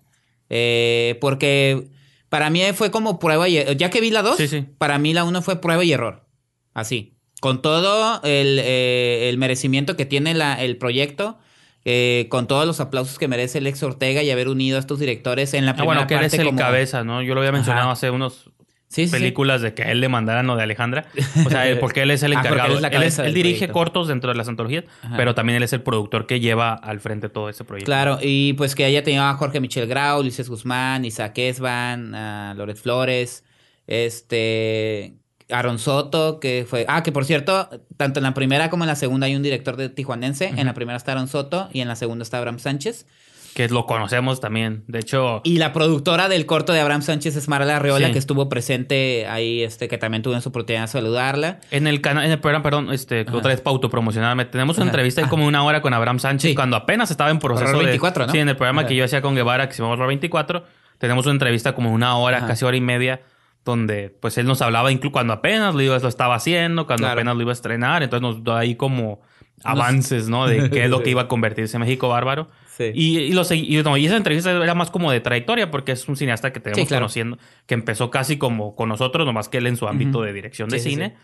[SPEAKER 1] Eh, porque para mí fue como prueba y Ya que vi la 2,
[SPEAKER 2] Sí, sí.
[SPEAKER 1] para mí la 1 fue prueba y error. Así. Con todo el, eh, el merecimiento que tiene la- el proyecto, eh, con todos los aplausos que merece el ex Ortega y haber unido a estos directores en la
[SPEAKER 2] Ah,
[SPEAKER 1] primera
[SPEAKER 2] bueno, que él es
[SPEAKER 1] parte
[SPEAKER 2] el
[SPEAKER 1] como-
[SPEAKER 2] cabeza, ¿no? Yo lo había mencionado
[SPEAKER 1] Ajá.
[SPEAKER 2] hace unos
[SPEAKER 1] Sí,
[SPEAKER 2] películas de que él le mandaran lo de Alejandra. O sea, él- porque él es el
[SPEAKER 1] Ah, él
[SPEAKER 2] encargado.
[SPEAKER 1] es la
[SPEAKER 2] él, es- él dirige
[SPEAKER 1] proyecto.
[SPEAKER 2] cortos dentro de las antologías,
[SPEAKER 1] Ajá.
[SPEAKER 2] pero también él es el productor que lleva al frente todo ese proyecto.
[SPEAKER 1] Claro, y pues que haya tenido a Jorge Michel Grau, Ulises Guzmán, Isaac Esban, a Loret Flores, este Aaron Soto, que fue. Ah, que por cierto, tanto en la primera como en la segunda hay un director de tijuanense. En la primera está Aaron Soto y en la segunda está Abraham Sánchez.
[SPEAKER 2] Que lo conocemos también. De hecho,
[SPEAKER 1] Y la productora del corto de Abraham Sánchez es Marla Arreola,
[SPEAKER 2] Sí.
[SPEAKER 1] que estuvo presente ahí, este, que también tuve su oportunidad de saludarla.
[SPEAKER 2] en el canal, en el programa, perdón, este,
[SPEAKER 1] Ajá.
[SPEAKER 2] otra vez para autopromocionarme, tenemos una
[SPEAKER 1] Ajá.
[SPEAKER 2] entrevista de
[SPEAKER 1] Ah.
[SPEAKER 2] como una hora con Abraham Sánchez
[SPEAKER 1] Sí.
[SPEAKER 2] cuando apenas estaba en proceso
[SPEAKER 1] Horror
[SPEAKER 2] de
[SPEAKER 1] 24, ¿no?
[SPEAKER 2] Sí, en el programa
[SPEAKER 1] Ajá.
[SPEAKER 2] que yo hacía con Guevara, que se llama Horror 24, tenemos una entrevista como una hora, casi hora y media, donde pues él nos hablaba incluso cuando apenas lo, iba- lo estaba haciendo, cuando
[SPEAKER 1] Claro.
[SPEAKER 2] apenas lo iba a estrenar, entonces nos da ahí como avances, ¿no? De qué es lo que iba a convertirse en México Bárbaro.
[SPEAKER 1] Sí.
[SPEAKER 2] Y, y, lo segui- y, no, y esa entrevista era más como de trayectoria, porque es un cineasta que tenemos
[SPEAKER 1] Sí, claro.
[SPEAKER 2] conociendo, que empezó casi como con nosotros, nomás que él en su ámbito de dirección de
[SPEAKER 1] sí,
[SPEAKER 2] cine.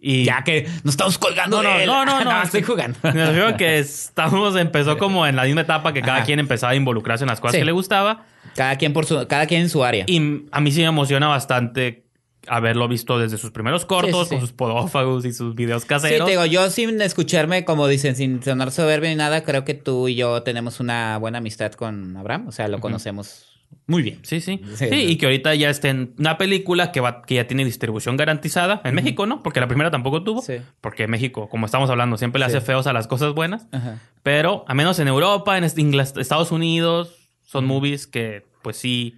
[SPEAKER 2] Y
[SPEAKER 1] Ya que nos estamos colgando
[SPEAKER 2] No, no,
[SPEAKER 1] de él.
[SPEAKER 2] no, no, no.
[SPEAKER 1] estoy jugando.
[SPEAKER 2] me a que estamos, empezó como en la misma etapa que cada
[SPEAKER 1] Ajá.
[SPEAKER 2] quien empezaba a involucrarse en las cosas
[SPEAKER 1] Sí.
[SPEAKER 2] que le gustaba.
[SPEAKER 1] Cada quien por su, cada quien en su área.
[SPEAKER 2] Y a mí sí me emociona bastante haberlo visto desde sus primeros cortos,
[SPEAKER 1] Sí, sí,
[SPEAKER 2] con
[SPEAKER 1] sí.
[SPEAKER 2] sus podófagos y sus videos
[SPEAKER 1] Sí,
[SPEAKER 2] caseros.
[SPEAKER 1] te digo, yo sin escucharme, como dicen, sin sonar soberbio ni nada, creo que tú y yo tenemos una buena amistad con Abraham. O sea, lo conocemos muy bien.
[SPEAKER 2] Sí, sí,
[SPEAKER 1] Sí,
[SPEAKER 2] y que ahorita ya está en una película que, va, que ya tiene distribución garantizada en México, ¿no? Porque la primera tampoco tuvo.
[SPEAKER 1] Sí.
[SPEAKER 2] Porque México, como estamos hablando, siempre le hace feos a las cosas buenas.
[SPEAKER 1] Ajá.
[SPEAKER 2] Pero, a menos en Europa, en Estados Unidos, son movies que, pues sí.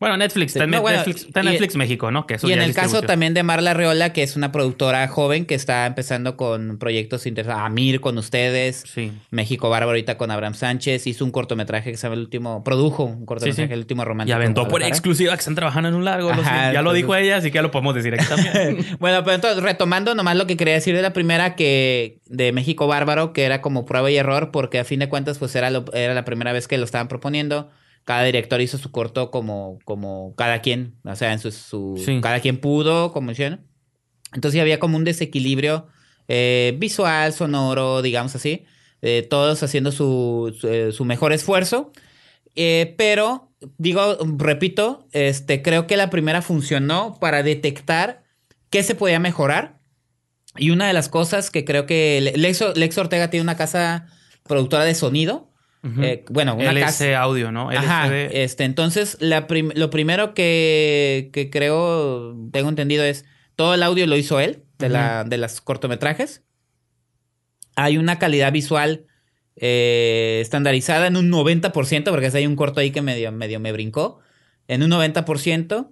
[SPEAKER 2] Bueno, Netflix, está en
[SPEAKER 1] no, bueno,
[SPEAKER 2] Netflix, está
[SPEAKER 1] y-
[SPEAKER 2] México, ¿no? Que eso
[SPEAKER 1] Y en el caso también de Marla Reola, que es una productora joven que está empezando con proyectos interesantes. Amir con ustedes.
[SPEAKER 2] Sí.
[SPEAKER 1] México Bárbaro ahorita con Abraham Sánchez. Hizo un cortometraje que se llama El Último... Produjo un cortometraje,
[SPEAKER 2] Sí, sí.
[SPEAKER 1] El Último
[SPEAKER 2] Y
[SPEAKER 1] Romántico.
[SPEAKER 2] aventó
[SPEAKER 1] en
[SPEAKER 2] por exclusiva que están trabajando en un largo.
[SPEAKER 1] Ajá,
[SPEAKER 2] ya lo dijo ella, así que ya lo podemos decir aquí también.
[SPEAKER 1] bueno, pero entonces, retomando nomás lo que quería decir de la primera que de México Bárbaro, que era como prueba y error, porque a fin de cuentas, pues era, lo- era la primera vez que lo estaban proponiendo. Cada director hizo su corto como, como cada quien, o sea, en su, su-
[SPEAKER 2] Sí.
[SPEAKER 1] cada quien pudo, como hicieron. Entonces había como un desequilibrio eh, visual, sonoro, digamos así. eh, todos haciendo su, su, eh, su mejor esfuerzo. Eh, pero, digo, repito, este, creo que la primera funcionó para detectar qué se podía mejorar. Y una de las cosas que creo que Le- Lex, Lex Ortega tiene una casa productora de sonido. Eh, bueno, una casa.
[SPEAKER 2] LC audio, ¿no?
[SPEAKER 1] Ajá, este, entonces la prim- lo primero que, que creo, tengo entendido es, todo el audio lo hizo él, de, la, de las cortometrajes. Hay una calidad visual eh, estandarizada en un 90%, porque hay un corto ahí que medio, medio me brincó, en un 90%.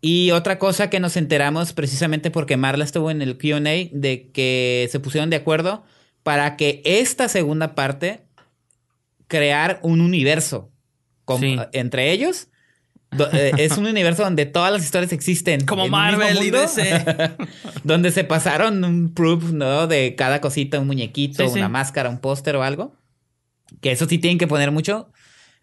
[SPEAKER 1] Y otra cosa que nos enteramos precisamente porque Marla estuvo en el QA, de que se pusieron de acuerdo para que esta segunda parte crear un universo con-
[SPEAKER 2] Sí.
[SPEAKER 1] entre ellos. do- eh, es un universo donde todas las historias existen.
[SPEAKER 2] Como Marvel y DC.
[SPEAKER 1] donde se pasaron un proof, ¿no? De cada cosita, un muñequito,
[SPEAKER 2] Sí, sí.
[SPEAKER 1] una máscara, un póster o algo. Que eso sí tienen que poner mucho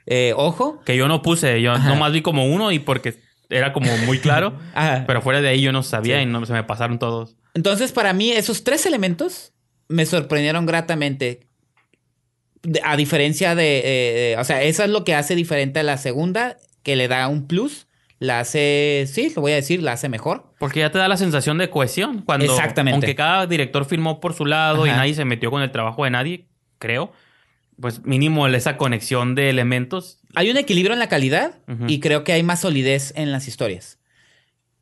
[SPEAKER 1] eh, ojo.
[SPEAKER 2] Que yo no puse, yo
[SPEAKER 1] Ajá.
[SPEAKER 2] nomás vi como uno y porque era como muy claro.
[SPEAKER 1] Ajá.
[SPEAKER 2] pero fuera de ahí yo no sabía
[SPEAKER 1] Sí.
[SPEAKER 2] y no se me pasaron todos.
[SPEAKER 1] Entonces, para mí, esos tres elementos me sorprendieron gratamente. A diferencia de. eh, o sea, eso es lo que hace diferente a la segunda, que le da un plus. La hace. Sí, lo voy a decir, la hace mejor.
[SPEAKER 2] Porque ya te da la sensación de cohesión. Cuando,
[SPEAKER 1] Exactamente.
[SPEAKER 2] Aunque cada director firmó por su lado y nadie se metió con el trabajo de nadie, creo. Pues mínimo esa conexión de elementos.
[SPEAKER 1] Hay un equilibrio en la calidad y creo que hay más solidez en las historias.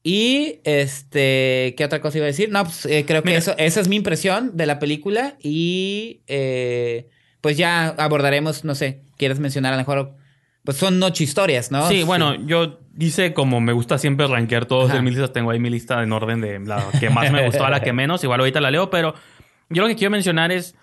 [SPEAKER 1] Y este, ¿qué otra cosa iba a decir? No, pues eh, creo que
[SPEAKER 2] Mira.
[SPEAKER 1] eso, esa es mi impresión de la película y eh, pues ya abordaremos, no sé, quieres mencionar a lo mejor, pues son ocho historias, ¿no?
[SPEAKER 2] Sí, bueno, yo hice como me gusta siempre rankear todos en mis listas. Tengo ahí mi lista en orden de la que más me gustó a la que menos. Igual ahorita la leo, pero yo lo que quiero mencionar es.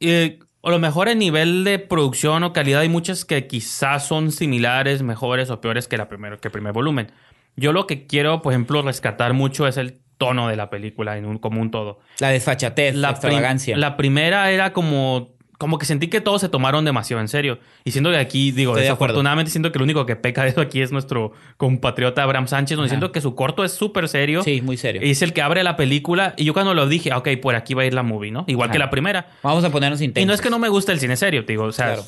[SPEAKER 2] eh, a lo mejor en nivel de producción o calidad hay muchas que quizás son similares, mejores o peores que, la primer, que el primer volumen. Yo lo que quiero, por ejemplo, rescatar mucho es el tono de la película en un, como un todo.
[SPEAKER 1] La desfachatez, la,
[SPEAKER 2] prim-
[SPEAKER 1] extravagancia.
[SPEAKER 2] la primera era como, como que sentí que todos se tomaron demasiado en serio. Y siento que aquí, digo,
[SPEAKER 1] Estoy de acuerdo.
[SPEAKER 2] desafortunadamente siento que el único que peca de eso aquí es nuestro compatriota Abraham Sánchez, donde
[SPEAKER 1] Ajá.
[SPEAKER 2] siento que su corto es súper serio.
[SPEAKER 1] Sí, muy serio.
[SPEAKER 2] Y es el que abre la película. Y yo cuando lo dije, ok, por aquí va a ir la movie, ¿no? Igual
[SPEAKER 1] Ajá.
[SPEAKER 2] que la primera.
[SPEAKER 1] Vamos a ponernos intensos.
[SPEAKER 2] Y no es que no me guste el cine serio, te digo, o sea,
[SPEAKER 1] Claro.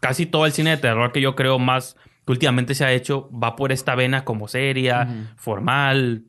[SPEAKER 2] casi todo el cine de terror que yo creo más que últimamente se ha hecho va por esta vena como seria, formal.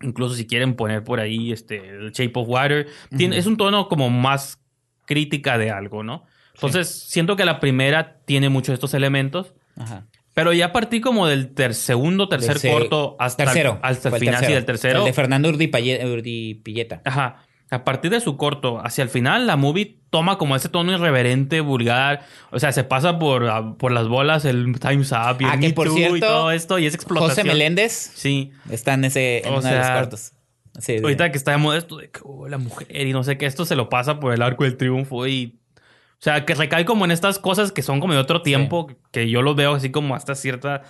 [SPEAKER 2] Incluso si quieren poner por ahí este el Shape of Water, tiene- es un tono como más crítica de algo, ¿no? Entonces, siento que la primera tiene muchos de estos elementos,
[SPEAKER 1] Ajá.
[SPEAKER 2] pero ya a partir como del ter- segundo, tercer corto hasta,
[SPEAKER 1] tercero.
[SPEAKER 2] hasta el final, sí, del tercero.
[SPEAKER 1] El de Fernando Urdipilleta.
[SPEAKER 2] Ajá. A partir de su corto hacia el final, la movie toma como ese tono irreverente, vulgar. O sea, se pasa por, ah, por las bolas el Time's Up y el
[SPEAKER 1] Ah, que
[SPEAKER 2] Me
[SPEAKER 1] por
[SPEAKER 2] Too
[SPEAKER 1] cierto,
[SPEAKER 2] y todo esto. Y es explotación.
[SPEAKER 1] José Meléndez
[SPEAKER 2] Sí.
[SPEAKER 1] está en ese en uno de los cortos. Sí, sí.
[SPEAKER 2] Ahorita que está de moda esto de que oh, la mujer y no sé qué, esto se lo pasa por el arco del triunfo y... O sea, que recae como en estas cosas que son como de otro tiempo, que yo los veo así como hasta cierta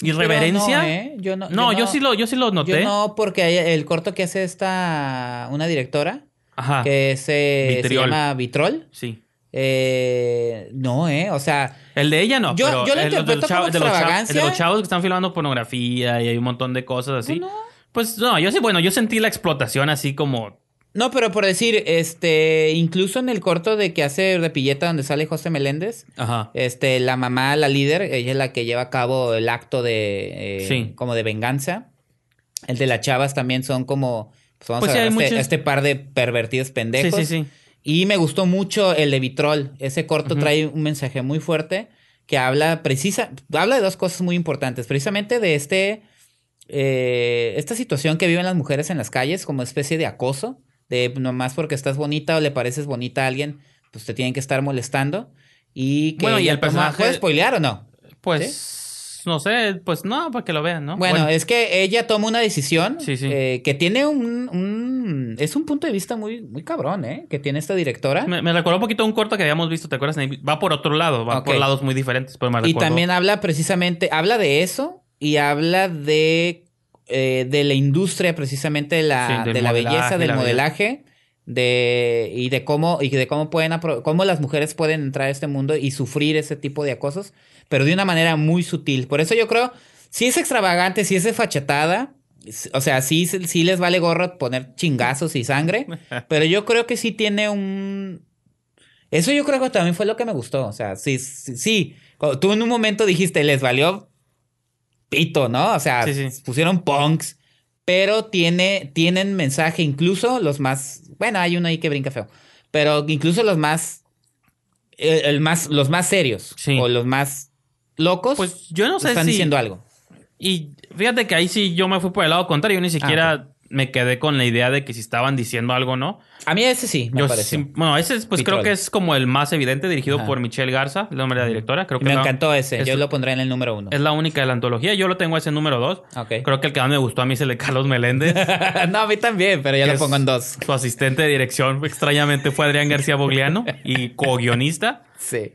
[SPEAKER 2] irreverencia.
[SPEAKER 1] No, ¿eh? Yo no,
[SPEAKER 2] No, yo sí lo, yo sí lo noté.
[SPEAKER 1] Yo no, porque el corto que hace esta una directora
[SPEAKER 2] Ajá.
[SPEAKER 1] que se, se
[SPEAKER 2] Vitriol.
[SPEAKER 1] llama Vitrol.
[SPEAKER 2] Sí.
[SPEAKER 1] Eh, no, eh. O sea,
[SPEAKER 2] El de ella no.
[SPEAKER 1] Yo-
[SPEAKER 2] pero
[SPEAKER 1] yo lo
[SPEAKER 2] el de los
[SPEAKER 1] interpreto como
[SPEAKER 2] de los chavos-
[SPEAKER 1] extravagancia.
[SPEAKER 2] el de los chavos que están filmando pornografía y hay un montón de cosas así.
[SPEAKER 1] No, no.
[SPEAKER 2] Pues no, yo sí, bueno, yo sentí la explotación así como.
[SPEAKER 1] no, pero por decir, este, incluso en el corto de que hace de Pilleta donde sale José Meléndez,
[SPEAKER 2] Ajá.
[SPEAKER 1] este, la mamá, la líder, ella es la que lleva a cabo el acto de, eh,
[SPEAKER 2] Sí.
[SPEAKER 1] como de venganza. El de las chavas también son como, pues vamos
[SPEAKER 2] Pues
[SPEAKER 1] a
[SPEAKER 2] sí,
[SPEAKER 1] ver este,
[SPEAKER 2] muchos-
[SPEAKER 1] este par de pervertidos pendejos.
[SPEAKER 2] Sí, sí, sí.
[SPEAKER 1] Y me gustó mucho el de Vitrol. Ese corto trae un mensaje muy fuerte que habla precisa, habla de dos cosas muy importantes. Precisamente de este, eh, esta situación que viven las mujeres en las calles como especie de acoso, de nomás porque estás bonita o le pareces bonita a alguien, pues te tienen que estar molestando. Y que
[SPEAKER 2] Bueno, y el personaje-
[SPEAKER 1] ¿Puedes spoilear o no?
[SPEAKER 2] Pues no sé, pues no, para que lo vean, ¿no?
[SPEAKER 1] Bueno, es que ella toma una decisión
[SPEAKER 2] Sí, sí.
[SPEAKER 1] eh, que tiene un, un- Es un punto de vista muy, muy cabrón, ¿eh? Que tiene esta directora.
[SPEAKER 2] me, me recordó un poquito un corto que habíamos visto, ¿te acuerdas? Va por otro lado, va por lados muy diferentes, pero me
[SPEAKER 1] Y también habla precisamente, habla de eso y habla de, eh, de la industria precisamente de la,
[SPEAKER 2] Sí,
[SPEAKER 1] de la belleza, del
[SPEAKER 2] la
[SPEAKER 1] modelaje, de, y de cómo, y de cómo pueden cómo las mujeres pueden entrar a este mundo y sufrir ese tipo de acosos, pero de una manera muy sutil. Por eso yo creo, si es extravagante, si es desfachatada, O sea, sí, sí les vale gorro poner chingazos y sangre, pero yo creo que sí tiene un... Eso yo creo que también fue lo que me gustó. O sea, sí, sí, sí. Tú en un momento dijiste, les valió pito, ¿no? O sea,
[SPEAKER 2] Sí, sí.
[SPEAKER 1] pusieron punks, pero tiene, tienen mensaje, incluso los más... Bueno, hay uno ahí que brinca feo, pero incluso los más... El, el más los más serios
[SPEAKER 2] Sí.
[SPEAKER 1] o los más locos
[SPEAKER 2] Pues yo no sé
[SPEAKER 1] están
[SPEAKER 2] si...
[SPEAKER 1] diciendo algo.
[SPEAKER 2] Y fíjate que ahí sí yo me fui por el lado contrario. Yo ni siquiera
[SPEAKER 1] Ah,
[SPEAKER 2] me quedé con la idea de que si estaban diciendo algo o no.
[SPEAKER 1] A mí ese sí, me
[SPEAKER 2] Yo sí- bueno, ese es, pues creo que es como el más evidente, dirigido
[SPEAKER 1] Ajá.
[SPEAKER 2] por Michelle Garza, el nombre de la directora. Creo que
[SPEAKER 1] me
[SPEAKER 2] es la-
[SPEAKER 1] encantó ese.
[SPEAKER 2] es-
[SPEAKER 1] Yo lo pondré en el número uno.
[SPEAKER 2] Es la única de la antología. Yo lo tengo ese número dos.
[SPEAKER 1] Ok.
[SPEAKER 2] Creo que el que más me gustó a mí es el de Carlos Meléndez.
[SPEAKER 1] no, a mí también, pero yo
[SPEAKER 2] que
[SPEAKER 1] lo
[SPEAKER 2] es
[SPEAKER 1] pongo en dos.
[SPEAKER 2] Su asistente de dirección, extrañamente, fue Adrián García Bogliano y co-guionista.
[SPEAKER 1] Sí.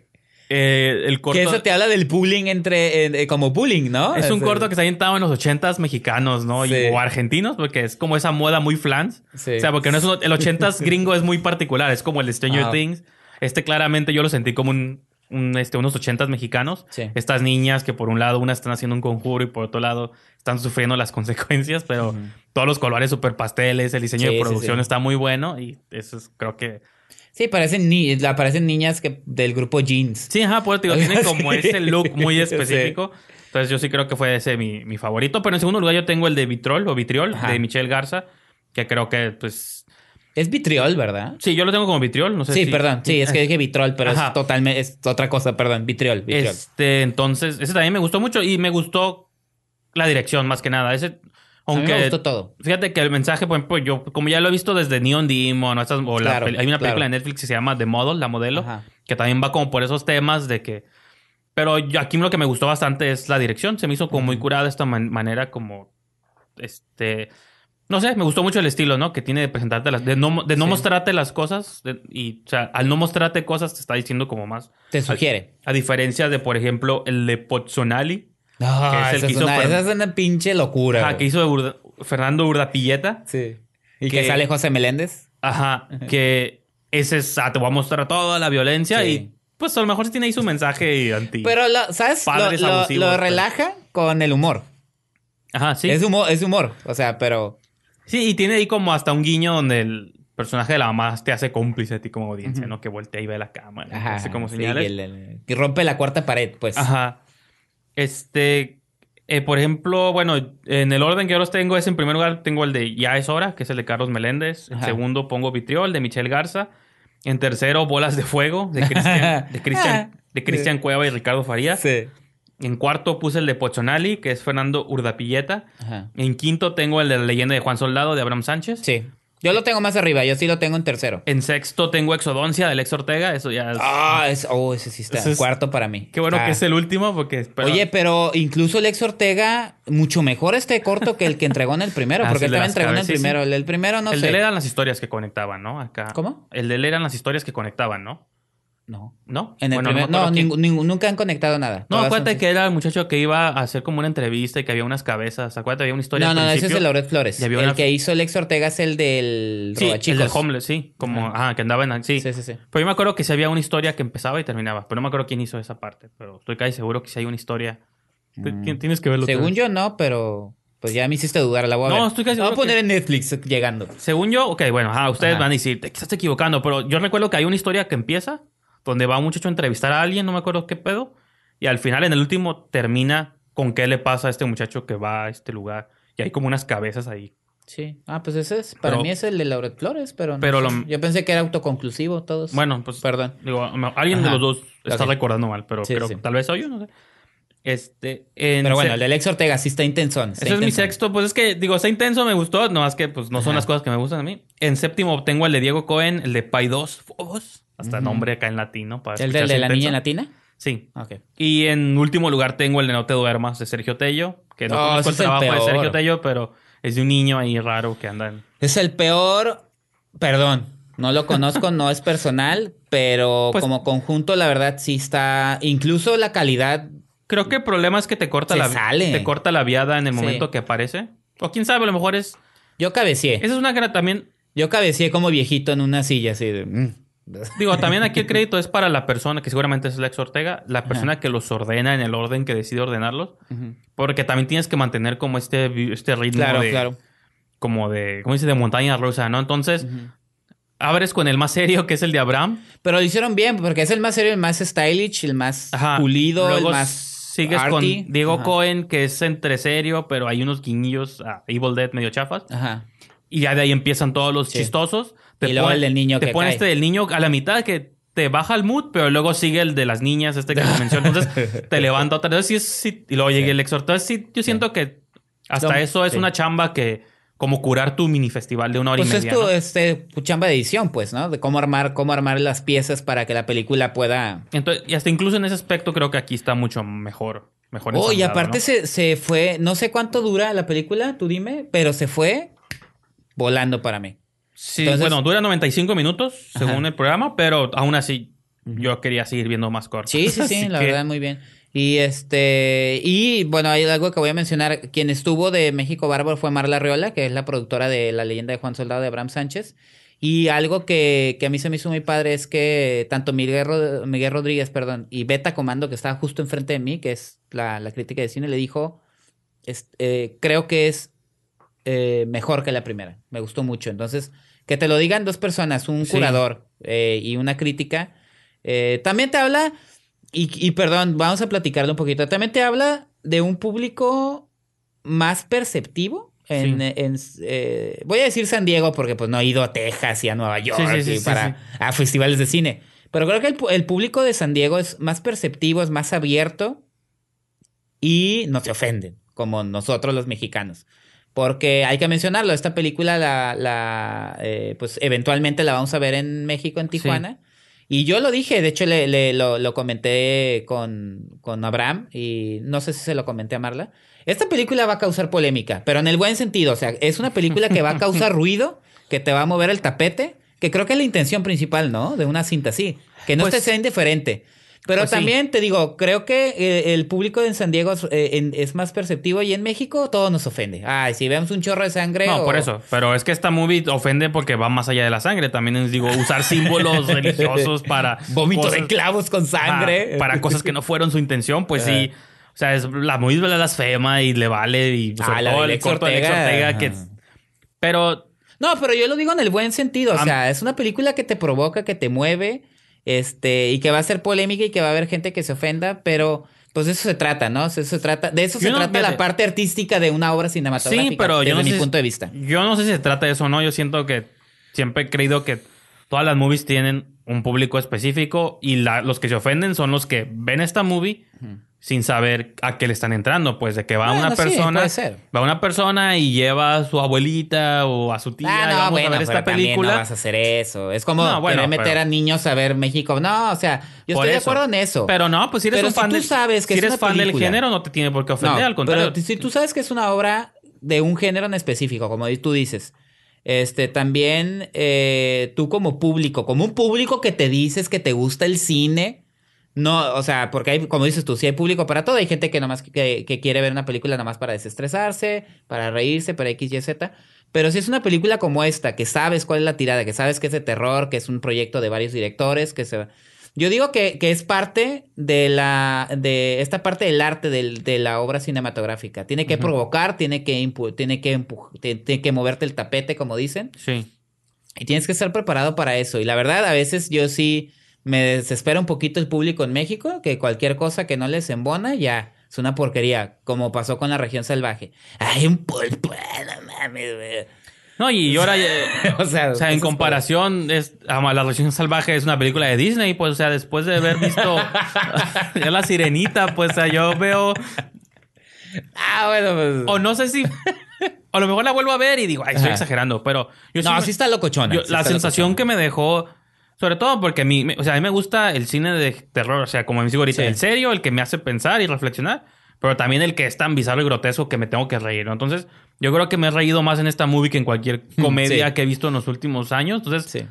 [SPEAKER 2] Eh, el corto...
[SPEAKER 1] Que eso te habla del bullying entre. eh, como bullying, ¿no?
[SPEAKER 2] Es un corto que está ambientado en los ochentas mexicanos, ¿no? Y- o argentinos, porque es como esa moda muy flans.
[SPEAKER 1] Sí.
[SPEAKER 2] O sea, porque no es un- el ochentas gringo es muy particular, es como el de Stranger
[SPEAKER 1] Ah.
[SPEAKER 2] Things. Este claramente yo lo sentí como un, un, este, unos ochentas mexicanos.
[SPEAKER 1] Sí.
[SPEAKER 2] Estas niñas que por un lado una están haciendo un conjuro y por otro lado están sufriendo las consecuencias, pero todos los colores super pasteles, el diseño de producción está muy bueno y eso es, creo que...
[SPEAKER 1] Sí, parecen, ni parecen niñas que, del grupo Jeans.
[SPEAKER 2] Sí, ajá, pues digo, tiene como ese look muy
[SPEAKER 1] Sí.
[SPEAKER 2] específico. Entonces yo sí creo que fue ese mi, mi favorito. Pero en segundo lugar yo tengo el de Vitrol o Vitriol
[SPEAKER 1] Ajá.
[SPEAKER 2] de Michelle Garza, que creo que pues...
[SPEAKER 1] Es vitriol, ¿verdad?
[SPEAKER 2] Sí, yo lo tengo como Vitriol, no sé
[SPEAKER 1] Sí,
[SPEAKER 2] si-
[SPEAKER 1] perdón. Sí, es que dije vitrol, pero
[SPEAKER 2] Ajá.
[SPEAKER 1] es totalmente. Es otra cosa, perdón. Vitriol. Vitriol.
[SPEAKER 2] Este, entonces, ese también me gustó mucho y me gustó la dirección más que nada. Ese,
[SPEAKER 1] a mí
[SPEAKER 2] aunque
[SPEAKER 1] me gustó todo.
[SPEAKER 2] Fíjate que el mensaje, por ejemplo, yo como ya lo he visto desde Neon Demon o, estas- o la
[SPEAKER 1] Claro,
[SPEAKER 2] hay una película
[SPEAKER 1] claro.
[SPEAKER 2] de Netflix que se llama The Model, la modelo,
[SPEAKER 1] Ajá.
[SPEAKER 2] que también va como por esos temas de que... Pero aquí lo que me gustó bastante es la dirección. Se me hizo como muy curada de esta man- manera como... Este... No sé, me gustó mucho el estilo, ¿no? Que tiene de presentarte las... De no, de no
[SPEAKER 1] Sí.
[SPEAKER 2] mostrarte las cosas. de- y, o sea, al no mostrarte cosas te está diciendo como más...
[SPEAKER 1] Te sugiere.
[SPEAKER 2] A diferencia de, por ejemplo, el de Pozzonali.
[SPEAKER 1] No,
[SPEAKER 2] que es el
[SPEAKER 1] esa,
[SPEAKER 2] que
[SPEAKER 1] es
[SPEAKER 2] hizo
[SPEAKER 1] una,
[SPEAKER 2] Fer-
[SPEAKER 1] esa es una pinche locura.
[SPEAKER 2] Ajá,
[SPEAKER 1] güey.
[SPEAKER 2] que hizo Urda- Fernando Urdapilleta.
[SPEAKER 1] Sí. Y
[SPEAKER 2] que-
[SPEAKER 1] que sale José Meléndez.
[SPEAKER 2] Ajá, que ese es, ah, te voy a mostrar toda la violencia
[SPEAKER 1] Sí.
[SPEAKER 2] y pues a lo mejor sí tiene ahí su mensaje anti.
[SPEAKER 1] Pero, lo- ¿sabes? Lo,
[SPEAKER 2] Padres
[SPEAKER 1] lo-
[SPEAKER 2] abusivos,
[SPEAKER 1] lo
[SPEAKER 2] pero-
[SPEAKER 1] relaja con el humor.
[SPEAKER 2] Ajá, sí.
[SPEAKER 1] Es humor, es humor. O sea, pero.
[SPEAKER 2] Sí, y tiene ahí como hasta un guiño donde el personaje de la mamá te hace cómplice a ti como audiencia,
[SPEAKER 1] Ujú.
[SPEAKER 2] ¿no? Que voltea y ve la cámara.
[SPEAKER 1] Ajá.
[SPEAKER 2] Hace como
[SPEAKER 1] sí,
[SPEAKER 2] señales.
[SPEAKER 1] y el- el- que rompe la cuarta pared, pues.
[SPEAKER 2] Ajá. Este, eh, por ejemplo, bueno, en el orden que yo los tengo es en primer lugar tengo el de Ya es hora, que es el de Carlos Meléndez. En segundo pongo Vitriol de Michelle Garza. En tercero, Bolas de Fuego de Cristian, de Cristian, de Cristian Cueva y Ricardo Farías.
[SPEAKER 1] Sí.
[SPEAKER 2] En cuarto puse el de Pochonali, que es Fernando Urdapilleta.
[SPEAKER 1] Ajá.
[SPEAKER 2] En quinto tengo el de la leyenda de Juan Soldado de Abraham Sánchez.
[SPEAKER 1] Sí. Yo lo tengo más arriba, yo sí lo tengo en tercero.
[SPEAKER 2] En sexto tengo Exodoncia de Lex Ortega. Eso ya es...
[SPEAKER 1] Ah, es, oh, ese sí está.
[SPEAKER 2] Es-
[SPEAKER 1] Cuarto para mí.
[SPEAKER 2] Qué bueno
[SPEAKER 1] Ah.
[SPEAKER 2] que es el último porque... pero-
[SPEAKER 1] Oye, pero incluso Lex Ortega, mucho mejor este corto que el que entregó en el primero,
[SPEAKER 2] Ah,
[SPEAKER 1] porque
[SPEAKER 2] sí,
[SPEAKER 1] él
[SPEAKER 2] el de
[SPEAKER 1] también entregó en el
[SPEAKER 2] sí,
[SPEAKER 1] primero. El del primero no
[SPEAKER 2] el
[SPEAKER 1] sé.
[SPEAKER 2] de él eran las historias que conectaban, ¿no? Acá.
[SPEAKER 1] ¿Cómo?
[SPEAKER 2] El de él eran las historias que conectaban, ¿no?
[SPEAKER 1] No.
[SPEAKER 2] ¿No?
[SPEAKER 1] En el
[SPEAKER 2] Bueno,
[SPEAKER 1] primer,
[SPEAKER 2] me
[SPEAKER 1] no,
[SPEAKER 2] quién-
[SPEAKER 1] ningún- ningún- nunca han conectado nada.
[SPEAKER 2] No, acuérdate
[SPEAKER 1] son-
[SPEAKER 2] que era el muchacho que iba a hacer como una entrevista y que había unas cabezas. Acuérdate, había una historia
[SPEAKER 1] No, no, ese es el Lauret Flores. El
[SPEAKER 2] una-
[SPEAKER 1] que hizo Lex Ortega es el del
[SPEAKER 2] Sí, el del homeless, sí. Como,
[SPEAKER 1] Ajá.
[SPEAKER 2] ajá, que andaba en... Sí.
[SPEAKER 1] Sí, sí, sí.
[SPEAKER 2] Pero yo me acuerdo que sí había una historia que empezaba y terminaba. Pero no me acuerdo quién hizo esa parte. Pero estoy casi seguro que sí hay una historia.
[SPEAKER 1] Mm.
[SPEAKER 2] Tienes que verlo.
[SPEAKER 1] Según yo no, pero pues ya me hiciste dudar, la voy a
[SPEAKER 2] No,
[SPEAKER 1] ver.
[SPEAKER 2] estoy casi
[SPEAKER 1] La voy a poner en Netflix llegando.
[SPEAKER 2] Según yo, ok, bueno, ajá, ustedes
[SPEAKER 1] Ajá.
[SPEAKER 2] van a decir, te estás equivocando, pero yo recuerdo que hay una historia que empieza donde va un muchacho a entrevistar a alguien, no me acuerdo qué pedo, y al final, en el último, termina con qué le pasa a este muchacho que va a este lugar. Y hay como unas cabezas ahí.
[SPEAKER 1] Sí. Ah, pues ese es, para
[SPEAKER 2] Pero-
[SPEAKER 1] mí es el de Lauret Flores, pero no
[SPEAKER 2] Pero lo-
[SPEAKER 1] yo pensé que era autoconclusivo todos.
[SPEAKER 2] Bueno, pues,
[SPEAKER 1] perdón.
[SPEAKER 2] digo, alguien de los dos está recordando mal, pero
[SPEAKER 1] Sí,
[SPEAKER 2] creo
[SPEAKER 1] sí.
[SPEAKER 2] que tal vez soy yo, no sé. Este, en
[SPEAKER 1] Pero bueno, el de Lex Ortega sí está intensón. está
[SPEAKER 2] Ese es mi sexto. Pues es que, digo, está intenso, me gustó. No, es que pues no son
[SPEAKER 1] Ajá.
[SPEAKER 2] las cosas que me gustan a mí. En séptimo tengo el de Diego Cohen, el de Pai 2. Fobos. Hasta
[SPEAKER 1] Ujú.
[SPEAKER 2] nombre acá en latino. Para
[SPEAKER 1] ¿El de
[SPEAKER 2] escucharse
[SPEAKER 1] la niña
[SPEAKER 2] intenso.
[SPEAKER 1] latina?
[SPEAKER 2] Sí.
[SPEAKER 1] Ok.
[SPEAKER 2] Y en último lugar tengo el de No te duermas de Sergio Tello. Que no
[SPEAKER 1] Oh,
[SPEAKER 2] conozco el trabajo de
[SPEAKER 1] peor.
[SPEAKER 2] Sergio Tello, pero es de un niño ahí raro que anda en...
[SPEAKER 1] Es el peor. Perdón, no lo conozco, no es personal, pero
[SPEAKER 2] Pues-
[SPEAKER 1] como conjunto, la verdad sí está. Incluso la calidad.
[SPEAKER 2] Creo que el problema es que te corta
[SPEAKER 1] Se
[SPEAKER 2] la
[SPEAKER 1] sale.
[SPEAKER 2] te corta la viada en el
[SPEAKER 1] Sí.
[SPEAKER 2] momento que aparece. O quién sabe, a lo mejor es...
[SPEAKER 1] Yo cabecié.
[SPEAKER 2] Esa es una que también...
[SPEAKER 1] Yo cabecié como viejito en una silla así de. mm.
[SPEAKER 2] Digo, también aquí el crédito es para la persona, que seguramente es Lex Ortega, la persona que los ordena en el orden que decide ordenarlos. Porque también tienes que mantener como este, este ritmo
[SPEAKER 1] Claro,
[SPEAKER 2] de,
[SPEAKER 1] claro.
[SPEAKER 2] como de, ¿cómo dice? De montaña rusa, ¿no? Entonces, abres con el más serio, que es el de Abraham.
[SPEAKER 1] Pero lo hicieron bien, porque es el más serio, el más stylish, el más
[SPEAKER 2] Ajá.
[SPEAKER 1] pulido,
[SPEAKER 2] Luego
[SPEAKER 1] el más.
[SPEAKER 2] Sigues
[SPEAKER 1] arty.
[SPEAKER 2] con Diego
[SPEAKER 1] Ajá.
[SPEAKER 2] Cohen, que es entre serio, pero hay unos guiñillos a Evil Dead medio chafas.
[SPEAKER 1] Ajá.
[SPEAKER 2] Y ya de ahí empiezan todos los
[SPEAKER 1] Sí.
[SPEAKER 2] chistosos.
[SPEAKER 1] Y luego el del niño
[SPEAKER 2] Te
[SPEAKER 1] que
[SPEAKER 2] pone
[SPEAKER 1] cae.
[SPEAKER 2] este del niño a la mitad que te baja el mood, pero luego sigue el de las niñas, este que te mencioné. Entonces te levanta otra vez. Sí, es- sí, y luego llega el exhorto. Entonces sí, yo siento que hasta eso es una chamba que... Como curar tu mini festival de una hora
[SPEAKER 1] Pues
[SPEAKER 2] y
[SPEAKER 1] es
[SPEAKER 2] media.
[SPEAKER 1] tu,
[SPEAKER 2] ¿no?
[SPEAKER 1] este, tu chamba de edición, pues, ¿no? De cómo armar, cómo armar las piezas para que la película pueda.
[SPEAKER 2] Entonces, y hasta incluso en ese aspecto creo que aquí está mucho mejor. mejor
[SPEAKER 1] Oh, y aparte
[SPEAKER 2] ¿no?
[SPEAKER 1] se, se fue, no sé cuánto dura la película, tú dime, pero se fue volando para mí.
[SPEAKER 2] Sí,
[SPEAKER 1] Entonces-
[SPEAKER 2] bueno, dura 95 minutos según
[SPEAKER 1] Ajá.
[SPEAKER 2] el programa, pero aún así yo quería seguir viendo más corto.
[SPEAKER 1] Sí, sí, sí, la
[SPEAKER 2] que-
[SPEAKER 1] verdad, muy bien. Y este, y bueno, hay algo que voy a mencionar. Quien estuvo de México Bárbaro fue Marla Reola, que es la productora de La leyenda de Juan Soldado de Abraham Sánchez. Y algo que, que a mí se me hizo muy padre es que tanto Miguel, Rod- Miguel Rodríguez, perdón, y Beta Comando, que estaba justo enfrente de mí, que es la, la crítica de cine, le dijo, es- eh, creo que es eh, mejor que la primera. Me gustó mucho. Entonces, que te lo digan dos personas, un
[SPEAKER 2] Sí.
[SPEAKER 1] curador eh, y una crítica, también te habla, y, y perdón, vamos a platicarlo un poquito, también te habla de un público más perceptivo. En,
[SPEAKER 2] Sí.
[SPEAKER 1] en, eh, voy a decir San Diego porque pues no he ido a Texas y a Nueva York
[SPEAKER 2] Sí,
[SPEAKER 1] para a festivales de cine. Pero creo que el, el público de San Diego es más perceptivo, es más abierto y no se ofenden, como nosotros los mexicanos. Porque hay que mencionarlo, esta película la, la eh, pues eventualmente la vamos a ver en México, en Tijuana. Y yo lo dije, de hecho le, le- lo, lo comenté con, con Abraham y no sé si se lo comenté a Marla. Esta película va a causar polémica, pero en el buen sentido. O sea, es una película que va a causar ruido, que te va a mover el tapete, que creo que es la intención principal, ¿no? De una cinta así. Que no
[SPEAKER 2] Pues-
[SPEAKER 1] te sea indiferente. Pero
[SPEAKER 2] Pues sí.
[SPEAKER 1] también te digo, creo que eh, el público en San Diego eh, en- es más perceptivo y en México todo nos ofende. Ay, si vemos un chorro de sangre.
[SPEAKER 2] No,
[SPEAKER 1] o-
[SPEAKER 2] por eso. Pero es que esta movie ofende porque va más allá de la sangre. También es, digo, usar símbolos religiosos para...
[SPEAKER 1] Vómito de clavos con sangre.
[SPEAKER 2] Ah, para cosas que no fueron su intención, pues sí. O sea, es, la movie es blasfema y le vale. Y sobre
[SPEAKER 1] Ah, la
[SPEAKER 2] el corto de Lex
[SPEAKER 1] Ortega.
[SPEAKER 2] Ortega, que...
[SPEAKER 1] Ajá.
[SPEAKER 2] Pero
[SPEAKER 1] No, pero yo lo digo en el buen sentido. O sea, es una película que te provoca, que te mueve, este, y que va a ser polémica y que va a haber gente que se ofenda, pero pues de eso se trata, ¿no? Eso se trata, de eso
[SPEAKER 2] Yo
[SPEAKER 1] se
[SPEAKER 2] no-
[SPEAKER 1] trata la parte artística de una obra cinematográfica.
[SPEAKER 2] Sí, pero
[SPEAKER 1] desde
[SPEAKER 2] yo no
[SPEAKER 1] mi
[SPEAKER 2] sé
[SPEAKER 1] punto de vista.
[SPEAKER 2] Yo no sé si se trata de eso o no. Yo siento que siempre he creído que todas las movies tienen un público específico y la- los que se ofenden son los que ven esta movie sin saber a qué le están entrando. Pues de que va
[SPEAKER 1] Bueno,
[SPEAKER 2] una
[SPEAKER 1] sí,
[SPEAKER 2] persona,
[SPEAKER 1] puede ser.
[SPEAKER 2] va una persona y lleva a su abuelita o a su tía
[SPEAKER 1] Ah,
[SPEAKER 2] y
[SPEAKER 1] no,
[SPEAKER 2] vamos
[SPEAKER 1] bueno,
[SPEAKER 2] a ver esta película.
[SPEAKER 1] no vas a hacer eso. Es como
[SPEAKER 2] No, bueno,
[SPEAKER 1] querer meter
[SPEAKER 2] pero-
[SPEAKER 1] a niños a ver México. No, o sea, yo
[SPEAKER 2] Por
[SPEAKER 1] estoy de
[SPEAKER 2] eso.
[SPEAKER 1] acuerdo en eso.
[SPEAKER 2] Pero no, pues si eres
[SPEAKER 1] Pero
[SPEAKER 2] un
[SPEAKER 1] si
[SPEAKER 2] fan
[SPEAKER 1] tú
[SPEAKER 2] del-
[SPEAKER 1] sabes que
[SPEAKER 2] si
[SPEAKER 1] es
[SPEAKER 2] eres
[SPEAKER 1] una
[SPEAKER 2] fan del
[SPEAKER 1] película-
[SPEAKER 2] género no te tiene por qué ofender,
[SPEAKER 1] No,
[SPEAKER 2] al contrario.
[SPEAKER 1] Pero si tú sabes que es una obra de un género en específico, como tú dices, este, también eh, tú como público, como un público que te dices que te gusta el cine, no, o sea, porque hay, como dices tú, sí hay público para todo, hay gente que nomás que, que quiere ver una película nomás para desestresarse, para reírse, para X, Y, Z. Pero si es una película como esta, que sabes cuál es la tirada, que sabes que es de terror, que es un proyecto de varios directores, que se yo digo que, que es parte de la de esta parte del arte del- de la obra cinematográfica. Tiene que provocar, tiene que impu- tiene que tiene que moverte el tapete, como dicen,
[SPEAKER 2] Sí.
[SPEAKER 1] y tienes que estar preparado para eso. Y la verdad, a veces yo sí me desespera un poquito el público en México, que cualquier cosa que no les embona ya es una porquería, como pasó con la región salvaje. Hay un pulpo, no mames, güey.
[SPEAKER 2] No, y ahora...
[SPEAKER 1] O sea,
[SPEAKER 2] O sea, en comparación, es, a La Región Salvaje es una película de Disney, pues, o sea, después de haber visto ya La Sirenita, pues, o sea, yo veo.
[SPEAKER 1] Ah, bueno, pues.
[SPEAKER 2] o no sé si, a lo mejor la vuelvo a ver y digo, ay, estoy
[SPEAKER 1] Ajá.
[SPEAKER 2] exagerando, pero yo
[SPEAKER 1] no,
[SPEAKER 2] me-
[SPEAKER 1] sí está locochona.
[SPEAKER 2] yo-
[SPEAKER 1] sí
[SPEAKER 2] la
[SPEAKER 1] está
[SPEAKER 2] sensación
[SPEAKER 1] locochona.
[SPEAKER 2] que me dejó, sobre todo porque a mí, me- o sea, a mí me gusta el cine de terror, o sea, como me digo ahorita,
[SPEAKER 1] Sí.
[SPEAKER 2] el serio, el que me hace pensar y reflexionar, pero también el que es tan bizarro y grotesco que me tengo que reír, ¿no? Entonces, yo creo que me he reído más en esta movie que en cualquier comedia
[SPEAKER 1] Sí.
[SPEAKER 2] que he visto en los últimos años, entonces...
[SPEAKER 1] Sí.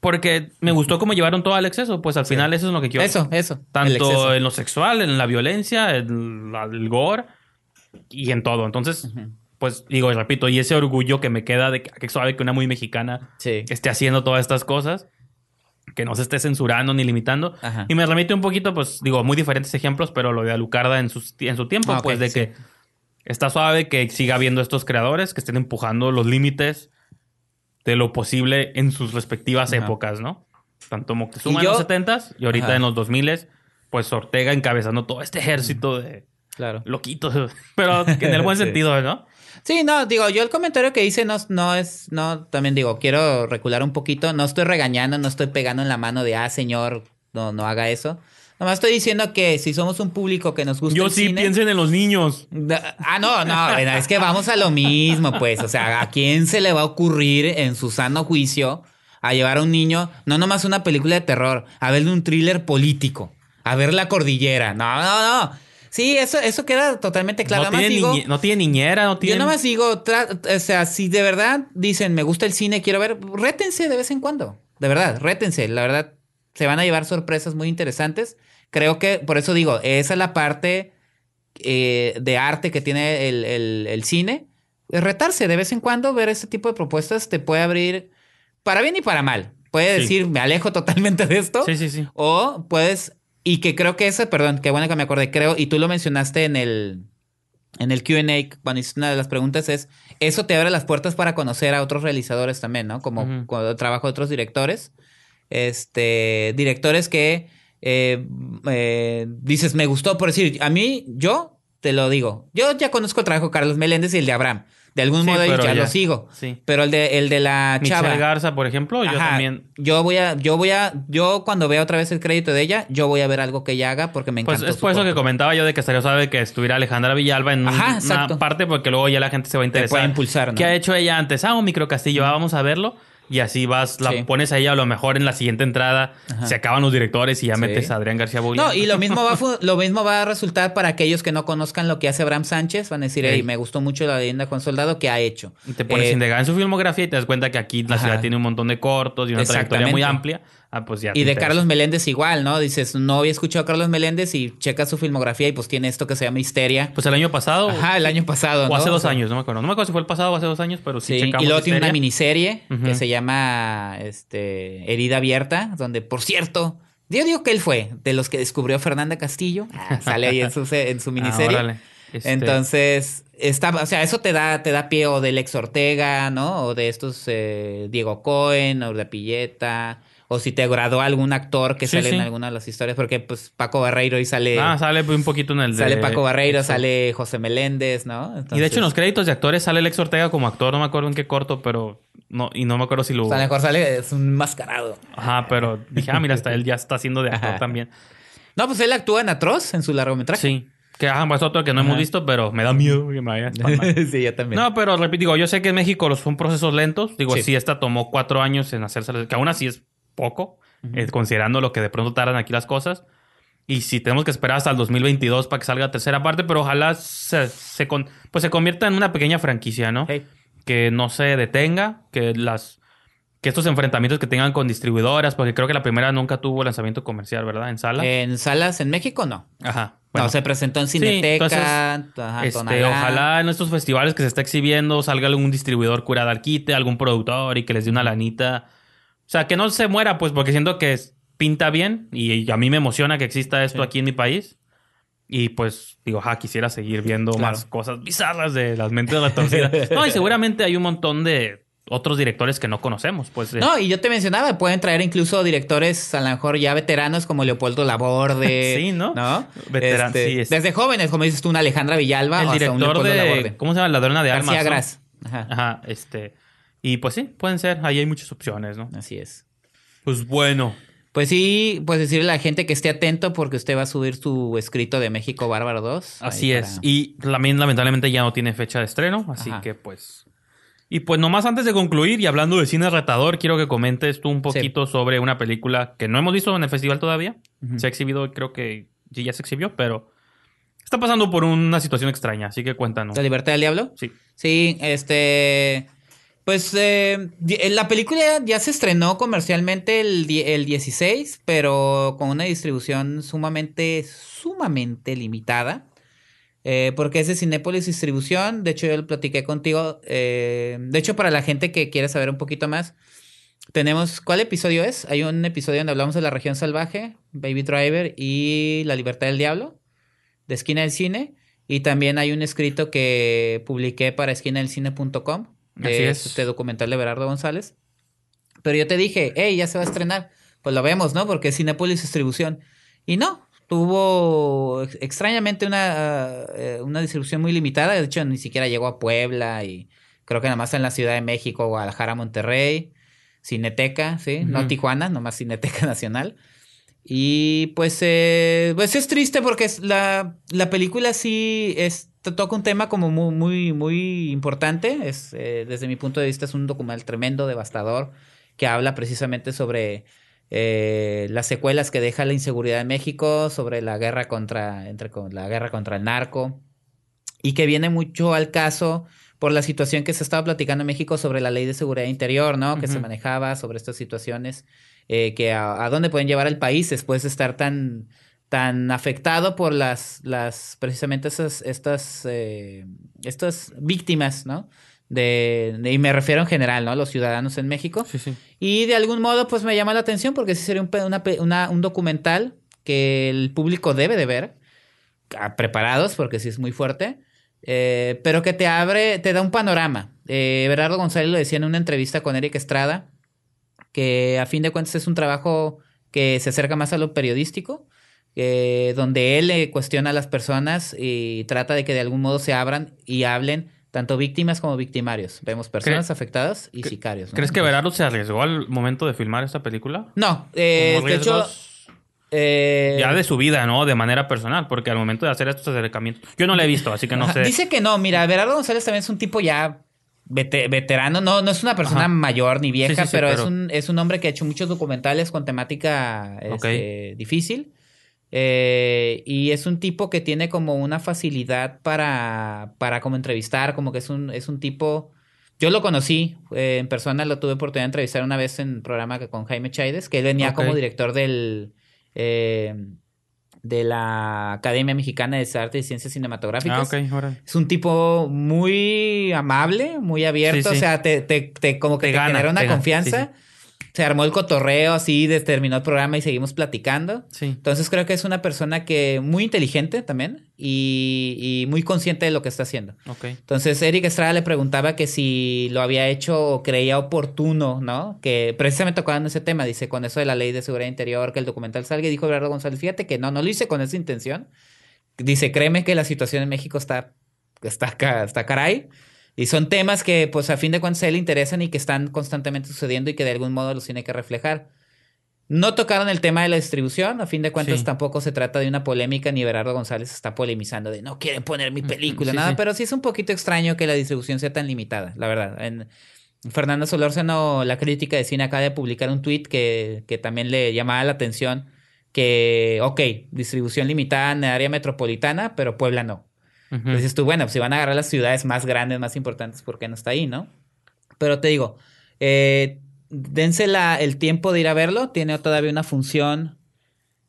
[SPEAKER 2] Porque me gustó cómo llevaron todo al exceso. Pues al final eso es lo que quiero.
[SPEAKER 1] Eso, eso.
[SPEAKER 2] Tanto en lo sexual, en la violencia, en la- el gore y en todo. Entonces, pues digo repito, y ese orgullo que me queda de que, suave que una muy mexicana
[SPEAKER 1] Sí.
[SPEAKER 2] esté haciendo todas estas cosas. que no se esté censurando ni limitando.
[SPEAKER 1] Ajá.
[SPEAKER 2] Y me remite un poquito, pues, digo, muy diferentes ejemplos, pero lo de Alucarda en, sus- en su tiempo,
[SPEAKER 1] Ah,
[SPEAKER 2] pues, de
[SPEAKER 1] sí.
[SPEAKER 2] que está suave que siga habiendo estos creadores que estén empujando los límites de lo posible en sus respectivas
[SPEAKER 1] Ajá.
[SPEAKER 2] épocas, ¿no? Tanto Moctezuma en los 70s y ahorita
[SPEAKER 1] Ajá.
[SPEAKER 2] en los 2000s, pues Ortega encabezando todo este ejército de
[SPEAKER 1] Claro.
[SPEAKER 2] loquitos, pero en el buen
[SPEAKER 1] Sí.
[SPEAKER 2] sentido, ¿no?
[SPEAKER 1] Sí, no, digo, yo el comentario que hice no, no es, no, también digo, quiero recular un poquito, no estoy regañando, no estoy pegando en la mano de, ah, señor, no, no haga eso. Nomás estoy diciendo que si somos un público que nos gusta
[SPEAKER 2] Yo
[SPEAKER 1] el
[SPEAKER 2] sí
[SPEAKER 1] cine-
[SPEAKER 2] piensen en los niños.
[SPEAKER 1] Ah, no, no, es que vamos a lo mismo, pues. O sea, ¿a quién se le va a ocurrir en su sano juicio a llevar a un niño, no nomás una película de terror, a verle un thriller político, a ver la cordillera? No, no, no. Sí, eso, eso queda totalmente claro.
[SPEAKER 2] no, tiene
[SPEAKER 1] digo,
[SPEAKER 2] niñe- no tiene niñera, no tiene...
[SPEAKER 1] yo nomás digo, o sea, si de verdad dicen, me gusta el cine, quiero ver, rétense de vez en cuando. De verdad, rétense. La verdad, se van a llevar sorpresas muy interesantes. Creo que, por eso digo, esa es la parte eh, de arte que tiene el, el- el cine. Retarse de vez en cuando, ver ese tipo de propuestas te puede abrir para bien y para mal. Puede
[SPEAKER 2] Sí.
[SPEAKER 1] decir, me alejo totalmente de esto.
[SPEAKER 2] Sí, sí, sí.
[SPEAKER 1] O puedes, y que creo que esa, perdón, qué bueno que me acordé, creo, y tú lo mencionaste en el, en el QA, cuando hiciste una de las preguntas, es, eso te abre las puertas para conocer a otros realizadores también, ¿no? Como cuando trabajo de otros directores. Este, directores que eh, eh, dices, me gustó, por decir, a mí, yo te lo digo, yo ya conozco el trabajo de Carlos Meléndez y el de Abraham. De algún
[SPEAKER 2] Sí,
[SPEAKER 1] modo ya,
[SPEAKER 2] ya-
[SPEAKER 1] lo sigo.
[SPEAKER 2] sí.
[SPEAKER 1] Pero el de, el de la
[SPEAKER 2] Michelle
[SPEAKER 1] chava.
[SPEAKER 2] Garza, por ejemplo, yo también...
[SPEAKER 1] Yo voy a, yo voy a, yo cuando vea otra vez el crédito de ella, yo voy a ver algo que ella haga porque me
[SPEAKER 2] Pues
[SPEAKER 1] encanta.
[SPEAKER 2] es por eso que comentaba yo de que estaría suave que estuviera Alejandra Villalba en un- una parte porque luego ya la gente se va a interesar.
[SPEAKER 1] puede impulsar, ¿no?
[SPEAKER 2] ¿Qué ha hecho ella antes? Ah, un microcastillo, ah, vamos a verlo. Y así vas, la
[SPEAKER 1] Sí.
[SPEAKER 2] pones a ella a lo mejor en la siguiente entrada.
[SPEAKER 1] Ajá.
[SPEAKER 2] Se acaban los directores y ya
[SPEAKER 1] Sí.
[SPEAKER 2] metes a Adrián García Boya.
[SPEAKER 1] No, y lo mismo va lo mismo va a resultar para aquellos que no conozcan lo que hace Abraham Sánchez, van a decir,
[SPEAKER 2] Ey.
[SPEAKER 1] hey, me gustó mucho la leyenda con soldado que ha hecho.
[SPEAKER 2] Y te pones
[SPEAKER 1] Eh,
[SPEAKER 2] a indagar en su filmografía y te das cuenta que aquí la
[SPEAKER 1] Ajá.
[SPEAKER 2] ciudad tiene un montón de cortos y una trayectoria muy amplia. Ah, pues ya.
[SPEAKER 1] Y de. Carlos Meléndez igual, ¿no? Dices, no había escuchado a Carlos Meléndez y checa su filmografía y pues tiene esto que se llama Histeria.
[SPEAKER 2] Pues el año pasado.
[SPEAKER 1] Ajá, el año pasado,
[SPEAKER 2] O
[SPEAKER 1] ¿no?
[SPEAKER 2] hace
[SPEAKER 1] O
[SPEAKER 2] dos
[SPEAKER 1] sea,
[SPEAKER 2] años, no me acuerdo. No me acuerdo si fue el pasado o hace dos años, pero sí,
[SPEAKER 1] Sí,
[SPEAKER 2] checamos
[SPEAKER 1] y luego tiene una miniserie que se llama este, Herida Abierta, donde, por cierto, yo digo que él fue de los que descubrió Fernanda Castillo. Ah, sale ahí en su, en su
[SPEAKER 2] Ah,
[SPEAKER 1] miniserie.
[SPEAKER 2] órale. Este,
[SPEAKER 1] Entonces, está, o sea, eso te da, te da pie o de Lex Ortega, ¿no? O de estos eh, Diego Cohen, o de Pilleta, o si te agradó algún actor que
[SPEAKER 2] Sí,
[SPEAKER 1] sale en alguna de las historias, porque pues Paco Barreiro y sale,
[SPEAKER 2] Ah, sale un poquito en el de...
[SPEAKER 1] sale Paco Barreiro, sale José Meléndez, ¿no?
[SPEAKER 2] Y de hecho en los créditos de actores sale Lex Ortega como actor, no me acuerdo en qué corto, pero no, y no me acuerdo si lo...
[SPEAKER 1] o sea, mejor sale, es un mascarado.
[SPEAKER 2] Ajá, pero dije, ah, mira, hasta él ya está haciendo de actor
[SPEAKER 1] Ajá.
[SPEAKER 2] también.
[SPEAKER 1] No, pues él actúa en Atroz, en su largometraje.
[SPEAKER 2] Sí. Que ajá, pues otro que no hemos visto, pero me da miedo que me vaya
[SPEAKER 1] sí, yo también.
[SPEAKER 2] No, pero repito, digo, yo sé que en México los son procesos lentos. Digo,
[SPEAKER 1] Sí.
[SPEAKER 2] sí, esta tomó cuatro años en hacerse, que aún así es poco, eh, considerando lo que de pronto tardan aquí las cosas. Y si tenemos que esperar hasta el 2022 para que salga la tercera parte, pero ojalá se, se con- pues se convierta en una pequeña franquicia, ¿no?
[SPEAKER 1] Hey.
[SPEAKER 2] Que no se detenga, que las que estos enfrentamientos que tengan con distribuidoras, porque creo que la primera nunca tuvo lanzamiento comercial, ¿verdad? En sala.
[SPEAKER 1] En salas en México no.
[SPEAKER 2] Ajá. Bueno.
[SPEAKER 1] no, se presentó en
[SPEAKER 2] Sí,
[SPEAKER 1] Cineteca,
[SPEAKER 2] entonces,
[SPEAKER 1] ajá,
[SPEAKER 2] Este, ojalá en estos festivales que se está exhibiendo salga algún distribuidor curada al quite, algún productor y que les dé una lanita. O sea, que no se muera, pues, porque siento que pinta bien y, a mí me emociona que exista esto
[SPEAKER 1] Sí.
[SPEAKER 2] aquí en mi país. Y pues, digo, ja, quisiera seguir viendo
[SPEAKER 1] Claro.
[SPEAKER 2] más cosas bizarras de las mentes retorcidas. no, y seguramente hay un montón de otros directores que no conocemos, pues.
[SPEAKER 1] No, y yo te mencionaba, pueden traer incluso directores a lo mejor ya veteranos como Leopoldo Laborde.
[SPEAKER 2] Sí, ¿no?
[SPEAKER 1] ¿No?
[SPEAKER 2] Veteran-
[SPEAKER 1] Este,
[SPEAKER 2] sí, es-
[SPEAKER 1] Desde jóvenes, como dices tú, una Alejandra Villalba
[SPEAKER 2] el
[SPEAKER 1] o hasta un
[SPEAKER 2] director de.
[SPEAKER 1] Laborde.
[SPEAKER 2] ¿Cómo se llama? Ladrona de
[SPEAKER 1] García
[SPEAKER 2] Almas. ¿no?
[SPEAKER 1] Gras. Ajá.
[SPEAKER 2] Ajá, este. Y pues sí, pueden ser. Ahí hay muchas opciones, ¿no?
[SPEAKER 1] Así es.
[SPEAKER 2] Pues bueno.
[SPEAKER 1] Pues sí, pues decirle a la gente que esté atento porque usted va a subir su escrito de México Bárbaro 2.
[SPEAKER 2] Así es.
[SPEAKER 1] para-
[SPEAKER 2] Y también lamentablemente ya no tiene fecha de estreno, así
[SPEAKER 1] Ajá.
[SPEAKER 2] que pues... Y pues nomás antes de concluir y hablando de cine retador, quiero que comentes tú un poquito sobre una película que no hemos visto en el festival todavía. Se ha exhibido, creo que sí, ya se exhibió, pero está pasando por una situación extraña, así que cuéntanos.
[SPEAKER 1] ¿La libertad del diablo?
[SPEAKER 2] Sí.
[SPEAKER 1] Sí, este. Pues eh, di- la película ya se estrenó comercialmente el, el 16, pero con una distribución sumamente, sumamente limitada. Eh, porque es de Cinépolis Distribución. De hecho, yo lo platiqué contigo. eh, de hecho, para la gente que quiere saber un poquito más, tenemos, ¿cuál episodio es? Hay un episodio donde hablamos de la región salvaje, Baby Driver y La libertad del diablo, de Esquina del Cine. Y también hay un escrito que publiqué para esquinadelcine.com,
[SPEAKER 2] Así
[SPEAKER 1] de
[SPEAKER 2] es.
[SPEAKER 1] este documental de Berardo González. Pero yo te dije, hey, ya se va a estrenar. Pues lo vemos, ¿no? Porque es Cinepolis Distribución. Y no, tuvo ex- extrañamente una, eh, una distribución muy limitada. De hecho, ni siquiera llegó a Puebla y creo que nada más en la Ciudad de México, Guadalajara, Monterrey, Cineteca, ¿sí? No
[SPEAKER 2] Ujú.
[SPEAKER 1] Tijuana, nomás Cineteca Nacional. Y pues, eh, pues es triste porque es la, la película sí es, toca un tema como muy, muy, muy importante. Es, eh, desde mi punto de vista es un documental tremendo, devastador, que habla precisamente sobre eh, las secuelas que deja la inseguridad en México, sobre la guerra contra, entre, con la guerra contra el narco, y que viene mucho al caso por la situación que se estaba platicando en México sobre la ley de seguridad interior, ¿no? Que se manejaba sobre estas situaciones, eh, que a, a dónde pueden llevar al país después de estar tan tan afectado por las, las precisamente esas, estas, eh, estas víctimas, ¿no? De, de- y me refiero en general, ¿no? Los ciudadanos en México.
[SPEAKER 2] Sí, sí.
[SPEAKER 1] Y de algún modo, pues me llama la atención porque sí sería un, una una- un documental que el público debe de ver, preparados, porque sí es muy fuerte, eh, pero que te abre, te da un panorama. Eh, Berardo González lo decía en una entrevista con Eric Estrada, que a fin de cuentas es un trabajo que se acerca más a lo periodístico, eh, donde él cuestiona a las personas y trata de que de algún modo se abran y hablen tanto víctimas como victimarios. Vemos personas
[SPEAKER 2] ¿Cre-
[SPEAKER 1] afectadas y sicarios. ¿no?
[SPEAKER 2] ¿Crees que Berardo se arriesgó al momento de filmar esta película?
[SPEAKER 1] No, eh, de hecho, eh,
[SPEAKER 2] ya de su vida, ¿no? De manera personal, porque al momento de hacer estos acercamientos, yo no la he visto, así que no
[SPEAKER 1] ajá,
[SPEAKER 2] sé.
[SPEAKER 1] dice que no. Mira, Berardo González también es un tipo ya vete- veterano. No, no es una persona
[SPEAKER 2] Ajá.
[SPEAKER 1] mayor ni vieja,
[SPEAKER 2] Sí, sí, sí,
[SPEAKER 1] pero, Es, un, es un hombre que ha hecho muchos documentales con temática este, difícil. Eh, y es un tipo que tiene como una facilidad para, para como entrevistar, como que es un, es un tipo... Yo lo conocí eh, en persona, lo tuve oportunidad de entrevistar una vez en un programa que- con Jaime Chaides, que él venía como director del... eh, de la Academia Mexicana de Arte y Ciencias Cinematográficas.
[SPEAKER 2] Ah, ok, órale.
[SPEAKER 1] Es un tipo muy amable, muy abierto,
[SPEAKER 2] Sí, sí.
[SPEAKER 1] o sea, te, te, te- como que
[SPEAKER 2] Te
[SPEAKER 1] te,
[SPEAKER 2] gana,
[SPEAKER 1] genera una
[SPEAKER 2] gana,
[SPEAKER 1] confianza. Se armó el cotorreo así, de- terminó el programa y seguimos platicando.
[SPEAKER 2] Sí.
[SPEAKER 1] Entonces creo que es una persona que muy inteligente también y, y muy consciente de lo que está haciendo.
[SPEAKER 2] Ok.
[SPEAKER 1] Entonces Eric Estrada le preguntaba que si lo había hecho o creía oportuno, ¿no? Que precisamente tocando ese tema, dice, con eso de la ley de seguridad interior, que el documental salga, y dijo Gerardo González, fíjate que no, no lo hice con esa intención. Dice, créeme que la situación en México está, está, está caray. Y son temas que, pues, a fin de cuentas, a él le interesan y que están constantemente sucediendo y que de algún modo los tiene que reflejar. No tocaron el tema de la distribución, a fin de cuentas
[SPEAKER 2] Sí.
[SPEAKER 1] tampoco se trata de una polémica, ni Berardo González está polemizando de no quieren poner mi película,
[SPEAKER 2] sí,
[SPEAKER 1] nada,
[SPEAKER 2] sí.
[SPEAKER 1] pero sí es un poquito extraño que la distribución sea tan limitada, la verdad. En Fernando Solórzano, la crítica de cine acaba de publicar un tweet que, que también le llamaba la atención que, ok, distribución limitada en el área metropolitana, pero Puebla no.
[SPEAKER 2] Ujú.
[SPEAKER 1] Entonces dices tú, bueno, pues si van a agarrar las ciudades más grandes, más importantes, ¿por qué no está ahí, no? Pero te digo, eh, dense la- el tiempo de ir a verlo. Tiene todavía una función.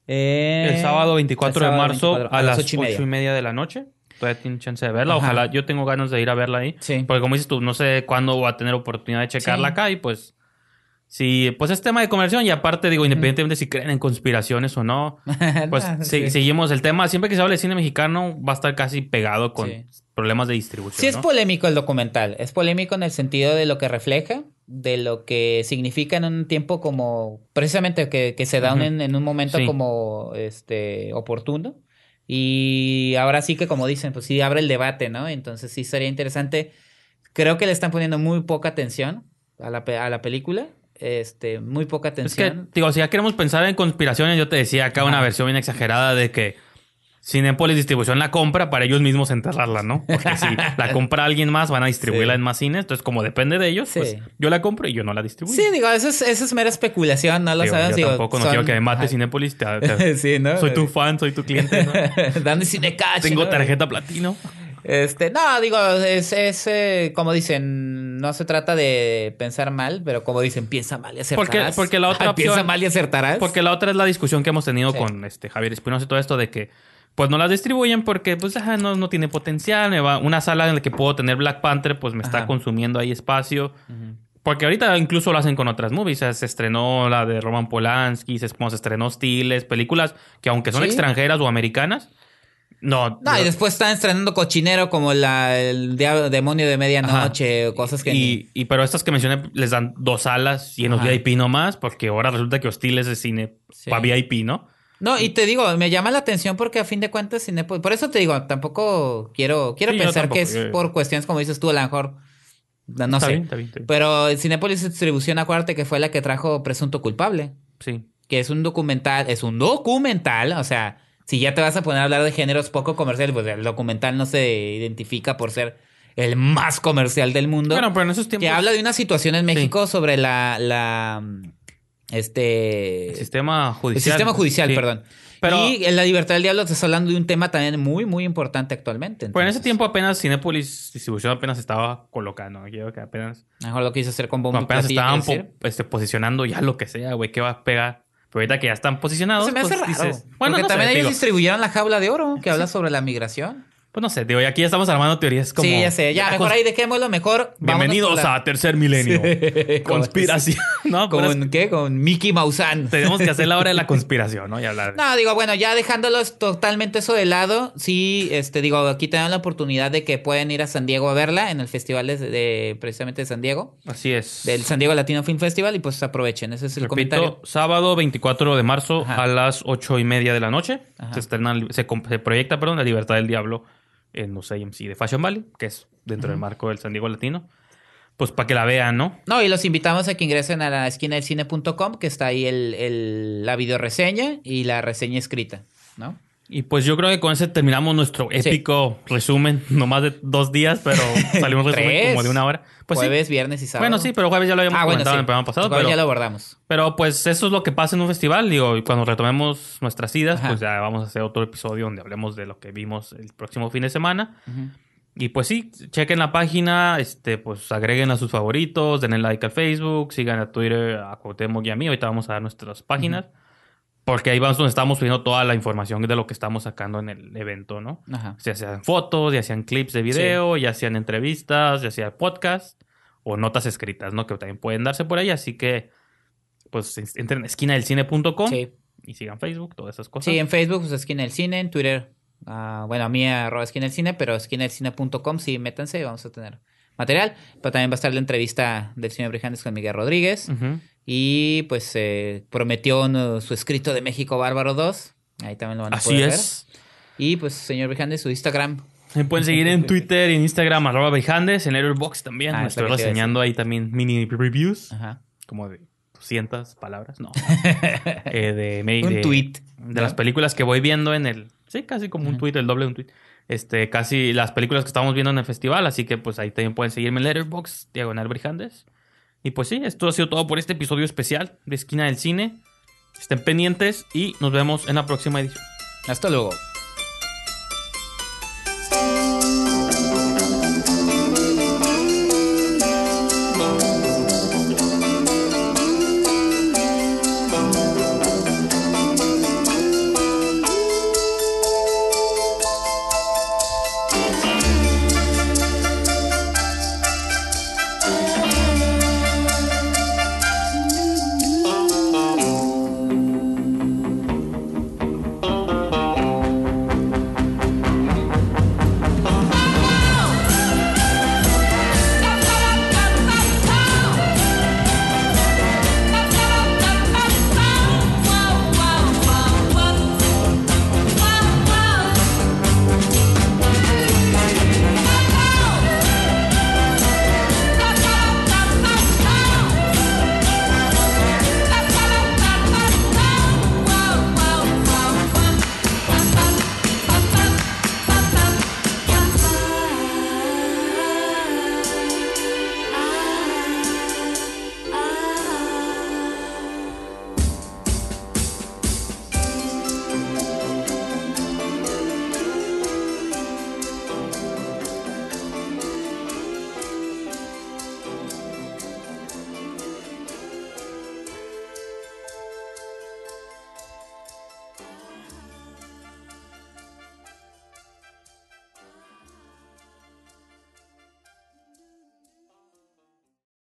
[SPEAKER 1] eh,
[SPEAKER 2] el sábado 24
[SPEAKER 1] el sábado
[SPEAKER 2] de marzo
[SPEAKER 1] 24,
[SPEAKER 2] a, las 8
[SPEAKER 1] ocho y media.
[SPEAKER 2] de la noche. Todavía tienen chance de verla.
[SPEAKER 1] Ajá.
[SPEAKER 2] Ojalá, yo tengo ganas de ir a verla ahí.
[SPEAKER 1] Sí.
[SPEAKER 2] Porque como dices tú, no sé cuándo voy a tener oportunidad de checarla
[SPEAKER 1] Sí.
[SPEAKER 2] acá y pues... Sí, pues es tema de conversión y aparte digo, independientemente si creen en conspiraciones o no, pues se- seguimos el tema. Siempre que se hable de cine mexicano va a estar casi pegado con
[SPEAKER 1] Sí.
[SPEAKER 2] problemas de distribución.
[SPEAKER 1] Sí es polémico el documental. Es polémico en el sentido de lo que refleja, de lo que significa en un tiempo como... Precisamente que, que se da en, en un momento
[SPEAKER 2] Sí.
[SPEAKER 1] como este oportuno. Y ahora sí que como dicen, pues sí abre el debate, ¿no? Entonces sí sería interesante. Creo que le están poniendo muy poca atención a la, a la película. Este, muy poca
[SPEAKER 2] Es que,
[SPEAKER 1] atención.
[SPEAKER 2] digo, si ya queremos pensar en conspiraciones, yo te decía acá una versión bien exagerada de que Cinepolis Distribución la compra para ellos mismos enterrarla, ¿no? Porque si la compra alguien más, van a distribuirla
[SPEAKER 1] Sí.
[SPEAKER 2] en más cines. Entonces, como depende de ellos,
[SPEAKER 1] Sí.
[SPEAKER 2] pues yo la compro y yo no la distribuyo.
[SPEAKER 1] Sí, digo, eso es, eso es mera especulación, no lo
[SPEAKER 2] Digo,
[SPEAKER 1] sabes.
[SPEAKER 2] yo
[SPEAKER 1] digo,
[SPEAKER 2] tampoco no quiero que me mate. Cinepolis. te- te-
[SPEAKER 1] sí, ¿no?
[SPEAKER 2] Soy tu fan, soy tu cliente. ¿no?
[SPEAKER 1] Cash.
[SPEAKER 2] Tengo
[SPEAKER 1] ¿no?
[SPEAKER 2] tarjeta platino.
[SPEAKER 1] Este, no, digo, es, es eh, como dicen, no se trata de pensar mal, pero como dicen, piensa mal y acertarás.
[SPEAKER 2] Porque- porque la otra
[SPEAKER 1] piensa
[SPEAKER 2] opción-
[SPEAKER 1] mal y acertarás.
[SPEAKER 2] Porque la otra es la discusión que hemos tenido
[SPEAKER 1] Sí.
[SPEAKER 2] con este Javier Espinosa y todo esto de que pues no las distribuyen porque pues ajá, no, no tiene potencial. Me va, una sala en la que puedo tener Black Panther pues me está consumiendo ahí espacio. Porque ahorita incluso lo hacen con otras movies. O sea, se estrenó la de Roman Polanski, se, como se estrenó Stiles, películas que aunque son
[SPEAKER 1] Sí.
[SPEAKER 2] extranjeras o americanas, no.
[SPEAKER 1] No, y después están estrenando cochinero como la, el dia- demonio de medianoche o cosas que...
[SPEAKER 2] y, y- pero estas que mencioné les dan dos alas y en los. VIP nomás, porque ahora resulta que Hostiles es cine
[SPEAKER 1] Sí.
[SPEAKER 2] para VIP, ¿no?
[SPEAKER 1] No, y te digo, me llama la atención porque a fin de cuentas Cinépolis... Por eso te digo, tampoco quiero... Quiero
[SPEAKER 2] Sí, yo
[SPEAKER 1] pensar que es
[SPEAKER 2] yo-
[SPEAKER 1] por cuestiones como dices tú, a lo mejor... No, no
[SPEAKER 2] Está
[SPEAKER 1] sé.
[SPEAKER 2] bien, está bien, está bien.
[SPEAKER 1] Pero Cinépolis Distribución, acuérdate que fue la que trajo Presunto Culpable.
[SPEAKER 2] Sí.
[SPEAKER 1] que es un documental, es un documental, o sea, si ya te vas a poner a hablar de géneros poco comerciales, pues el documental no se identifica por ser el más comercial del mundo.
[SPEAKER 2] Bueno, pero en esos tiempos.
[SPEAKER 1] que habla de una situación en México sobre la, la este
[SPEAKER 2] El sistema judicial.
[SPEAKER 1] el sistema judicial,
[SPEAKER 2] Sí.
[SPEAKER 1] perdón.
[SPEAKER 2] Pero-
[SPEAKER 1] y en la libertad del diablo te está hablando de un tema también muy, muy importante actualmente.
[SPEAKER 2] Pues en ese tiempo apenas Cinepolis Distribución apenas estaba colocando. Yo creo que apenas,
[SPEAKER 1] Mejor lo quise hacer con bombo
[SPEAKER 2] apenas estaban
[SPEAKER 1] ¿quieres
[SPEAKER 2] po- este, posicionando ya lo que sea, güey, qué va a pegar. Pero ahorita que ya están posicionados,
[SPEAKER 1] Se me hace
[SPEAKER 2] pues,
[SPEAKER 1] raro.
[SPEAKER 2] dices, bueno,
[SPEAKER 1] porque
[SPEAKER 2] no sé,
[SPEAKER 1] también ellos
[SPEAKER 2] digo,
[SPEAKER 1] distribuyeron la jaula de oro que habla sobre la migración.
[SPEAKER 2] Pues no sé, digo, y aquí ya estamos armando teorías como...
[SPEAKER 1] sí, ya sé. Ya, mejor
[SPEAKER 2] cons-
[SPEAKER 1] ahí dejémoslo mejor.
[SPEAKER 2] Bienvenidos a Tercer Milenio.
[SPEAKER 1] Sí.
[SPEAKER 2] Conspiración, ¿no?
[SPEAKER 1] ¿Con qué? Con Mickey Mausan.
[SPEAKER 2] Tenemos que hacer la hora de la conspiración, ¿no? Y hablar.
[SPEAKER 1] No, digo, bueno, ya dejándolos totalmente eso de lado, sí, este, digo, aquí tenemos la oportunidad de que pueden ir a San Diego a verla en el festival de, de- precisamente de San Diego,
[SPEAKER 2] Así es.
[SPEAKER 1] del San Diego Latino Film Festival, y pues aprovechen, ese es el
[SPEAKER 2] Repito,
[SPEAKER 1] comentario.
[SPEAKER 2] sábado 24 de marzo
[SPEAKER 1] Ajá.
[SPEAKER 2] a las ocho y media de la noche.
[SPEAKER 1] Ajá.
[SPEAKER 2] Se, estrena, se proyecta, perdón, La Libertad del Diablo en los AMC de Fashion Valley, que es dentro del marco del San Diego Latino. Pues para que la vean, ¿no?
[SPEAKER 1] No, y los invitamos a que ingresen a la esquina del cine.com, que está ahí el, el- la videoreseña y la reseña escrita, ¿no?
[SPEAKER 2] Y pues yo creo que con ese terminamos nuestro épico resumen, no más de dos días, pero salió un resumen como de una hora. Pues sí.
[SPEAKER 1] Jueves, viernes y sábado.
[SPEAKER 2] Bueno, sí, pero jueves ya lo habíamos
[SPEAKER 1] Ah, bueno,
[SPEAKER 2] comentado
[SPEAKER 1] sí.
[SPEAKER 2] en el programa pasado.
[SPEAKER 1] Jueves
[SPEAKER 2] Pero,
[SPEAKER 1] ya lo abordamos.
[SPEAKER 2] pero pues eso es lo que pasa en un festival. Digo, y cuando retomemos nuestras idas,
[SPEAKER 1] Ajá.
[SPEAKER 2] pues ya vamos a hacer otro episodio donde hablemos de lo que vimos el próximo fin de semana. Y pues sí, chequen la página, este, pues agreguen a sus favoritos, denle like al Facebook, sigan a Twitter, a Cuauhtémoc y a mí. Ahorita vamos a dar nuestras páginas. Porque ahí vamos donde estamos subiendo toda la información de lo que estamos sacando en el evento, ¿no?
[SPEAKER 1] Ajá.
[SPEAKER 2] Ya sean fotos, ya sean clips de video, ya sean entrevistas, ya sea podcast o notas escritas, ¿no? Que también pueden darse por ahí. Así que, pues entren a esquinadelcine.com
[SPEAKER 1] Sí.
[SPEAKER 2] y sigan Facebook, todas esas cosas.
[SPEAKER 1] Sí, en Facebook, pues Esquina del Cine, en Twitter, ah, bueno, a mí arroba Esquina del Cine, pero esquinadelcine.com, sí, métanse, vamos a tener material. Pero también va a estar la entrevista del señor Brijandes con Miguel Rodríguez.
[SPEAKER 2] Ujú.
[SPEAKER 1] Y pues eh, prometió no, su escrito de México Bárbaro 2. Ahí también lo van a
[SPEAKER 2] Así
[SPEAKER 1] poder
[SPEAKER 2] es.
[SPEAKER 1] ver. Y pues, señor Brijandes, su Instagram.
[SPEAKER 2] Me pueden seguir en Twitter y en Instagram, arroba Brijandes, en Letterboxd también.
[SPEAKER 1] Ah,
[SPEAKER 2] Me estoy reseñando ahí también mini reviews,
[SPEAKER 1] Ajá.
[SPEAKER 2] como de 200 palabras, no. Eh, de, me-
[SPEAKER 1] Un
[SPEAKER 2] de-
[SPEAKER 1] tweet.
[SPEAKER 2] De las películas que voy viendo en el... Sí, casi como un tweet, el doble de un tweet. Este, casi las películas que estamos viendo en el festival, así que pues ahí también pueden seguirme en Letterboxd, Diagonal Brijandes. Y pues sí, esto ha sido todo por este episodio especial de Esquina del Cine. Estén pendientes y nos vemos en la próxima edición.
[SPEAKER 1] Hasta luego.